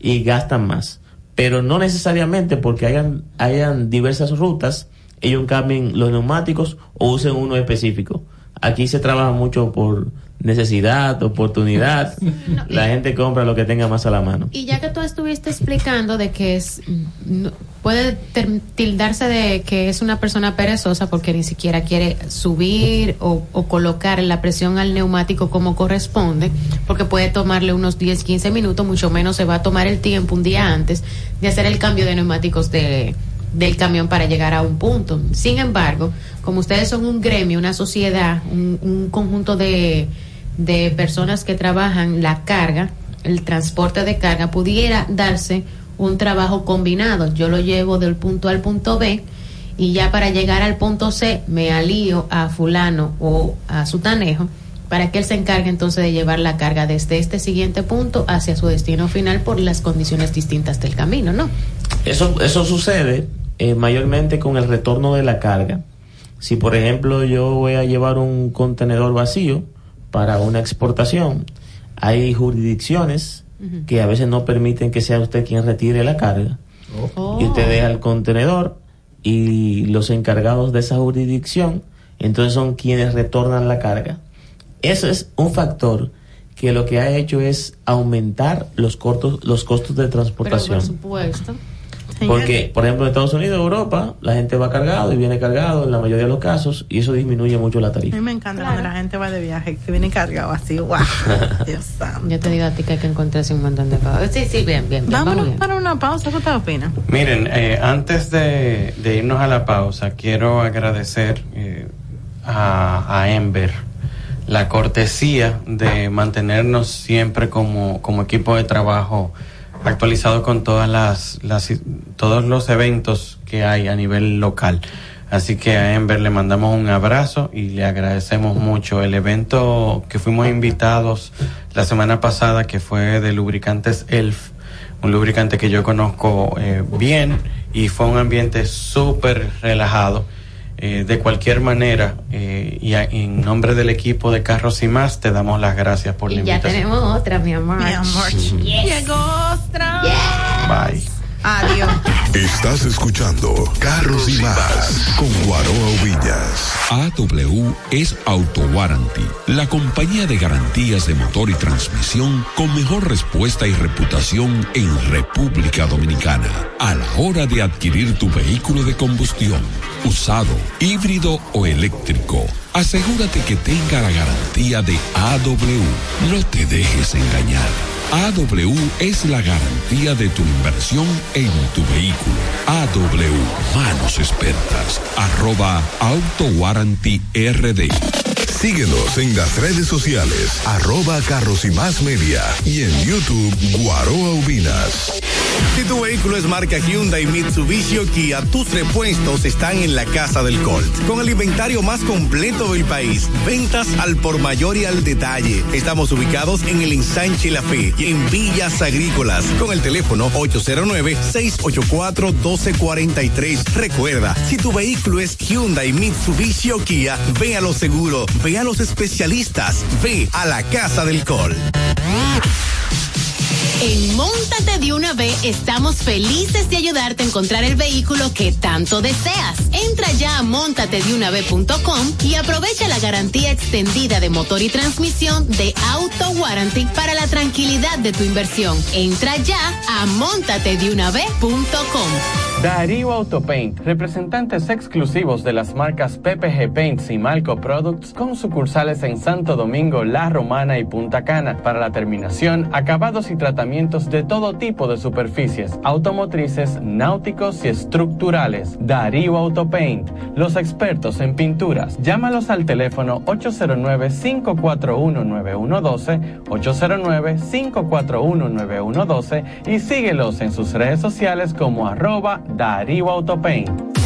y gastan más. Pero no necesariamente porque hayan, hayan diversas rutas, ellos cambien los neumáticos o usen uno específico. Aquí se trabaja mucho por necesidad, oportunidad. La gente compra lo que tenga más a la mano. Y ya que tú estuviste explicando de que es puede tildarse de que es una persona perezosa porque ni siquiera quiere subir o, o colocar la presión al neumático como corresponde, porque puede tomarle unos 10, 15 minutos, mucho menos se va a tomar el tiempo un día antes de hacer el cambio de neumáticos de, del camión para llegar a un punto. Sin embargo, como ustedes son un gremio, una sociedad, un, un conjunto de, de personas que trabajan la carga, el transporte de carga, pudiera darse un trabajo combinado. Yo lo llevo del punto A al punto B y ya para llegar al punto C me alío a fulano o a sutanejo para que él se encargue entonces de llevar la carga desde este siguiente punto hacia su destino final por las condiciones distintas del camino, ¿no? Eso, eso sucede eh, mayormente con el retorno de la carga. Si, por ejemplo, yo voy a llevar un contenedor vacío para una exportación, hay jurisdicciones que a veces no permiten que sea usted quien retire la carga. Oh. Y usted deja el contenedor y los encargados de esa jurisdicción, entonces son quienes retornan la carga. Eso es un factor que lo que ha hecho es aumentar los, cortos, los costos de Pero transportación. por supuesto. Porque, por ejemplo, en Estados Unidos, Europa, la gente va cargado y viene cargado en la mayoría de los casos y eso disminuye mucho la A tarifa. mí me encanta cuando la gente va de viaje, que viene cargado así, wow. Dios santo. Yo te digo a ti que hay que encontrarse un montón de cosas. Sí, sí, bien, bien. bien, Vámonos bien. para una pausa, ¿qué usted opina? Miren, eh, antes de, de irnos a la pausa, quiero agradecer eh, a, a Ember la cortesía de mantenernos siempre como, como equipo de trabajo actualizado con todas las, las todos los eventos que hay a nivel local. Así que a Ember le mandamos un abrazo y le agradecemos mucho el evento que fuimos invitados la semana pasada que fue de lubricantes Elf un lubricante que yo conozco eh, bien y fue un ambiente súper relajado. Eh, de cualquier manera, eh, y a- en nombre del equipo de Carros y más, te damos las gracias por la Y ya invitación. tenemos otra, mi amor. Mi amor. Llegó Ostra. Bye. Adiós. Estás escuchando Carros y Más con Guaroa Villas. AW es Auto Warranty, la compañía de garantías de motor y transmisión con mejor respuesta y reputación en República Dominicana. A la hora de adquirir tu vehículo de combustión, usado, híbrido o eléctrico, asegúrate que tenga la garantía de AW. No te dejes engañar. AW es la garantía de tu inversión en tu vehículo. AW, manos expertas, arroba Auto Warranty RD. Síguenos en las redes sociales, arroba Carros y Más Media y en YouTube Guaroa Ubinas. Si tu vehículo es marca Hyundai, Mitsubishi o Kia, tus repuestos están en la Casa del Colt. Con el inventario más completo del país, ventas al por mayor y al detalle. Estamos ubicados en el Ensanche La Fe y en Villas Agrícolas con el teléfono 809-684-1243. Recuerda, si tu vehículo es Hyundai, Mitsubishi o Kia, ve a lo seguro, ve a los especialistas, ve a la Casa del Colt. En Móntate de una vez estamos felices de ayudarte a encontrar el vehículo que tanto deseas. Entra ya a montatedeunav.com y aprovecha la garantía extendida de motor y transmisión de Auto Warranty para la tranquilidad de tu inversión. Entra ya a montatedeunav.com. Darío Autopaint, representantes exclusivos de las marcas PPG Paints y Malco Products con sucursales en Santo Domingo, La Romana y Punta Cana para la terminación, acabados y tratamientos de todo tipo de superficies, automotrices, náuticos y estructurales. Darío Autopaint, los expertos en pinturas. Llámalos al teléfono 809-541-9112, 809-541-9112 y síguelos en sus redes sociales como arroba Darío Autopaint.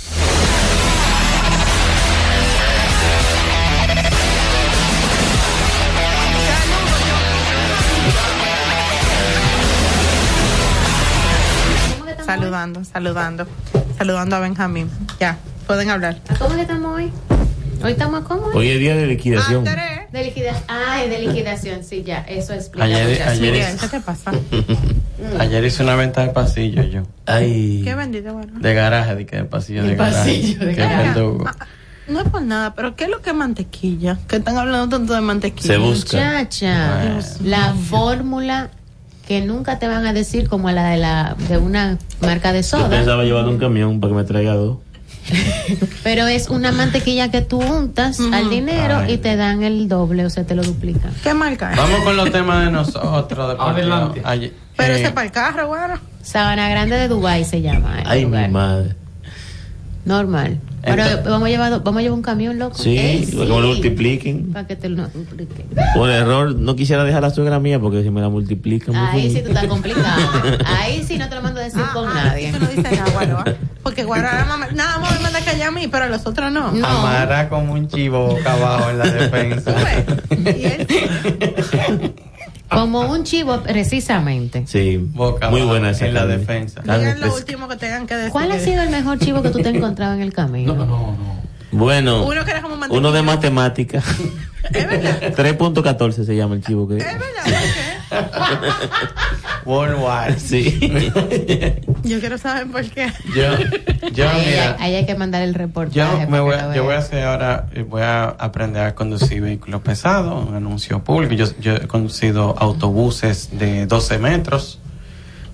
Saludando, saludando, saludando a Benjamín. Ya, pueden hablar. ¿Cómo que estamos hoy? Hoy estamos cómo? Hoy es día de liquidación. De liquidación. Ah, de liquidación, sí, ya. Eso explica Ayer- muchas ayer ¿Qué te pasa? Ayer hice una venta de pasillo yo. Ay. Qué bendito, bueno. De garaje, de que de pasillo de, De garaje. pasillo de Qué garaje. verdugo. No es por nada, pero ¿qué es lo que es mantequilla? Que están hablando tanto de mantequilla. Muchacha, la fórmula que nunca te van a decir como la de la de una marca de Yo soda, pensaba llevar un camión para que me traiga dos. pero es una mantequilla que tú untas al dinero Ay. y te dan el doble, o sea, te lo duplican. ¿Qué marca es? Vamos con los temas de nosotros. Adelante. Ayer- Pero eh, ese es para el carro, bueno. Sabana Grande de Dubai se llama. Ay, mi madre. Normal. Pero vamos a llevar, vamos a llevar un camión, loco. Sí, Ey, para que me lo multipliquen. Para que te lo multipliquen. Por error, no quisiera dejar la suegra mía porque si me la multiplican. Ahí sí tú estás complicado. Ahí sí no te lo mando a decir con nadie. Tú no dices nada, Guaro, ¿ah? Porque Guaro nada más me manda a callar a mí, pero a los otros no. Amarra como un chivo boca abajo en la defensa. Como un chivo, precisamente. Sí, muy buena esa en la defensa. Carne Digan lo fresca. último que tengan que decir. ¿Cuál ha sido el mejor chivo que tú te has encontrado en el camino? No, no, Bueno, Uno que era como mantequilla. uno de matemática. 3.14 se llama el chivo que. Worldwide. Sí. Yo quiero saber por qué. Yo, yo ahí, mira, ahí hay que mandar el reportaje. yo, me voy, yo voy a hacer ahora, eh, voy a aprender a conducir vehículos pesados, un anuncio público. Yo, yo he conducido autobuses de 12 metros,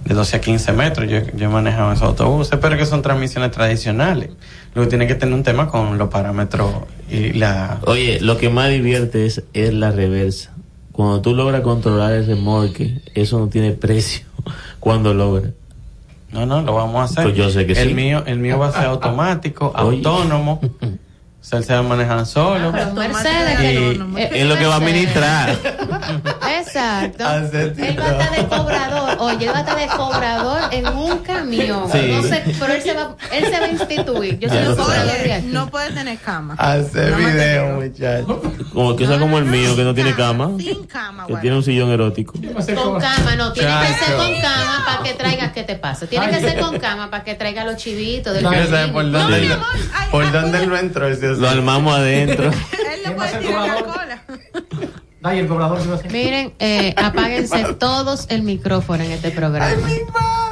de 12 a 15 metros. Yo, yo he manejado esos autobuses, pero que son transmisiones tradicionales. Luego tiene que tener un tema con los parámetros y la... Oye, lo que más divierte es, es la reversa. Cuando tú logras controlar el remolque, eso no tiene precio. Cuando logras. No, no, lo vamos a hacer. Pues yo sé que el sí. Mío, el mío va a ser automático, Oye. autónomo. O sea, él se va a manejar solo. Pero Mercedes, Y- Es lo que va a administrar. Exacto. Él va a estar de cobrador. Oye, él va a estar de cobrador en un camión. Sí. No sé, pero él se va, él se va a instituir. Yo soy lo cobrador de aquí. No puede tener cama. Hacer No video, muchachos. Como que sea como el mío, que no tiene cama. Sin cama, Que tiene un sillón erótico. Con cama, no. Tiene que ser Chacho. con cama para que traigas, ¿qué te pasa? Tiene que ser con cama para que traiga los chivitos del Yo quiero saber por dónde, él- por dónde él lo entró. Lo armamos adentro. Él le puede tirar la cola. Ay, el cobrador se va a hacer. Miren, eh, apáguense todos el micrófono en este programa.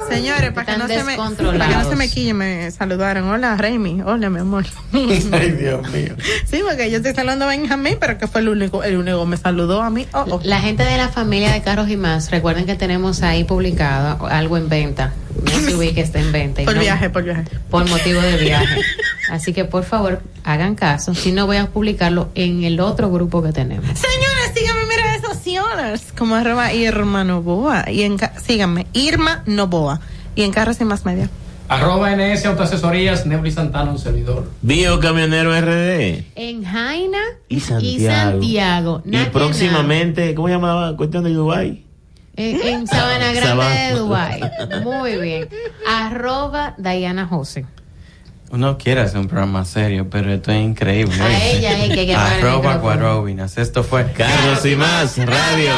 Señores, para que, no se me, para que no se me quille, me saludaron. Hola, Raimi. Hola, mi amor. Ay, Dios mío. Sí, porque yo estoy saludando a Benjamín, pero que fue el único, el único que me saludó a mí. Oh, oh. La gente de la familia de Carros y más, recuerden que tenemos ahí publicado algo en venta. Un SUV que está en venta. Por no- viaje, por viaje. Por motivo de viaje. Así que por favor, hagan caso. Si no, voy a publicarlo en el otro grupo que tenemos. Señores, síganme como arroba Irma Novoa. Y en, síganme, Irma Novoa. Y en Carros y Más Media. Arroba NS Autoasesorías, Neuri Santana, un servidor. Bio Camionero RD. En Jaina Y Santiago. y Santiago. Próximamente, ¿cómo se llamaba? Cuestión de Dubai. nada. En, en Sabana Grande Sabana. de Dubai. Muy bien. Arroba Diana Jose. Uno quiere hacer un programa serio, pero esto es increíble. A ella es que hay que apagar el Arroba. Guarobinas. Esto fue Carlos y más radio.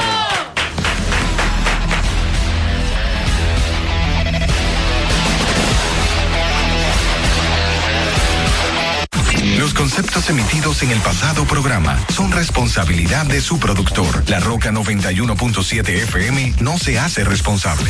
Los conceptos emitidos en el pasado programa son responsabilidad de su productor. La Roca 91.7 FM no se hace responsable.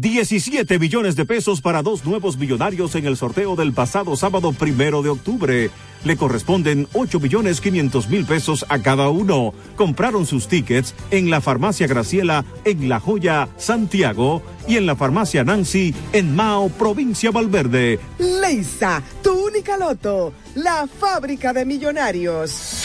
17 billones de pesos para dos nuevos millonarios en el sorteo del pasado sábado primero de octubre. Le corresponden 8 billones 500 mil pesos a cada uno. Compraron sus tickets en la farmacia Graciela en La Joya, Santiago y en la farmacia Nancy en Mao, provincia Valverde. Leisa, tu única loto. La fábrica de millonarios.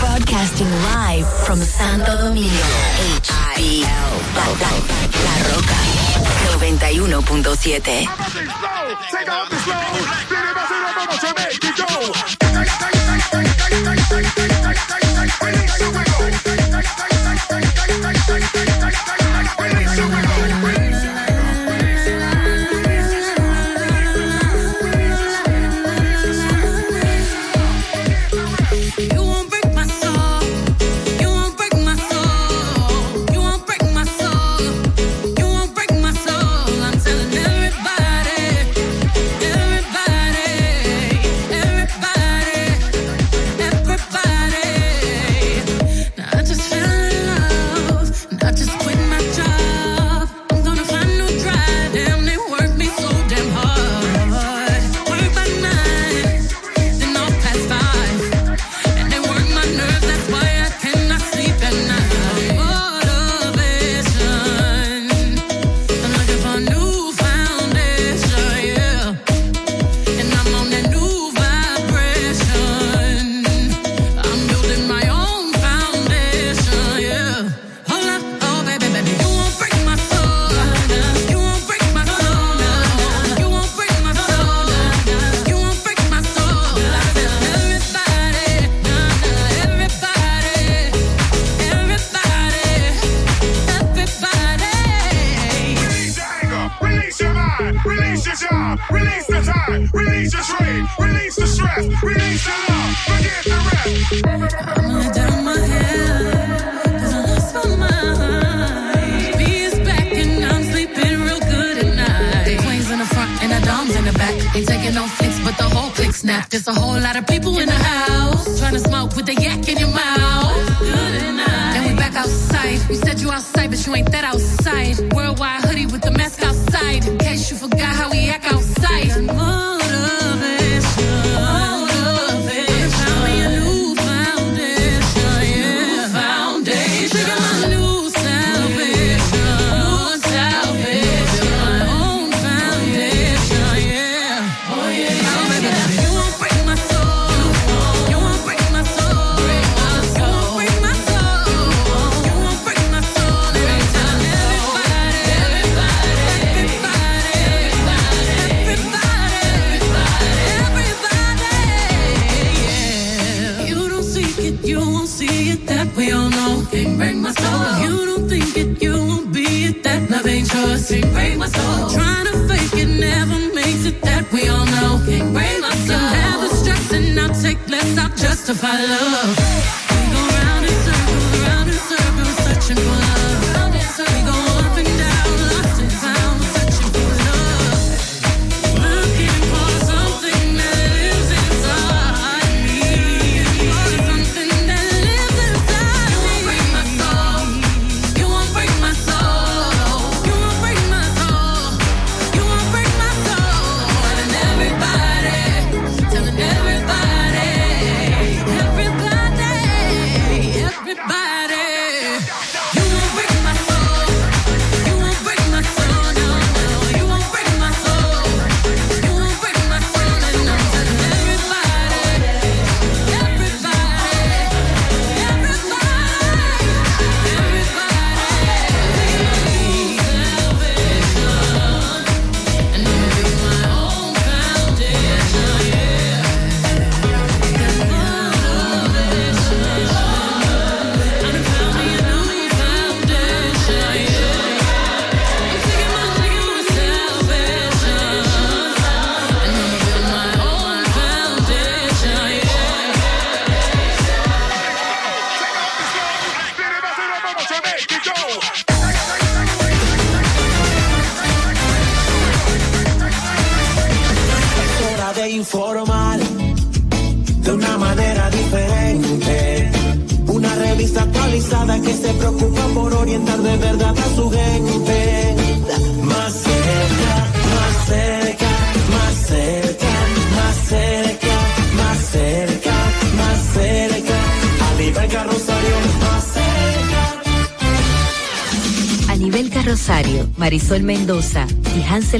Broadcasting live from Santo Domingo. HBL. La, la, la Roca 91.7.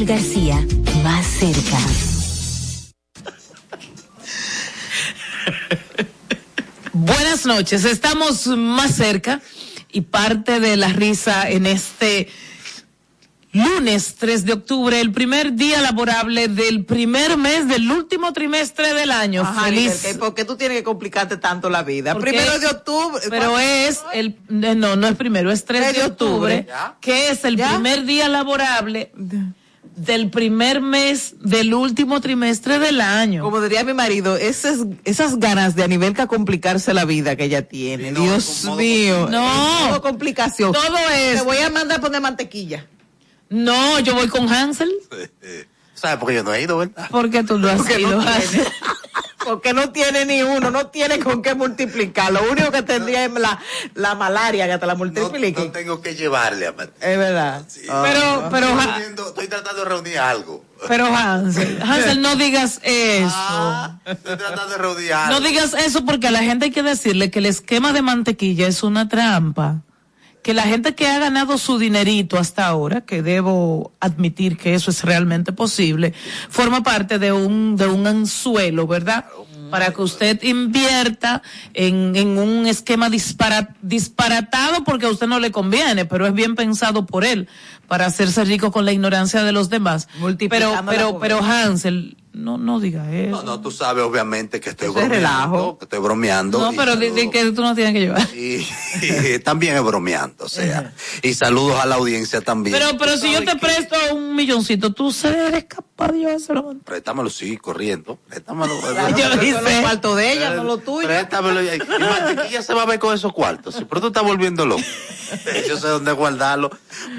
García, más cerca. Buenas noches, estamos más cerca y parte de la risa en este lunes 3 de octubre, el primer día laborable del primer mes del último trimestre del año. Ajá, Feliz. Nivel, ¿Por qué tú tienes que complicarte tanto la vida? Porque- Primero de octubre. Pero es el, eh, no, no es primero, es 3 de octubre, que es el Ya. primer día laborable del primer mes del último trimestre del año. Como diría mi marido, esas, esas ganas de Anibelca complicarse la vida que ella tiene. Dios mío. No. Todo complicación. Todo es- Te voy a mandar a poner mantequilla. No, yo voy con Hansel. ¿Sabes por qué yo no he ido, verdad? Porque tú lo has Porque ido. no tiene. Porque no tiene ni uno, no tiene con qué multiplicar. Lo único que tendría es la, la malaria que te la multiplique. No tengo que llevarle a Martín. Es verdad. Pero, pero, estoy, viendo- estoy tratando de reunir algo. pero Hansel, Hansel, no digas eso. Estoy tratando de reunir algo. No digas eso porque a la gente hay que decirle que el esquema de mantequilla es una trampa. Que la gente que ha ganado su dinerito hasta ahora, que debo admitir que eso es realmente posible, forma parte de un, de un anzuelo, ¿verdad? Para que usted invierta en, en un esquema dispara- disparatado porque a usted no le conviene, pero es bien pensado por él para hacerse rico con la ignorancia de los demás. Pero, pero, pero Hansel, No, no diga eso. No, no, tú sabes obviamente que estoy bromeando, relajo. que estoy bromeando. No, pero di, saludo- di que tú no tienes que llevar. y, y también es bromeando, o sea. Y saludos a la audiencia también. Pero, pero si yo te presto un milloncito, tú eres capaz de llevárselo. Préstamelo, sí, corriendo. Préstamelo. Yo Pero hice. son los cuartos de ella, no los tuyos. Préstamelo. Y, mantequilla se va a ver con esos cuartos. Sí, pero tú estás volviendo loco. Yo sé dónde guardarlo.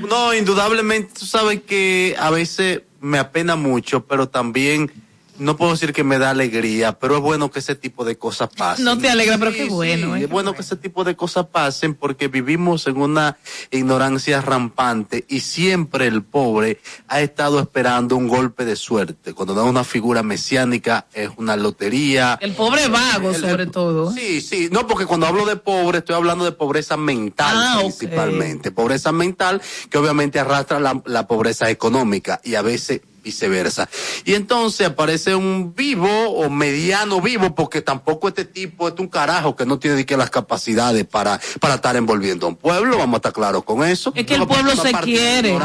No, indudablemente, tú sabes que a veces me apena mucho, pero también no puedo decir que me da alegría, pero es bueno que ese tipo de cosas pasen. No te alegra, pero qué bueno. sí, ¿eh? es bueno que ese tipo de cosas pasen porque vivimos en una ignorancia rampante y siempre el pobre ha estado esperando un golpe de suerte. Cuando da una figura mesiánica es una lotería. El pobre vago, El- el- sobre todo. Sí, sí, no, porque cuando hablo de pobre estoy hablando de pobreza mental Ah, principalmente. Pobreza mental que obviamente arrastra la, la pobreza económica y a veces viceversa. Y entonces aparece un vivo o mediano vivo, porque tampoco este tipo es un carajo que no tiene ni que las capacidades para, para estar envolviendo a un pueblo, vamos a estar claros con eso. Es que el pueblo se quiere.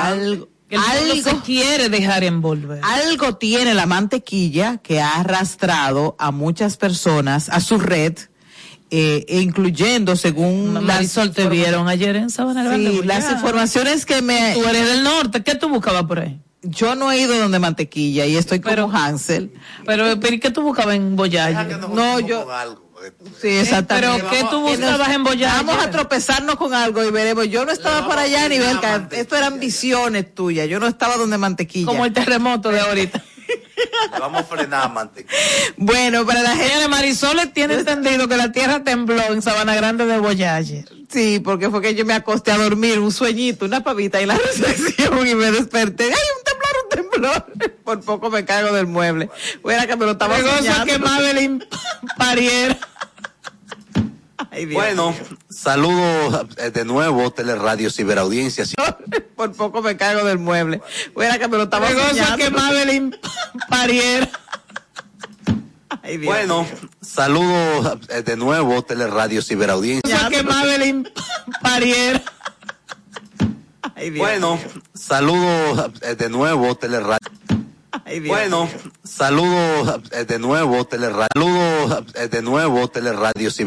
El pueblo se quiere dejar envolver. Algo tiene la mantequilla que ha arrastrado a muchas personas a su red, eh, e incluyendo según Marisol, te informa- vieron ayer en Sabana Grande. Sí, pues las ya. informaciones que me... Tú eres del norte, ¿qué tú buscabas por ahí? Yo no he ido donde mantequilla y estoy como Hansel. Pero, pero ¿y qué tú buscabas en Boyalle? No, yo... Sí, exactamente. ¿Pero qué tú buscabas en Boyalle? Vamos a tropezarnos con algo y veremos. Yo no estaba por allá ni verga. Esto eran visiones tuyas. Yo no estaba donde mantequilla. Como el terremoto de ahorita. Le Vamos a frenar, mantequilla. Bueno, para la gente. Señores, Marisol tiene entendido que la tierra tembló en Sabana Grande de Boyalle. Sí, porque fue que yo me acosté a dormir, un sueñito, una pavita en la recepción y me desperté. ¡Ay, un temblor! Por poco me caigo del mueble. Fuera que me lo estaba soñando. que Mabelín pariera. Ay, Dios Bueno, saludos eh, de nuevo, Teleradio Ciberaudiencia. Por poco me caigo del mueble. Fuera que me lo estaba soñando. que Mabelín pariera. Ay, Dios Bueno, saludos eh, de nuevo, Teleradio Ciberaudiencia. Que Mabelín pariera. Ay, Bueno, saludos eh, de nuevo, Dios Bueno, saludos eh, de nuevo, Teleradio. Saludos eh, de nuevo, Teleradio